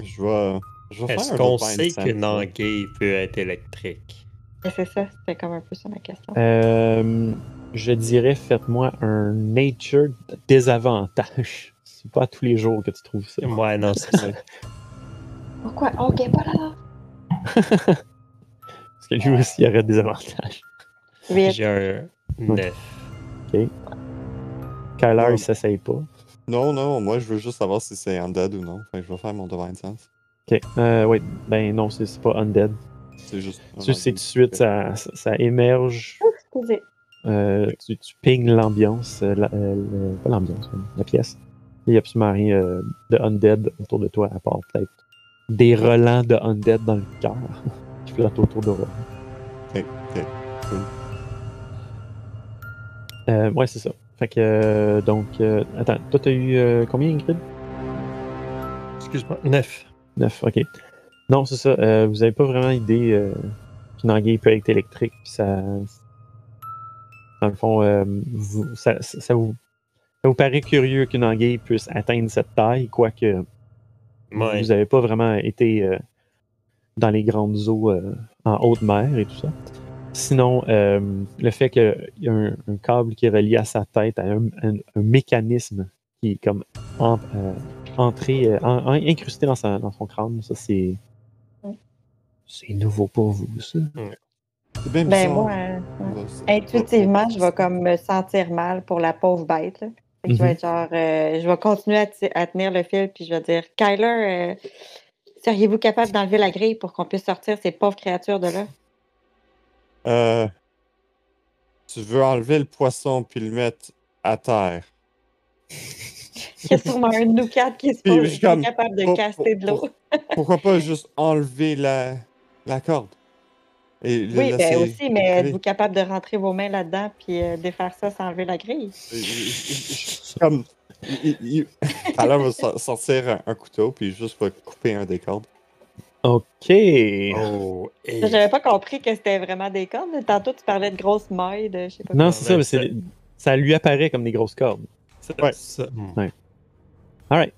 je vais
est-ce
un
qu'on sait qu'une anguille peut être électrique?
C'est ça, c'était comme un peu ça ma question.
Euh, je dirais, faites-moi un nature désavantage. C'est pas tous les jours que tu trouves ça.
Ouais, non, c'est ça.
Pourquoi? Oh, ok, pas là!
Parce que lui aussi, il aurait des avantages.
J'ai un 9.
Kyler,
Ouais.
il s'essaye pas.
Non, non, moi je veux juste savoir si c'est undead ou non. Fait que je vais faire mon Divine Sense.
Ok. Euh, oui, ben non, c'est c'est pas undead.
C'est juste.
Tu sais, tout de suite, ça, ça, ça émerge.
Excusez.
euh, tu, tu pignes l'ambiance. euh, la- euh, pas l'ambiance, la pièce. Il n'y a absolument rien euh, de undead autour de toi, à part peut-être des relents de undead dans le cœur qui flottent autour de toi.
Ok, ok, cool.
Euh, ouais, c'est ça. Fait que, euh, donc, euh, attends, toi, t'as eu euh, combien, Ingrid?
Excuse-moi. 9.
9, ok. Non, c'est ça. euh, vous avez pas vraiment idée euh, qu'une anguille peut être électrique. Puis ça. Dans le fond, euh, vous- ça, ça- ça vous, ça vous paraît curieux qu'une anguille puisse atteindre cette taille, quoique
Ouais.
vous n'avez pas vraiment été dans les grandes eaux en haute mer et tout ça. Sinon, le fait qu'il y a un, un câble qui est relié à sa tête, à un, un- un mécanisme qui est comme en- entré, euh, en- en- incrusté dans, sa- dans son crâne, ça c'est.
Ouais.
C'est nouveau pour vous, ça.
C'est bien
Ben, moi, euh, ouais. Intuitivement, je vais comme me sentir mal pour la pauvre bête. là. Je vais
Mhm.
être genre, euh, je vais continuer à, tenir le fil, puis je vais dire, Kyler, euh, seriez-vous capable d'enlever la grille pour qu'on puisse sortir ces pauvres créatures de là?
Euh, tu veux enlever le poisson puis le mettre à terre.
Il y a sûrement un de nous quatre qui, se pose- qui est
comme,
capable de
pour-
caster de l'eau.
Pourquoi pas juste enlever la, la corde? Et
Oui, ben
laisser
aussi, mais êtes-vous capable de rentrer vos mains là-dedans puis euh, défaire ça sans enlever la grille?
Comme. Alors, va so- sortir un, un couteau puis juste va couper un des cordes.
Ok.
Oh, et...
J'avais pas compris que c'était vraiment des cordes. Tantôt, tu parlais de grosses mailles, de je sais pas
Non, c'est ça, mais c'est- ça lui apparaît comme des grosses cordes.
Ouais.
Ça, hmm.
Alright.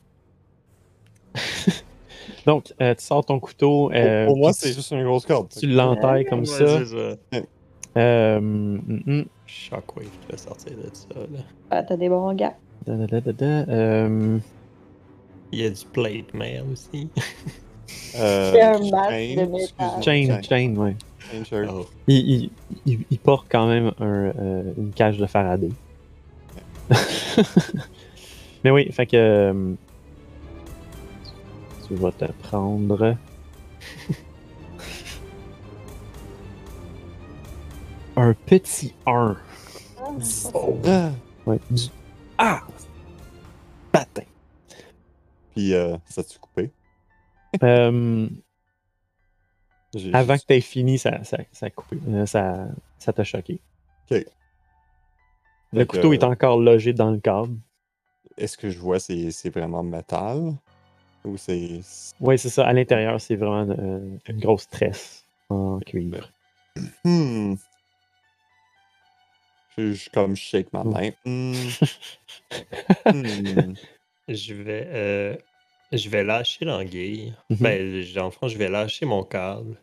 Donc, euh, tu sors ton couteau.
Pour,
euh,
pour moi, c'est
tu-
juste une grosse corde.
Tu l'entailles comme
Ouais,
ça.
c'est ça.
Euh, mm, mm.
Shockwave, je vais sortir de ça. Là.
Ah, t'as des bons gars.
Da, da, da, da, da. Euh,
Il y a du plate mail aussi.
Euh,
C'est un masque
chain,
de métal.
excuse-moi,
chain, chain, ouais.
chain shirt.
Oh.
Il, il, il, il porte quand même un, euh, une cage de Faraday. Mais oui, fait que. euh, tu vas te prendre. un petit 1.
Ah!
Ouais. Du... Ah! Patin.
Puis, euh, ça t'a coupé?
Euh, avant que tu aies fini, ça, ça, ça a coupé. Euh, ça, ça t'a choqué.
Ok.
Le couteau est encore logé dans le câble.
Est-ce que je vois c'est c'est vraiment métal? Ou c'est.
Oui, c'est ça. À l'intérieur, c'est vraiment euh, une grosse tresse en cuivre.
Hmm. Je, je comme shake ma main. Hmm. Hmm.
Je vais, euh, je vais lâcher l'anguille. Ben, je- dans le fond, je vais lâcher mon câble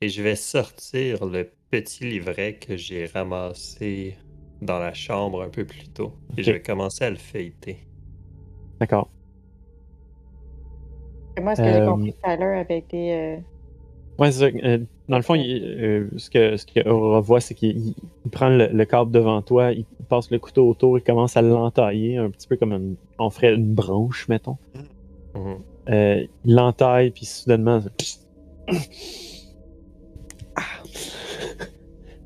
et je vais sortir le petit livret que j'ai ramassé dans la chambre un peu plus tôt. Et je vais commencer à le feuilleter.
D'accord.
Et Moi, ce que j'ai
Euh,
compris tout à l'heure avec des. euh,
Ouais, c'est ça. Euh, dans le fond, il- euh, ce que, ce que Aurora voit, c'est qu'il il- il prend le, le câble devant toi, il passe le couteau autour, il commence à l'entailler, un petit peu comme une- on ferait une branche, mettons.
Mhm.
Euh, il l'entaille, puis soudainement.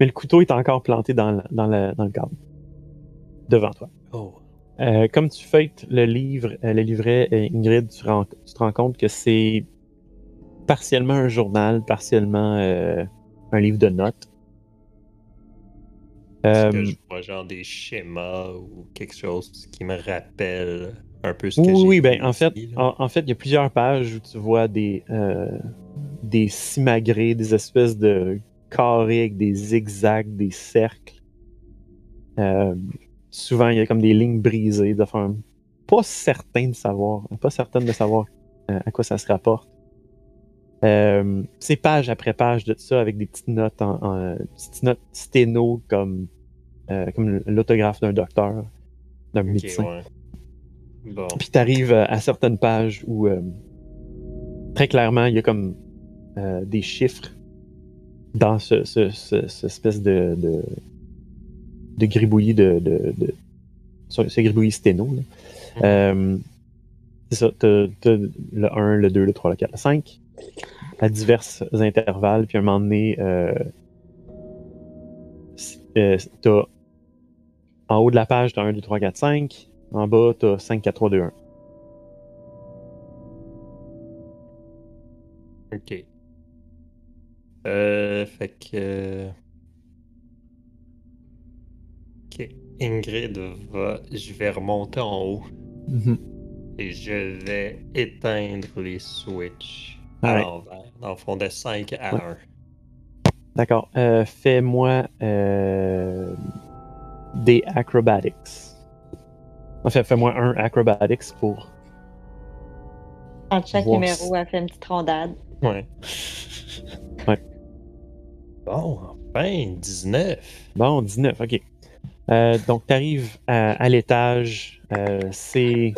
Mais le couteau est encore planté dans le, dans le, dans le câble. Devant toi.
Oh.
Euh, comme tu feuilletes le livre, euh, le livret, euh, Ingrid, tu, rends- tu te rends compte que c'est partiellement un journal, partiellement un livre de notes.
Est-ce que je vois genre des schémas ou quelque chose qui me rappelle un peu ce que
oui, oui, ben en fait, en, en fait, il y a plusieurs pages où tu vois des des simagrées, des espèces de carrés avec des zigzags, des cercles. Euh, souvent, il y a comme des lignes brisées, de faire pas certain de savoir, pas certaine de savoir euh, à quoi ça se rapporte. Euh, c'est page après page de ça avec des petites notes en, en- petites notes sténo comme euh, comme l'autographe d'un docteur, d'un médecin.
ouais. Bon.
Puis tu arrives à certaines pages où euh, très clairement il y a comme des chiffres dans ce, ce, ce- ce espèce de, de, de gribouillis de, de, de- ce, gribouillis sténo. là. Euh, c'est ça, t'as, t'as le 1, le 2, le 3, le 4, le 5 à divers intervalles, puis à un moment donné, euh, euh, t'as en haut de la page, t'as 1, 2, 3, 4, 5. En bas, t'as 5, 4, 3, 2, 1.
Ok. Euh, fait que. Ok. Ingrid va. Je vais remonter en haut et je vais éteindre les switches à l'envers. Dans le fond, de 5 à
Ouais.
1.
D'accord. Euh, Fais-moi euh, des acrobatics. En fait, fais-moi un acrobatics pour.
Entre chaque
Voir
numéro, elle fait une petite rondade.
Ouais.
Ouais.
Bon, enfin, 19.
Bon, 19, ok. Euh, donc, tu arrives à, à l'étage. euh, c'est.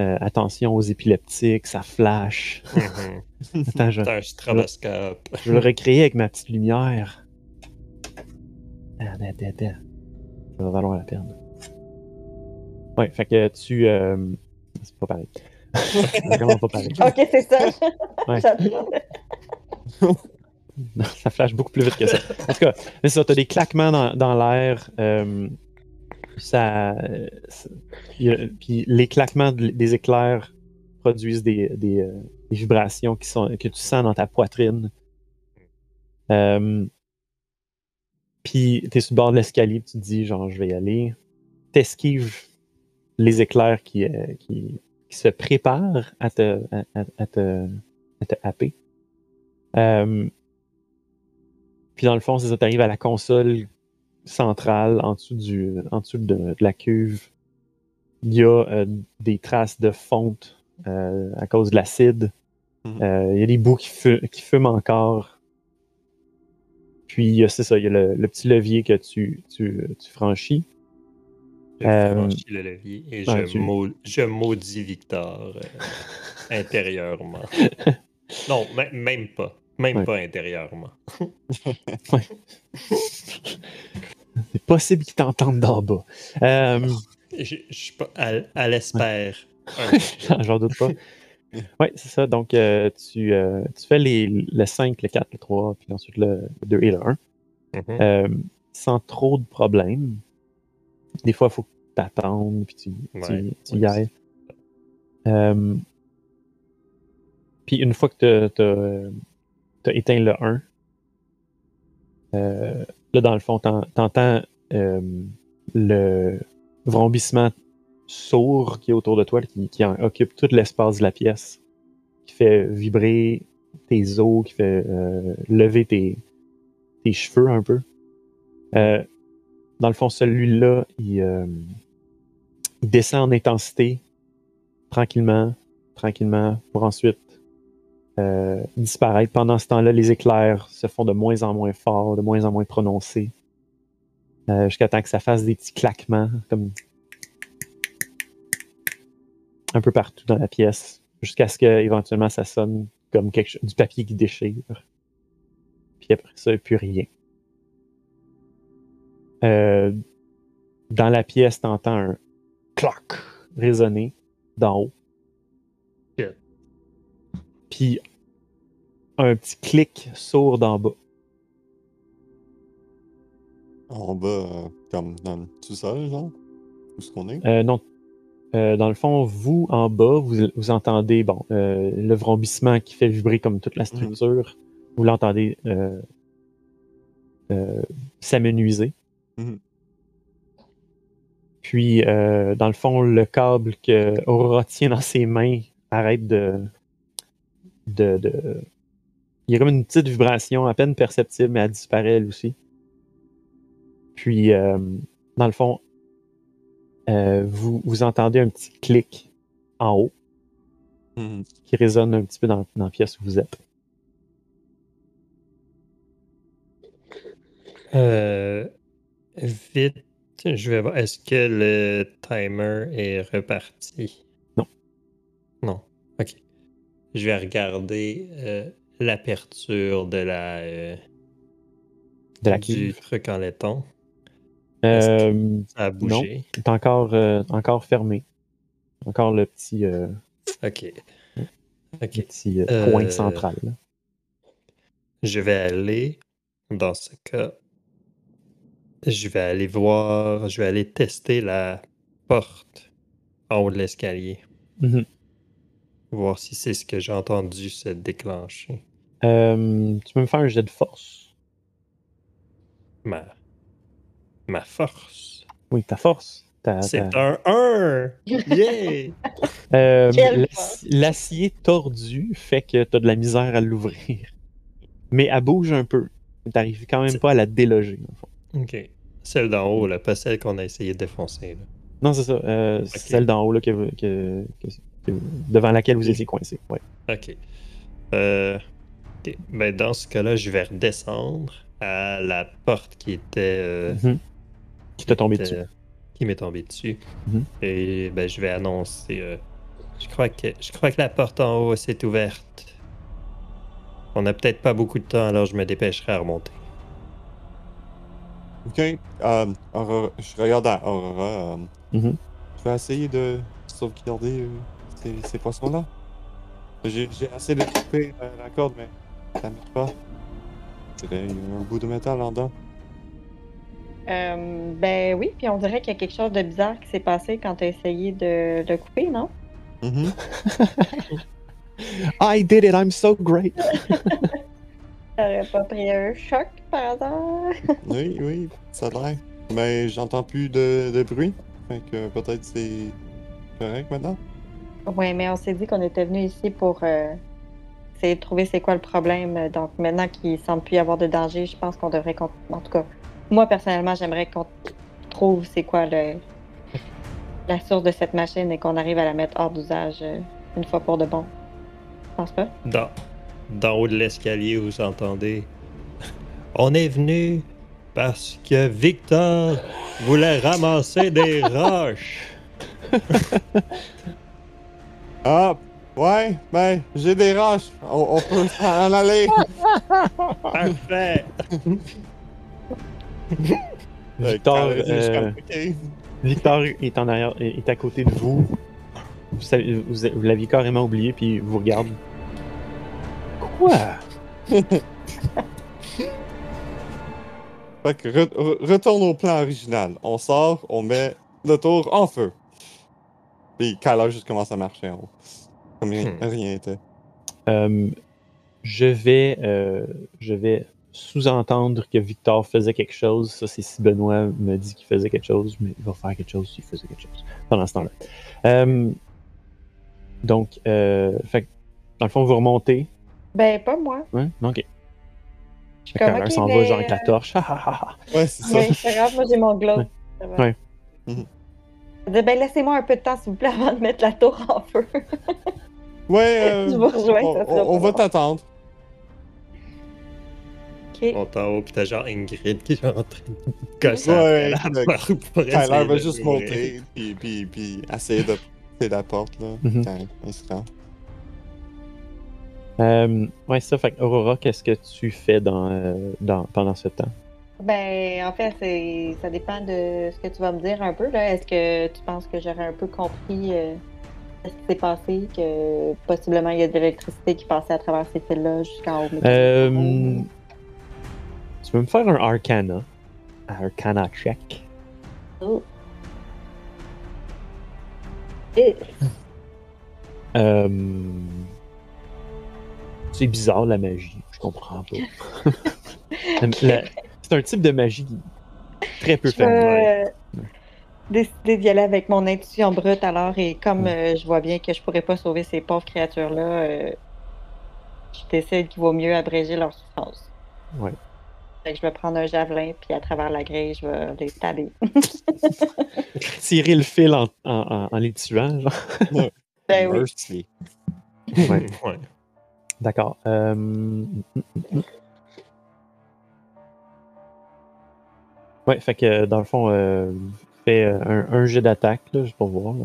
euh, attention aux épileptiques, ça flash.
Mhm.
Attends, je,
C'est un stroboscope.
je vais le recréer avec ma petite lumière. Ah, attends, attends, attends. Ça va valoir la peine. Ouais, fait que tu. euh, C'est pas pareil. C'est vraiment pas pareil.
Ok, c'est ça.
Ouais. Non, ça flash beaucoup plus vite que ça. En tout cas, c'est ça, t'as des claquements dans, l'air. euh, a- puis les claquements de- des éclairs produisent euh, des vibrations qui sont, que tu sens dans ta poitrine. Euh, puis t'es sur le bord de l'escalier, tu te dis, genre, je vais y aller. T'esquives les éclairs qui, euh, qui, se préparent à te, à te, à te happer. Euh, puis dans le fond, c'est ça, t'arrives à la console centrale en dessous, du, en dessous de, de la cuve. Il y a euh, des traces de fonte euh, à cause de l'acide.
Mhm.
Euh, il y a des bouts qui, fu- qui fument encore. Puis il y a- c'est ça, il y a le, le petit levier que tu, tu, tu franchis.
Je
Euh,
franchis le levier et je,
tu-
maudis Victor euh, intérieurement. Non, mê- même pas. Même
Ouais.
pas intérieurement.
C'est possible qu'ils t'entendent d'en bas. Euh,
Je, je suis pas à, à l'espère. Un-
J'en doute pas. Oui, c'est ça. Donc, euh, tu, euh, tu fais les, le 5, le 4, le 3, puis ensuite le 2 et le 1.
Mhm.
euh, sans trop de problèmes. Des fois, il faut que tu attendes, puis tu,
Ouais,
tu y ailles. Euh, puis une fois que tu as, éteint le 1, euh, là, dans le fond, tu entends le vrombissement sourd qui est autour de toi, qui, occupe tout l'espace de la pièce, qui fait vibrer tes os, qui fait euh, lever tes, cheveux un peu. Euh, dans le fond, celui-là, il, euh, il descend en intensité tranquillement, tranquillement, pour ensuite euh, disparaître. Pendant ce temps-là, les éclairs se font de moins en moins forts, de moins en moins prononcés, euh, jusqu'à temps que ça fasse des petits claquements, comme un peu partout dans la pièce, jusqu'à ce que éventuellement ça sonne comme quelque chose, du papier qui déchire. Puis après ça, plus rien. Euh, dans la pièce, t'entends un cloc résonner d'en haut. Puis un petit clic sourd d'en bas.
En bas, euh, comme dans le sous-sol, genre? Où est-ce qu'on est?
Euh, non. Euh, dans le fond, vous, en bas, vous, vous entendez bon, le vrombissement qui fait vibrer comme toute la structure. Vous l'entendez s'amenuiser.
Mhm.
Puis, dans le fond, le câble que Aurora tient dans ses mains arrête de, de, de- Il y a comme une petite vibration à peine perceptible, mais elle disparaît elle aussi. Puis, euh, dans le fond, euh, vous, vous entendez un petit clic en haut
Mhm.
qui résonne un petit peu dans, dans la pièce où vous êtes.
Euh, vite, je vais voir. Est-ce que le timer est reparti?
Non.
Non. Ok. Je vais regarder euh, l'aperture de la, euh,
De la
du truc en laiton.
Euh,
Ça a bougé?
est encore, euh, encore fermé. Encore le petit, euh,
Ok.
le
Ok.
petit point central. là.
Je vais aller, dans ce cas, je vais aller voir, je vais aller tester la porte en haut de l'escalier.
Mhm.
Voir si c'est ce que j'ai entendu se déclencher.
Euh, tu peux me faire un jet de force?
Ma, ma force.
Oui, ta force. Ta-
C'est un 1! Yeah!
Euh. L'acier tordu fait que tu as de la misère à l'ouvrir. Mais elle bouge un peu. T'arrives quand même pas à la déloger. dans le fond.
ok. Celle d'en haut, là, pas celle qu'on a essayé de défoncer. Là.
Non, c'est ça. euh, c'est Celle d'en haut là, que- que- que- devant laquelle vous étiez coincé. Ouais.
Ok. Euh, ok. Ben, dans ce cas-là, je vais redescendre à la porte qui était. euh,
Mhm. Qui t'a tombé
était-
dessus.
Qui m'est tombé dessus.
Mhm.
Et ben, je vais annoncer. euh, je, crois que, je crois que la porte en haut s'est ouverte. On n'a peut-être pas beaucoup de temps, alors je me dépêcherai à remonter.
Ok. Euh, Aurora- je regarde à Aurora. euh,
Mhm.
tu vas essayer de sauvegarder euh, ces, ces poissons-là. J'ai essayé de couper euh, la corde, mais ça marche pas. C'est un un bout de métal en dedans.
Euh, ben oui, puis on dirait qu'il y a quelque chose de bizarre qui s'est passé quand tu as essayé de le couper, non?
Mhm.
I did it, I'm so great.
T'aurais pas pris un choc par hasard?
Oui, oui, ça a l'air. Mais j'entends plus de, de bruit. Fait que peut-être c'est correct maintenant.
Ouais, mais on s'est dit qu'on était venu ici pour euh, essayer de trouver c'est quoi le problème. Donc maintenant qu'il semble plus y avoir de danger, je pense qu'on devrait. con- En tout cas, moi personnellement, j'aimerais qu'on trouve c'est quoi le la source de cette machine et qu'on arrive à la mettre hors d'usage euh, une fois pour de bon. Je pense pas?
Dans, d'en haut de l'escalier, vous entendez. On est venu parce que Victor voulait ramasser des roches.
Ah, ouais, ben, j'ai des roches. On, on peut en aller.
Parfait.
Victor, euh,
comme, ok.
Victor est en arrière, est à côté de vous. Vous, savez- vous, carrément oublié, puis il vous regarde. Quoi?
Fait que re- re- retourne au plan original. On sort, on met le tour en feu. Puis Kyler juste commence à marcher en haut. Comme rien
Hmm.
rien n'était.
Euh, je vais, euh, je vais sous-entendre que Victor faisait quelque chose. Ça, c'est si Benoît me dit qu'il faisait quelque chose, mais il va faire quelque chose s'il faisait quelque chose pendant ce temps-là. Euh, donc, euh, fait, dans le fond, vous remontez.
Ben, pas moi.
Hein? Ok.
Je suis comme,
Kyler
ok,
s'en va genre avec la torche. Ha, ha.
Ouais, c'est ça.
Oui, c'est grave, moi j'ai mon globe. Ça va.
Ouais.
Mhm.
Dis, ben laissez-moi un peu de temps, s'il vous plaît, avant de mettre la tour en feu.
Ouais, euh,
Je vous rejoins,
on,
ça
on- va t'attendre.
ok.
On est en haut, pis t'as genre Ingrid qui est en train de gosser
Ouais,
essayer
Kyler va
de
juste monter, puis, puis, puis essayer de pousser la porte, là. Quand il se rend.
Euh, ouais, c'est ça. Fait que Aurora, qu'est-ce que tu fais dans, euh, dans, pendant ce temps?
Ben, en fait, c'est ça dépend de ce que tu vas me dire un peu. là. Est-ce que tu penses que j'aurais un peu compris euh, ce qui s'est passé, que possiblement il y a de l'électricité qui passait à travers ces fils-là jusqu'en haut?
Euh, tu peux me faire un Arcana? Un Arcana check.
Oh. Et-
Euh, c'est bizarre la magie, je comprends pas. La- la- c'est un type de magie très peu
Je vais
familier.
euh, décider d'y aller avec mon intuition brute alors et comme
Mm.
euh, je vois bien que je pourrais pas sauver ces pauvres créatures-là, euh, je décide qu'il vaut mieux abréger leur souffrance.
Ouais.
Fait que je vais prendre un javelin puis à travers la grille, je vais les taber.
Tirer le fil en, en- en- en les tuant, genre.
Ben oui.
Ouais.
Ouais.
D'accord. Euh, Ouais, fait que dans le fond, euh, fais euh, un, un jet d'attaque, là, juste pour voir. Là.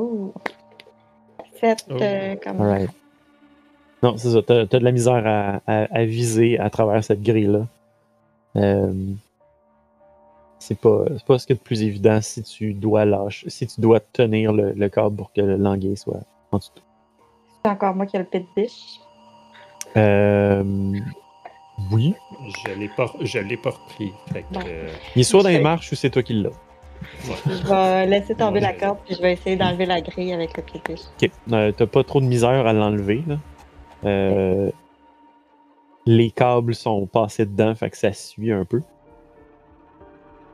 Ouh. Sept,
Oh.
euh, comme...
Alright. Non, c'est ça. T'as, t'as de la misère à, à- à viser à travers cette grille-là. Euh, c'est pas, c'est pas ce qu'il y a de plus évident si tu dois lâcher, si tu dois tenir le, le câble pour que le languet soit en dessous.
C'est encore moi qui ai le pit biche.
Euh, oui.
Je l'ai pas, je l'ai pas repris. Fait que,
Bon.
euh,
Il est soit dans les marches ou c'est toi qui l'as.
Je vais laisser tomber
Ouais,
la corde puis je vais essayer d'enlever la grille avec le biche.
Ok. Euh, t'as pas trop de misère à l'enlever. là? Euh, les câbles sont passés dedans, fait que ça suit un peu.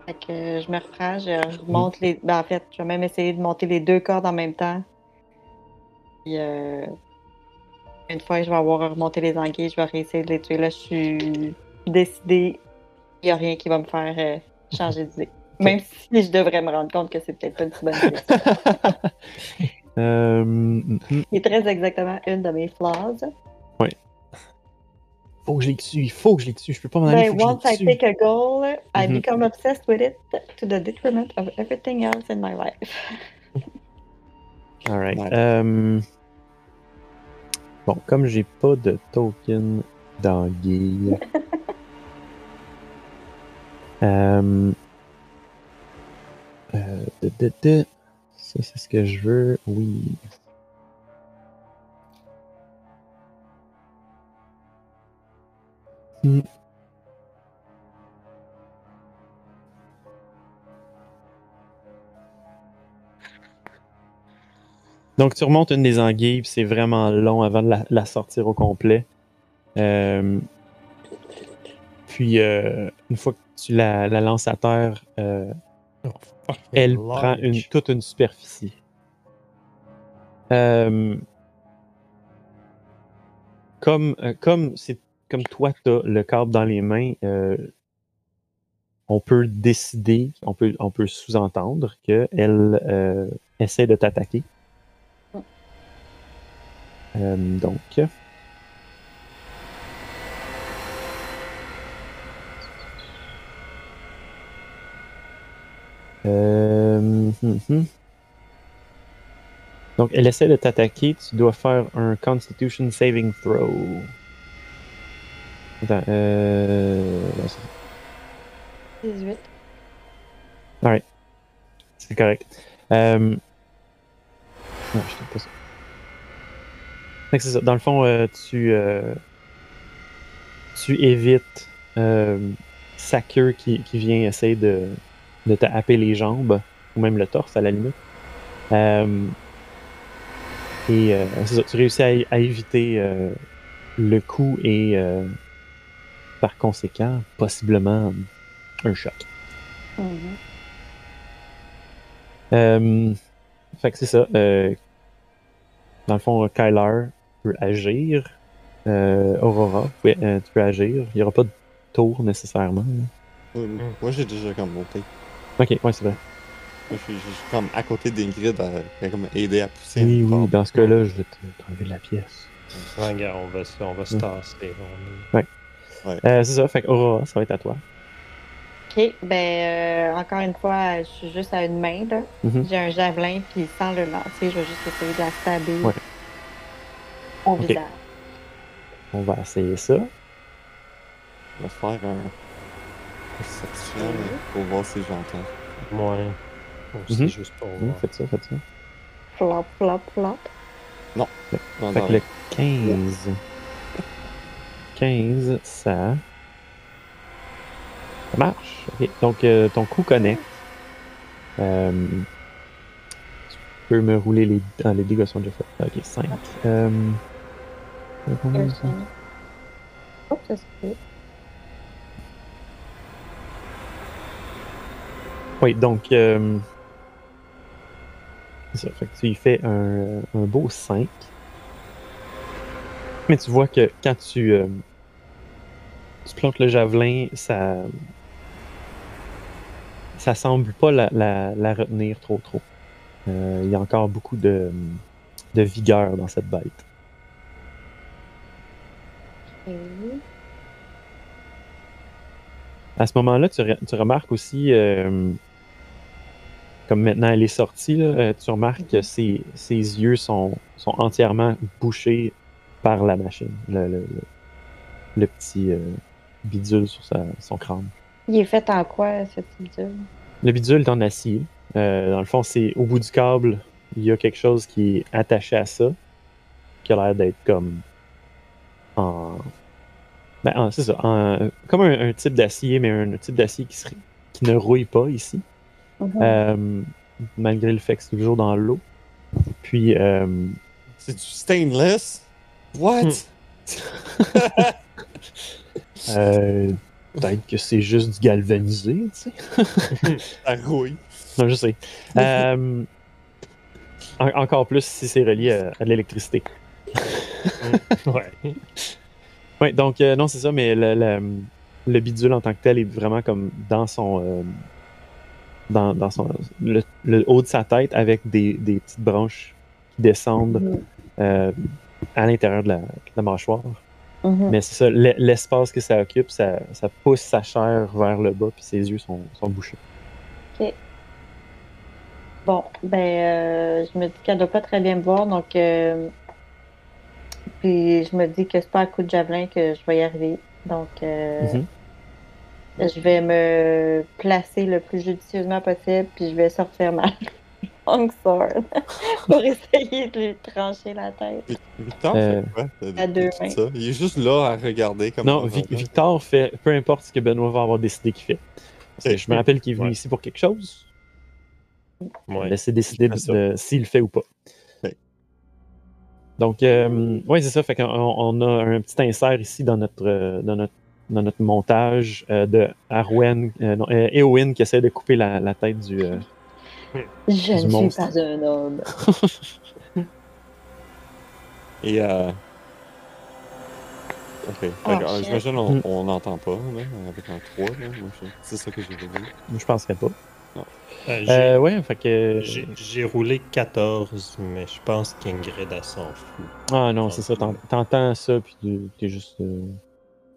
Fait que je me reprends, je, je monte les. Ben, en fait, je vais même essayer de monter les deux cordes en même temps. Puis, euh, une fois que je vais avoir remonté les anguilles, je vais réessayer de les tuer. Là, je suis décidée. Il n'y a rien qui va me faire euh, changer d'idée. Même si je devrais me rendre compte que c'est peut-être pas une si bonne idée.
Euh, mm, mm.
C'est très exactement une de mes flaws.
faut que je les tue, il faut que je les tue. Je peux pas m'en aller.
Ben,
faut
once
que je
I
les tue.
take a goal, I
Mhm.
become obsessed with it to the detriment of everything else in my life.
Alright.
Ouais.
Euh, Bon, comme j'ai pas de token d'anguille. euh. Ça, c'est ce que je veux. Oui. Donc, tu remontes une des anguilles, puis c'est vraiment long avant de la, la sortir au complet. Euh, puis, euh, une fois que tu la, la lances à terre, euh, elle prend une, toute une superficie. Comme comme c'est comme toi tu as le câble dans les mains, on peut décider, on peut on peut sous-entendre qu'elle essaie de t'attaquer. Euh, donc. Hum, hum. Donc, elle essaie de t'attaquer. Tu dois faire un Constitution Saving Throw. Attends, euh... là, c'est-
18.
C'est correct. Euh... Non, je pas ça. C'est ça. Dans le fond, euh, tu, euh, tu évites euh, sa queue qui, qui vient essayer de, de te happer les jambes, ou même le torse à la limite. Euh, et euh, c'est ça, tu réussis à, à éviter euh, le coup et euh, par conséquent, possiblement un choc. Euh, fait que c'est ça. euh, dans le fond, Kyler agir. Euh, Aurora, tu peux, euh, tu peux agir. Il n'y aura pas de tour nécessairement.
Oui, Moi, j'ai déjà comme monté.
Ok, ouais, c'est vrai.
Moi, je suis je suis comme à côté d'Ingrid, à, à comme aider à pousser.
Oui, oui, dans ce cas-là, je vais te- t'enlever de la pièce.
Ouais, gars, on va, se- on va se tasser. on
Euh, c'est ça, fait que Aurora, ça va être à toi.
Ok, ben euh, encore une fois, je suis juste à une main là.
Mhm.
J'ai un javelin, puis sans le lancer, je vais juste essayer de la stabber
Ouais.
Au visage.
On va essayer ça.
On va faire un. Perception pour voir si j'entends.
Ouais. Aussi,
Mhm.
juste pour
Oui,
voir.
faites ça, faites ça.
Flop, flop, flop.
Non,
Fait
non,
que le 15. 15, ça. Ça marche. Ok, Donc, euh, ton coup connecte. Euh, tu peux me rouler les, ah, les dégâts sont déjà faits. Ok, 5. Euh, ça?
Oh, ça se fait.
Oui, donc. Euh, ça. Fait que tu y fais un, un beau 5. Mais tu vois que quand tu. euh, tu plantes le javelin, ça. Ça semble pas la, la- la retenir trop trop. Euh, Il y a encore beaucoup de, de vigueur dans cette bête. À ce moment-là, tu, re- tu remarques aussi, euh, comme maintenant elle est sortie, là, euh, tu remarques que ses, ses yeux sont, sont entièrement bouchés par la machine, le, le- le- le petit euh, bidule sur sa- son crâne.
Il est fait en quoi, cette bidule?
Le bidule est en acier. Euh, dans le fond, c'est au bout du câble, il y a quelque chose qui est attaché à ça, qui a l'air d'être comme en. Ben, en- c'est ça, comme un, un type d'acier, mais un, type d'acier qui, serait- qui ne rouille pas ici,
Mhm.
euh, malgré le fait que c'est toujours dans l'eau. Puis, euh,
C'est du stainless? What?
Hmm.
euh, peut-être que c'est juste du galvanisé, tu sais.
Ça rouille.
Non, je sais. Euh, en- encore plus si c'est relié à, à de l'électricité.
Ouais.
Oui, donc euh, non, c'est ça, mais le, le- le bidule en tant que tel est vraiment comme dans son. euh, dans, dans son le, le haut de sa tête avec des, des petites branches qui descendent
Mhm.
euh, à l'intérieur de la, de la mâchoire.
Mhm.
Mais c'est ça, l'e- l'espace que ça occupe, ça, ça pousse sa chair vers le bas, puis ses yeux sont, sont bouchés.
Bon, ben, euh, je me dis qu'elle doit pas très bien me voir, donc. euh, Puis je me dis que c'est pas à coup de javelin que je vais y arriver. Donc, euh,
Mhm.
je vais me placer le plus judicieusement possible, puis je vais sortir ma long sword pour essayer de lui trancher la tête.
Vi- Victor
Euh,
fait quoi? De- de
à deux mains.
ça? Il est juste là à regarder comme
Non, Vi-. Victor fait peu importe ce que Benoît va avoir décidé qu'il fait. Parce que
Ok.
je me rappelle qu'il est venu
Ouais.
ici pour quelque chose.
Ouais.
Laissez décider de- s'il le fait ou pas. Donc, euh, oui, c'est ça. Fait qu'on on a un petit insert ici dans notre, euh, dans notre, dans notre montage euh, de Arwen, euh, non, euh, Éowyn qui essaie de couper la, la tête du. euh,
Je
Du
ne suis pas un homme.
Et euh... Ok,
Oh,
j'imagine on
Mm.
on n'entend pas, là, avec un 3, là. Moi, je- C'est ça que j'ai vu.
je penserais pas.
Euh, j'ai-
Euh, ouais, fait que.
J'ai roulé 14, mais je pense qu'Ingrid, elle s'en fout.
Ah non, c'est ça. t'en- T'entends ça, puis tu- t'es juste. euh,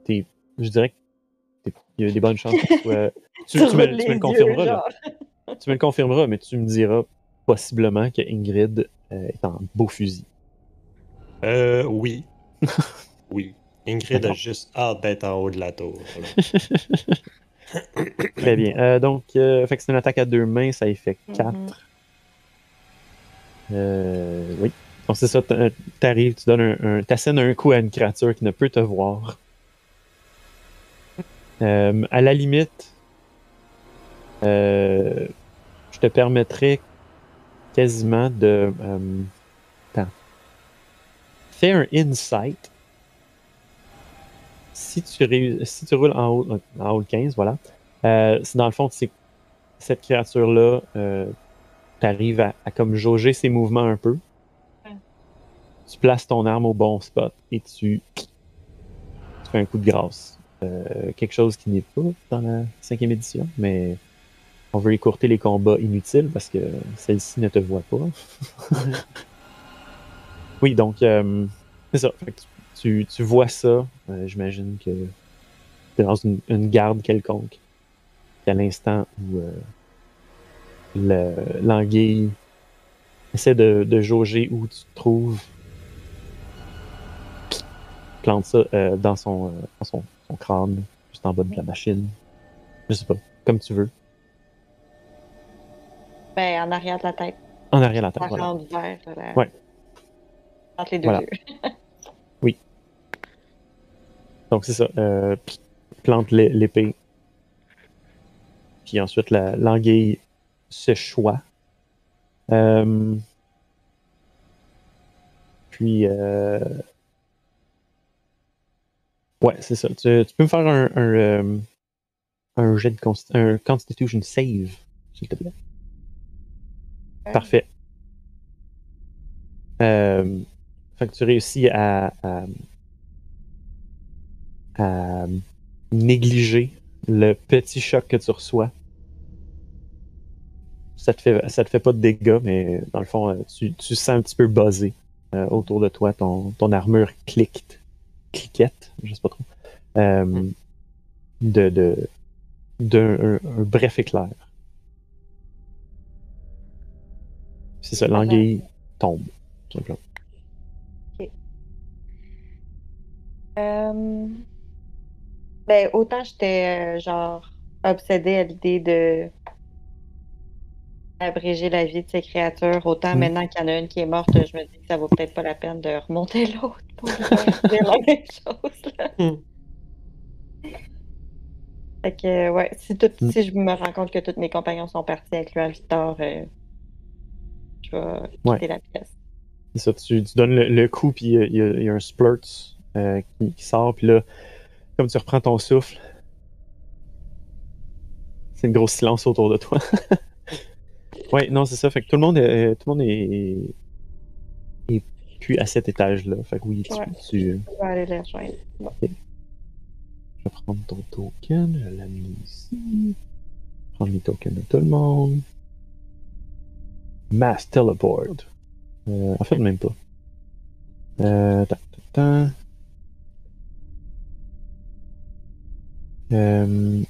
t'es- je dirais que il y a des bonnes chances que tu sois. Tu, tu me, tu le
yeux,
confirmeras, là. Tu me le confirmeras, mais tu me diras possiblement que Ingrid euh, est en beau fusil.
Euh, oui. oui. Ingrid a juste hâte d'être en haut de la tour.
Très bien. Euh, donc, euh, fait que c'est une attaque à deux mains, ça y fait 4.
Mhm.
Euh, oui. Donc, c'est ça, t'a- t'arrives, tu donnes un, un t'assènes un coup à une créature qui ne peut te voir. Euh, à la limite, euh, je te permettrais quasiment de. Euh. Fais un insight. Si tu, réus- si tu roules en haut, en haut de 15, voilà. Euh, c'est dans le fond, c'est cette créature-là, euh, tu arrives à, à comme jauger ses mouvements un peu.
Ouais.
Tu places ton arme au bon spot et tu, tu fais un coup de grâce. Euh, quelque chose qui n'est pas dans la cinquième édition, mais on veut écourter les combats inutiles parce que celle-ci ne te voit pas. oui, donc, c'est ça. Fait que tu, tu vois ça. euh, J'imagine que tu es dans une, une garde quelconque. Puis à l'instant où euh, le- l'anguille essaie de, de jauger où tu te trouves, plante ça euh, dans, son, euh, dans son, son crâne, juste en bas de la machine. Je sais pas, comme tu veux.
Ben, en arrière de la tête.
En arrière de la tête,
Ça
voilà.
vert. là.
Ouais.
Entre les deux
Voilà.
yeux.
Donc c'est ça. euh, plante l'é- l'épée. Puis ensuite, la- l'anguille se choix. Euh, puis, euh, ouais, c'est ça. Tu, tu peux me faire un, un, euh, un jet de un Constitution save, s'il te plaît. Parfait. Fait que tu réussis à, à, négliger le petit choc que tu reçois. Ça te fait, ça te fait pas de dégâts, mais dans le fond, euh, tu, tu sens un petit peu buzzé euh, autour de toi. Ton, ton armure clique, cliquette, je sais pas trop, euh, de, de, un bref éclair. C'est ça, l'anguille tombe, tout simplement.
Euh, Ben, autant j'étais euh, genre obsédée à l'idée de abréger la vie de ces créatures, autant
Mm.
maintenant qu'il y en a une qui est morte, je me dis que ça vaut peut-être pas la peine de remonter l'autre pour dire la même chose. là.
Mm.
Fait que, ouais, si, tout,
Mm.
si je me rends compte que tous mes compagnons sont partis, incluant Victor, euh, je vais quitter
Ouais.
la pièce.
C'est ça, tu, tu donnes le, le coup, puis y y, il y a un splurt euh, qui, qui sort, puis là, comme tu reprends ton souffle, c'est une grosse silence autour de toi. ouais, non, c'est ça, fait que tout le monde est, tout le monde est, est plus à cet étage-là. Fait que oui, tu,
Ouais.
tu-
Je vais aller les rejoindre. Bon.
je vais prendre ton token, je vais l'amener ici. Prendre les tokens de tout le monde. Mass Teleport. Euh, en fait, même pas. Euh, tac, tac, Euh,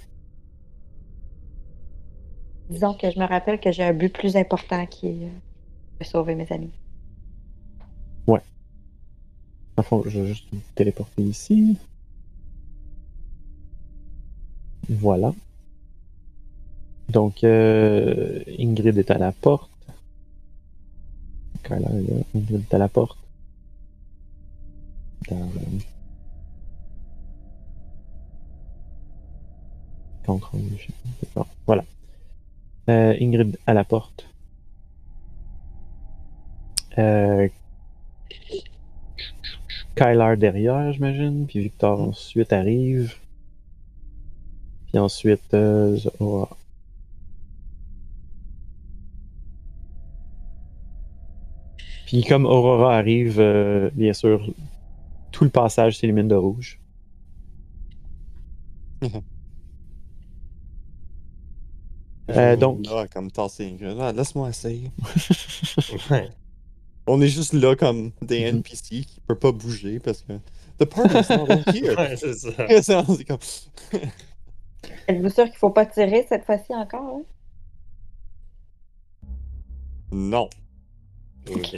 Disons que je me rappelle que j'ai un but plus important qui est euh, de sauver mes amis.
en fond, je vais juste téléporter ici. Voilà. Donc, euh, Ingrid est à la porte. Carla est là. Ingrid est à la porte. Voilà. Euh, Ingrid à la porte. Euh, Kylar derrière, j'imagine. Puis Victor ensuite arrive. Puis ensuite, euh, Zora. Puis comme Aurora arrive, euh, bien sûr, tout le passage s'illumine de rouge. Euh, donc-
Là, comme tasser. Ah, laisse-moi essayer.
Ouais.
On est juste là comme des
Mhm.
NPC qui peuvent pas bouger parce que. The party's not here.
Ouais, c'est ça.
C'est comme.
Êtes-vous sûr qu'il faut pas tirer cette fois-ci encore? hein?
Non.
Ok.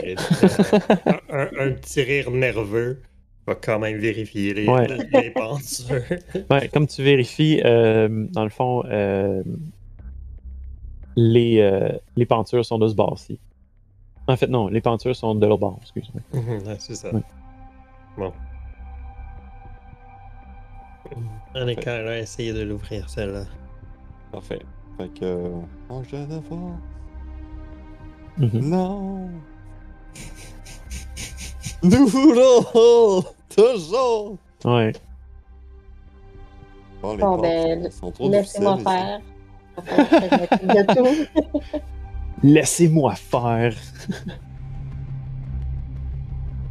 un, un- un petit rire nerveux va quand même vérifier les,
Ouais.
les pentures.
Ouais, comme tu vérifies, euh, dans le fond, euh, les, euh, les pentures sont de ce bord-ci. En fait, non, les pentures sont de l'autre bord, excuse-moi.
Ouais, c'est ça.
Ouais.
Bon. Allez, Kyla, essayez de l'ouvrir, celle-là.
Parfait. Fait que. Oh, je de force.
Mhm.
Non! Noodle! Toujours!
Ouais.
Bon, les
Bon, ben, Laissez-moi faire.
Laissez-moi faire.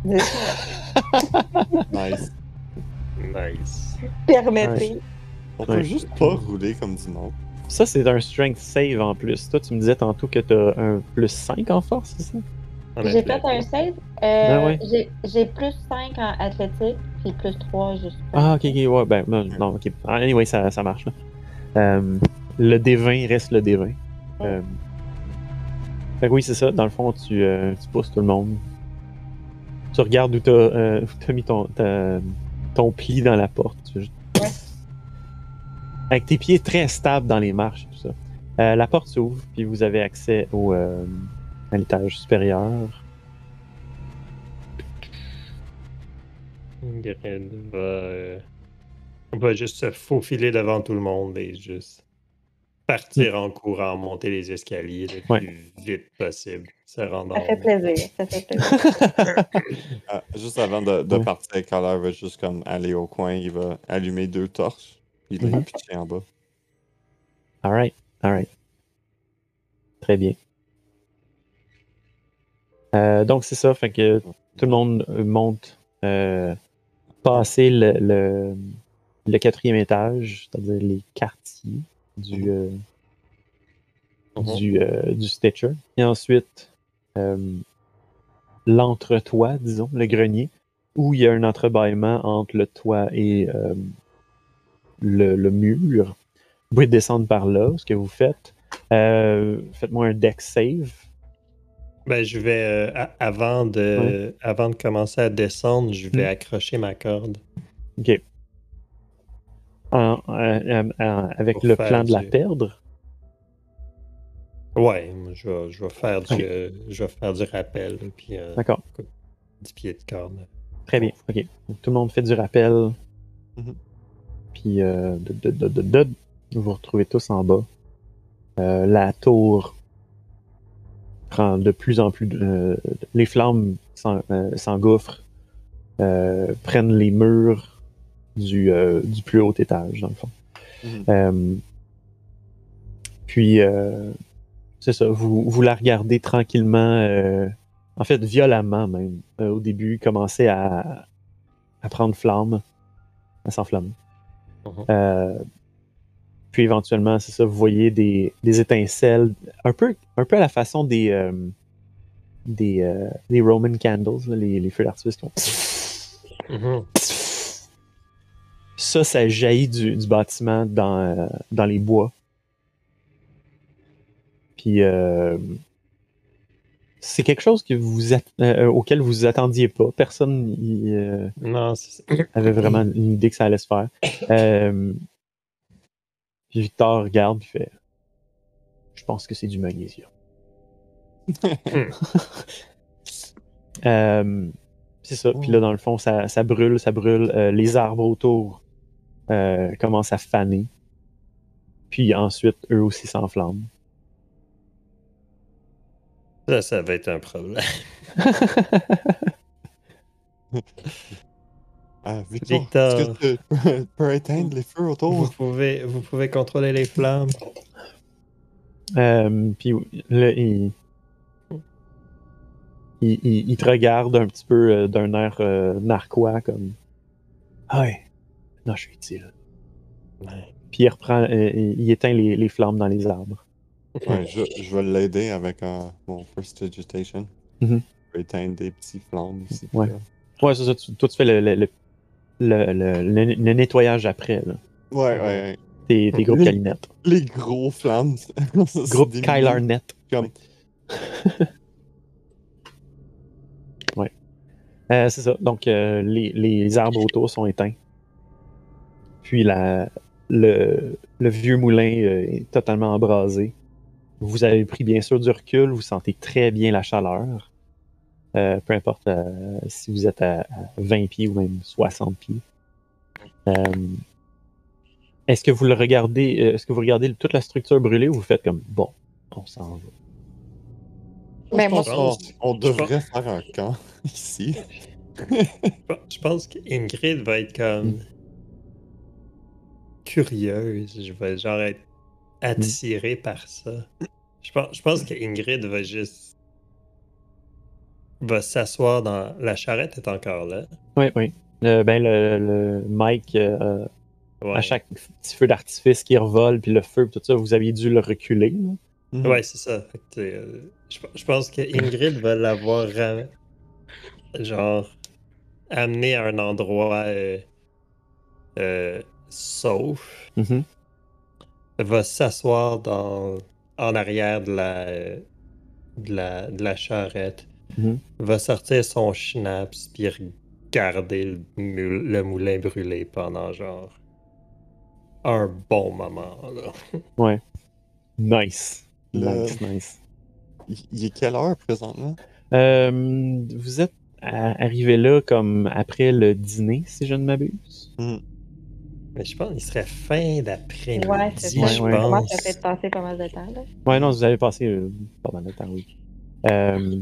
Nice.
Nice.
Permettez.
On peut
Ouais.
juste pas rouler comme du monde.
Ça, c'est un strength save en plus. Toi, tu me disais tantôt que t'as un plus 5 en force, c'est ça?
J'ai
fait
un save. Euh,
Ben ouais.
j'ai- J'ai plus 5 en athlétique, puis plus 3 juste.
Ah, ok, ok, ouais, ben, ben, non, ok. Anyway, ça, ça marche, là. Euh, le D20 reste le D20. Euh, fait que oui, c'est ça. Dans le fond, tu, euh, tu pousses tout le monde. Tu regardes où t'as euh, où t'as mis ton, ton pli dans la porte. Juste-
Ouais.
Avec tes pieds très stables dans les marches et tout ça. Euh, la porte s'ouvre, puis vous avez accès au, euh, à l'étage supérieur.
Ingrid va, euh, va juste se faufiler devant tout le monde et juste partir en courant, monter les escaliers le
Ouais.
plus vite possible. Se rendre
Ça fait plaisir. Ça fait plaisir.
Ah, juste avant de, partir, Kyler va juste comme aller au coin, il va allumer deux torches, puis il va les pitcher en bas.
Alright, alright. Très bien. Euh, donc c'est ça, fait que tout le monde euh, monte, euh, passer le, le, le quatrième étage, c'est-à-dire les quartiers du, euh,
Mhm.
du, euh, du Stitcher. Et ensuite, euh, l'entretoit, disons, le grenier, où il y a un entrebâillement entre le toit et le, le mur. Vous pouvez descendre par là, ce que vous faites. Faites-moi un deck save.
Ben, je vais, euh, a- avant, de, avant de commencer à descendre, je vais
Mm.
accrocher ma corde.
OK. En- euh, euh, avec le plan de la
du-
perdre?
Ouais, je vais, je vais faire du, euh, je vais faire du rappel, puis euh,
D'accord.
10 pieds de corde.
Très bien. OK. Donc, tout le monde fait du rappel.
Mhm.
Puis, euh, de- vous vous retrouvez tous en bas. La tour prend de plus en plus. de- les flammes s'en- s'engouffrent, prennent les murs du, euh, du plus haut étage, dans le fond.
Mhm.
Euh, puis, euh, c'est ça, vous, vous la regardez tranquillement, en fait violemment même. Au début, commencer à, à prendre flamme, à s'enflammer.
Mhm.
Puis éventuellement, c'est ça, vous voyez des, des étincelles, un peu, un peu à la façon des, des, euh, Roman candles, les, les feux d'artifice. qui font
Mhm.
Ça, ça jaillit du, du bâtiment dans, euh, dans les bois. Puis euh, c'est quelque chose que vous euh, auquel vous vous attendiez pas. Personne y, euh,
Non,
avait vraiment une idée que ça allait se faire. Puis Victor regarde puis fait Je pense que c'est du magnésium. Euh, c'est ça. Puis là, dans le fond, ça, ça brûle, ça brûle. Euh, les arbres autour euh, commencent à faner. Puis ensuite, eux aussi s'enflamment.
Ça, ça va être un problème.
Ah, Victor,
Victor.
que tu peux- éteindre les feux
Vous
autour?
pouvez, vous pouvez contrôler les flammes.
Euh, puis là, il, il, il- il te regarde un petit peu euh, d'un air euh, narquois, comme Ah Ouais, non, je suis utile. Puis il reprend, euh, il éteint les, les flammes dans les arbres.
Ouais, je, je vais l'aider avec euh, mon First Agitation.
Mhm.
Je vais éteindre des petits flammes ici.
Ouais. Ouais, c'est ça. Tu, toi, tu fais le, le, le, le- nettoyage après, là.
Ouais, ouais, ouais.
Tes, tes groupes
Les-
Calinet.
Les gros flammes.
Groupe. Arnett.
Comme...
Euh, c'est ça. Donc, euh, les, les arbres autour sont éteints. Puis la, le, le vieux moulin euh, est totalement embrasé. Vous avez pris bien sûr du recul, vous sentez très bien la chaleur. Euh, peu importe euh, si vous êtes à, à 20 pieds ou même 60 pieds. Euh, est-ce que vous le regardez, est-ce que vous regardez toute la structure brûlée ou vous faites comme bon, on s'en va?
Ben, moi,
qu'on
je
devrait faire un camp ici.
Je pense qu'Ingrid va être comme curieuse. Je vais genre être attiré par ça. Je pense, je pense qu'Ingrid va juste va s'asseoir dans la charrette est encore là.
Oui, oui. Euh, ben le, le Mike euh,
Ouais,
à chaque petit feu d'artifice qui revole, puis le feu, puis tout ça, vous aviez dû le reculer. là.
Mhm.
ouais c'est ça. Que, euh, je, je pense que Ingrid va l'avoir ram- genre amené à un endroit euh, euh, sauf.
Mhm.
va s'asseoir dans en arrière de la de la, de la charrette,
Mhm.
va sortir son schnapps puis regarder le, moul- le moulin brûler pendant genre un bon moment là.
Nice.
Le-
Nice, nice.
Il est quelle heure présentement?
Euh, vous êtes arrivé là comme après le dîner, si je ne m'abuse?
Mhm.
Mais je pense qu'il serait fin d'après-midi,
Ouais, c'est
je
ça.
Ouais, ouais.
Moi, ça
pense.
fait passer pas mal de temps. Là.
Ouais, non, vous avez passé euh, pas mal de temps, oui. Euh,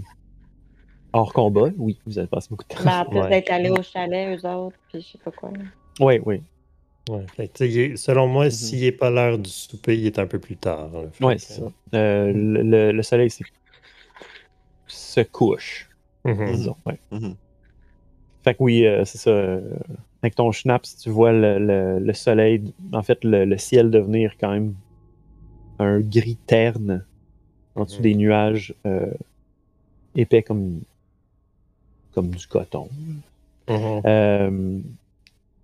hors combat, oui, vous avez passé beaucoup de temps.
Mais en plus
Ouais.
d'être allé au chalet, eux autres, puis je sais pas quoi.
Oui, oui.
Ouais, fait que, tu sais, il est- selon moi,
Mhm.
s'il n'est pas l'heure du souper, il est un peu plus tard. là. Fait
Ouais,
que-
c'est ça. Euh, le, le- le soleil se couche,
Mhm.
disons. Ouais.
Mhm.
Fait que oui, euh, c'est ça. Avec ton schnapps, tu vois le, le- le soleil, en fait, le, le ciel devenir quand même un gris terne en dessous
Mhm.
des nuages euh, épais comme, comme du coton.
Mhm.
Euh,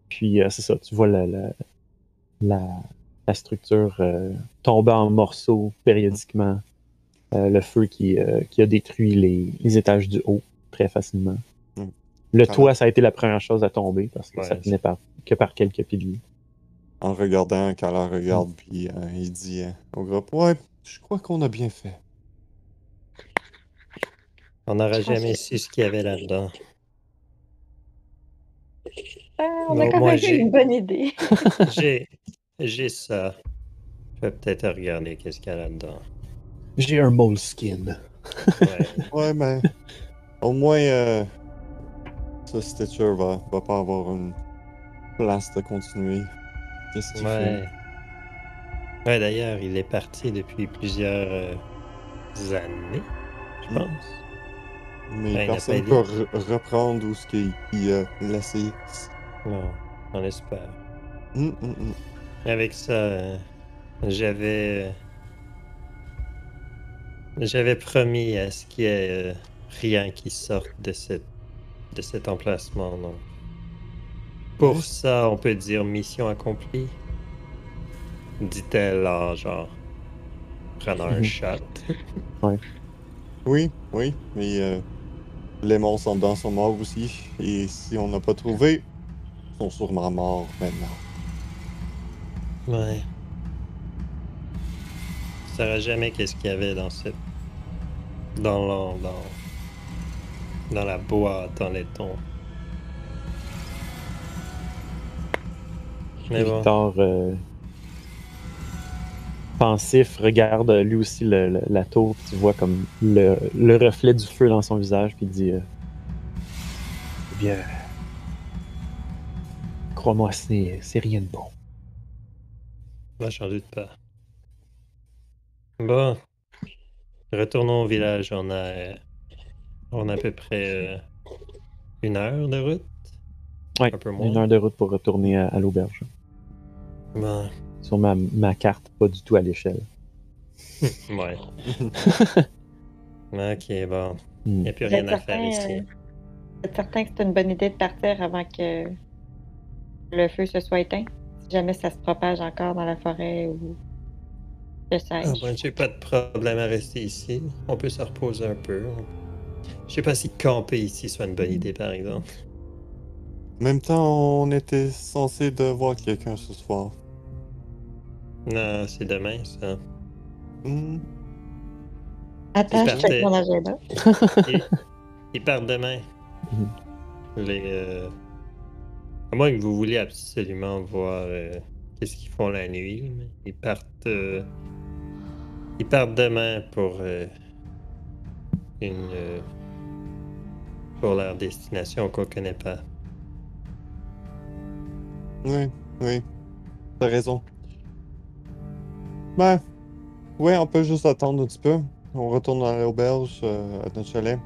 puis euh, c'est ça, tu vois la, la, la, la structure euh, tomber en morceaux périodiquement. Le feu qui, qui a détruit les, les étages du haut très facilement. Le
Quand
toit, ça a été la première chose à tomber parce que
Ouais,
ça tenait par, que par quelques piliers.
En regardant, Kala regarde, puis euh, il dit euh, au groupe Ouais, je crois qu'on a bien fait.
On n'aurait jamais
que-
su ce qu'il y avait là-dedans.
Ah, on a quand même
j'ai-
eu une bonne idée.
J'ai, j'ai ça. Je vais peut-être regarder qu'est-ce qu'il y a là-dedans.
J'ai un moleskin.
Ouais.
Ouais, mais au moins, euh, ce Stitcher va, va pas avoir une place de continuer. Qu'est-ce qu'il
ouais.
fait?
Ouais, d'ailleurs, il est parti depuis plusieurs euh, années, je
Mm.
pense.
Mais
Ben,
personne
pas
peut re- reprendre où ce qu'il il a laissé.
Non, on espère.
Hum, hum, hum.
Avec ça, euh, j'avais. J'avais promis à ce qu'il y ait euh, rien qui sorte de, cette, de cet emplacement, non. Pour ça, on peut dire mission accomplie. Dit-elle en genre. prenant un
Mhm.
shot.
Oui, oui, mais euh, les monstres en dedans sont morts aussi. Et si on n'a pas trouvé, ils sont sûrement morts maintenant.
Ouais. sauras jamais qu'est-ce qu'il y avait dans cette. Dans, la- dans, dans la boîte en laiton. Mais bon.
Victor, euh, pensif, regarde euh, lui aussi le- le- la tour. puis Tu vois comme le, le reflet du feu dans son visage, puis il dit euh, Eh bien, crois-moi, c'est rien de bon.
On va changer de pas. Bon. Retournons au village. On a, on a à peu près euh, une heure de route?
Ouais,
Un peu moins.
Une heure de route pour retourner à, à l'auberge.
Bon.
Sur ma, ma carte, pas du tout à l'échelle.
Ouais. ok, bon.
Hmm.
Il n'y a plus rien à faire ici.
euh, Vous êtes certain que c'est une bonne idée de partir avant que le feu se soit éteint? Si jamais ça se propage encore dans la forêt ou que
Ah,
sais-je.
ben, j'ai pas de problème à rester ici. On peut se reposer un peu. Je sais pas si camper ici soit une bonne idée, par exemple.
En même temps, on était censé de voir quelqu'un ce soir.
Non, c'est demain, ça.
Hmm.
Attends, je check mon agenda.
Ils, ils partent demain. Les, euh, À moins que vous vouliez absolument voir euh, qu'est-ce qu'ils font la nuit, mais ils partent. euh, Ils partent demain pour euh, une. Pour leur destination qu'on connaît pas.
Oui, oui. T'as raison. Ben, ouais, on peut juste attendre un petit peu. On retourne à l'auberge, euh, à notre chalet.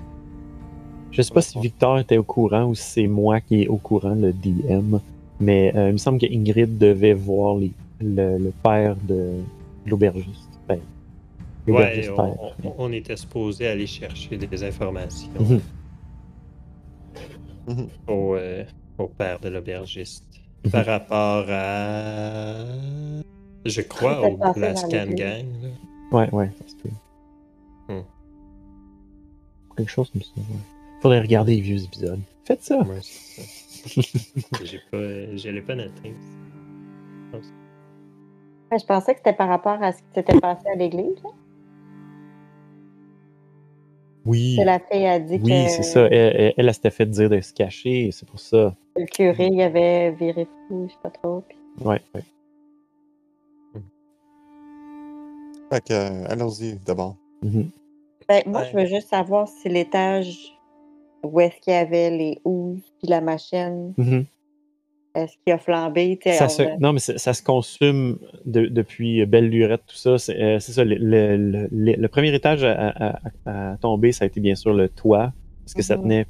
Je sais pas si Victor était au courant ou si c'est moi qui est au courant, le DM, mais euh, il me semble que Ingrid devait voir les- le, le père de l'aubergiste. Ben,
Ouais,
l'aubergiste
on,
père.
on- on était supposé aller chercher des informations
Mhm.
Mhm.
au, euh, au père de l'aubergiste
Mhm.
par rapport à. Je crois au Blascan. Gang. là.
Ouais, ouais, ça se peut.
Hmm.
Quelque chose comme ça, ouais. Faudrait regarder les vieux épisodes. Faites ça!
Ouais, c'est ça. J'ai pas, je l'ai pas noté.
Ouais, Je pensais que c'était par rapport à ce qui s'était passé à l'église. là.
Oui,
Que la fille a dit
oui,
que
c'est ça. Elle, elle, elle, elle s'était fait dire de se cacher, et c'est pour ça.
le curé il avait viré fou, je sais pas trop. puis-
Ouais, ouais.
Fait que, euh, allons-y d'abord.
Mhm.
Ben, moi,
Ouais.
je veux juste savoir si l'étage où est-ce qu'il y avait les houves puis la machine,
Mhm.
Est-ce qu'il a flambé?
Ça se-
a-
non, mais ça, se consume de- depuis Belle Lurette, tout ça. C'est euh, ça. Le, le- le- le- le premier étage à, à- à- à tomber, ça a été bien sûr le toit, parce que ça
Mhm.
tenait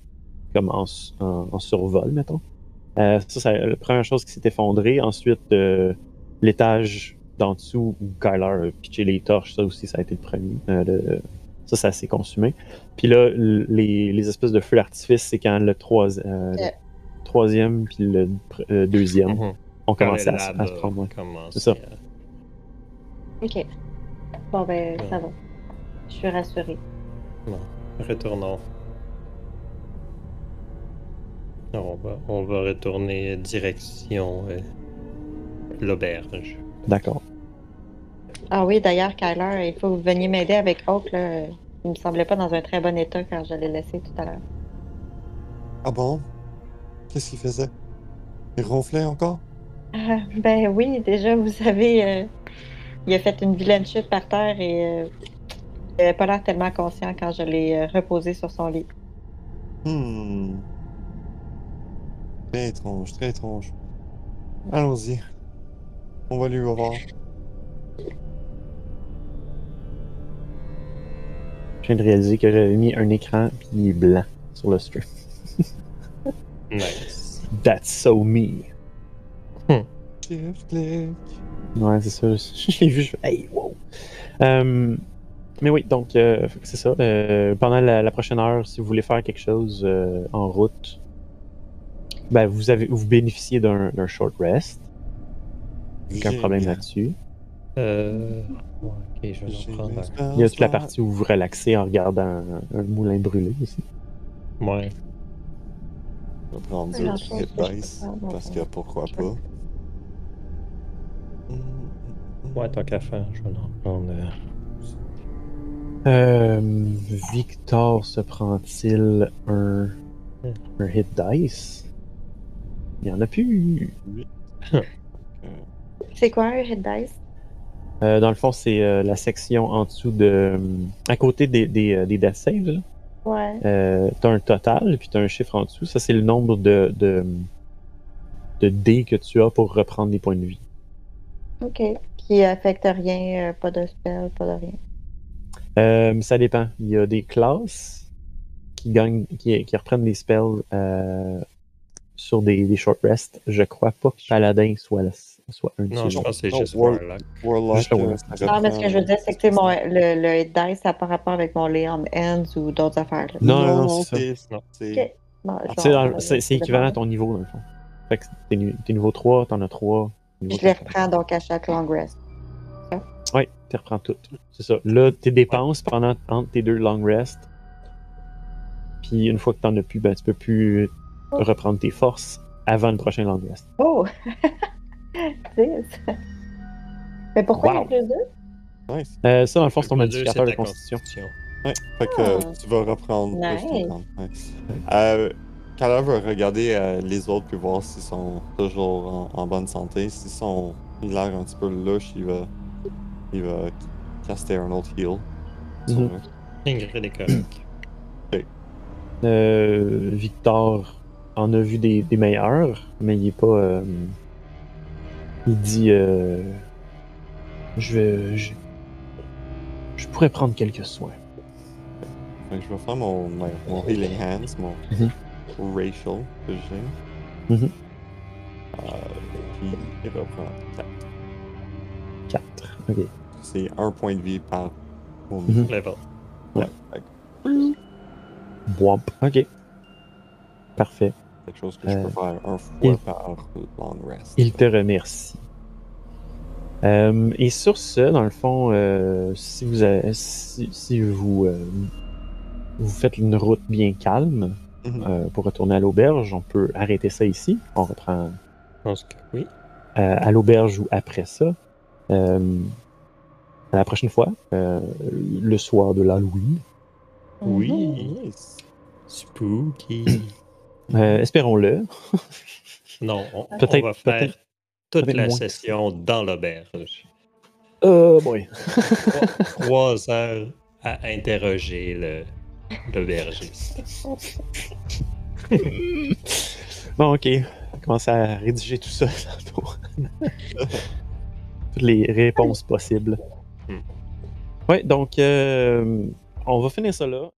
comme en, s- en- en survol, mettons. Euh, ça, c'est la première chose qui s'est effondrée. Ensuite, euh, l'étage d'en dessous où Kyler a pitché les torches, ça aussi, ça a été le premier. Euh, le- ça, ça s'est consumé. Puis là, les, les espèces de feux d'artifice, c'est quand le, trois- euh, le
Euh.
Troisième puis le euh, deuxième
Mhm.
ont
Quand
commencé à, se-
lab
à se prendre. ouais. C'est ça.
à-
OK. Bon, ben, ça va. Je suis rassurée.
Retournons. Alors, on va, on va retourner direction euh, l'auberge.
D'accord.
Ah oui, d'ailleurs, Kyler, il faut que vous veniez m'aider avec Oak. Là. Il me semblait pas dans un très bon état quand je l'ai laissé tout à l'heure.
Ah bon? Qu'est-ce qu'il faisait? Il ronflait encore?
Ah, ben oui, déjà, vous savez, euh, il a fait une vilaine chute par terre et euh, il avait pas l'air tellement conscient quand je l'ai euh, reposé sur son lit.
Hmm. Très étrange, très étrange. Allons-y. On va lui voir.
Je viens de réaliser que j'avais mis un écran puis il est blanc sur le stream.
Nice.
That's so me.
Click.
Ouais, c'est ça. Je l'ai vu, je fais Hey, wow! Euh, mais oui, donc, euh, c'est ça. Euh, pendant la, la prochaine heure, si vous voulez faire quelque chose euh, en route, ben, vous, avez, vous bénéficiez d'un d'un short rest. Aucun problème là-dessus.
Euh... ouais, ok, je vais prendre un.
Il y a toute la partie où vous relaxez en regardant un, un moulin brûlé aussi.
Ouais.
Dice,
peux faire,
parce que pourquoi pas. Hmm,
Ouais, tant qu'à faire, je vais en prendre. euh,
Euh, Victor se prend-il un, un hit dice? Il n'y en a plus.
C'est quoi un hit dice?
Euh, dans le fond, c'est euh, la section en dessous de. à côté des, des, des death saves. là.
Ouais.
Euh, t'as un total, puis t'as un chiffre en dessous. Ça, c'est le nombre de, de, de dés que tu as pour reprendre des points de vie.
Ok. Qui affecte rien, euh, pas de spell, pas de rien.
Euh, ça dépend. Il y a des classes qui gagnent, qui, qui reprennent des spells euh, sur des, des short rests. Je crois pas que Paladin soit, la- soit un
Non, je pense que c'est juste
War-
Warlock.
Euh,
Non, mais ce que je veux dire, c'est que mon, le, le hit dice, ça n'a pas rapport avec mon lay on hands ou d'autres affaires. Là.
Non, non, non, c'est ça.
Non.
c'est-
équivalent à ton niveau, dans le fond. Fait que t'es niveau 3, t'en as 3.
Puis je les reprends donc à chaque long rest.
Oui, tu reprends tout. C'est ça. Là, tes dépenses pendant entre tes deux long rests. Puis une fois que t'en as plus, ben, tu peux plus reprendre tes forces avant le prochain long rest.
Oh! C'est ça. Mais pourquoi
Wow.
il y a plus deux?
Nice.
Euh, ça, dans le fond, c'est ton modificateur de constitution.
Ouais, fait que euh,
Ah.
tu vas reprendre
Nice.
Ouais. Euh, Kala va regarder euh, les autres puis voir s'ils sont toujours en, en bonne santé. S'ils sont il a l'air un petit peu louche, il va il va caster un autre heal.
Ingrid est correct.
Euh, Victor en a vu des, des meilleurs, mais il est pas. Il dit euh, Je vais. Je, je pourrais prendre quelques soins.
Fait que je vais faire mon, mon, mon healing hands, mon
Mhm.
racial que j'ai. Euh, puis il reprend 4.
4. Ok.
C'est un point de vie par pour
Mhm.
Level.
Ouais, fait que
Womp. Ok. Parfait.
Quelque chose que je peux faire un fois
il-
par long rest.
Il te remercie. Euh, et sur ce, dans le fond, euh, si vous avez- si, si vous, euh, vous faites une route bien calme
Mhm.
euh, pour retourner à l'auberge, on peut arrêter ça ici. On reprend
Je pense que oui.
euh, à l'auberge ou après ça. Euh, à la prochaine fois, euh, le soir de l'Halloween.
Oui. Spooky.
Euh, Espérons-le.
non, on, va faire toute la
moins.
session dans l'auberge.
Oh boy.
Trois, trois heures à interroger le l'aubergiste.
Bon, ok. On va commencer à rédiger tout ça. Toutes les réponses possibles.
Hmm.
Ouais, donc, euh, on va finir ça là.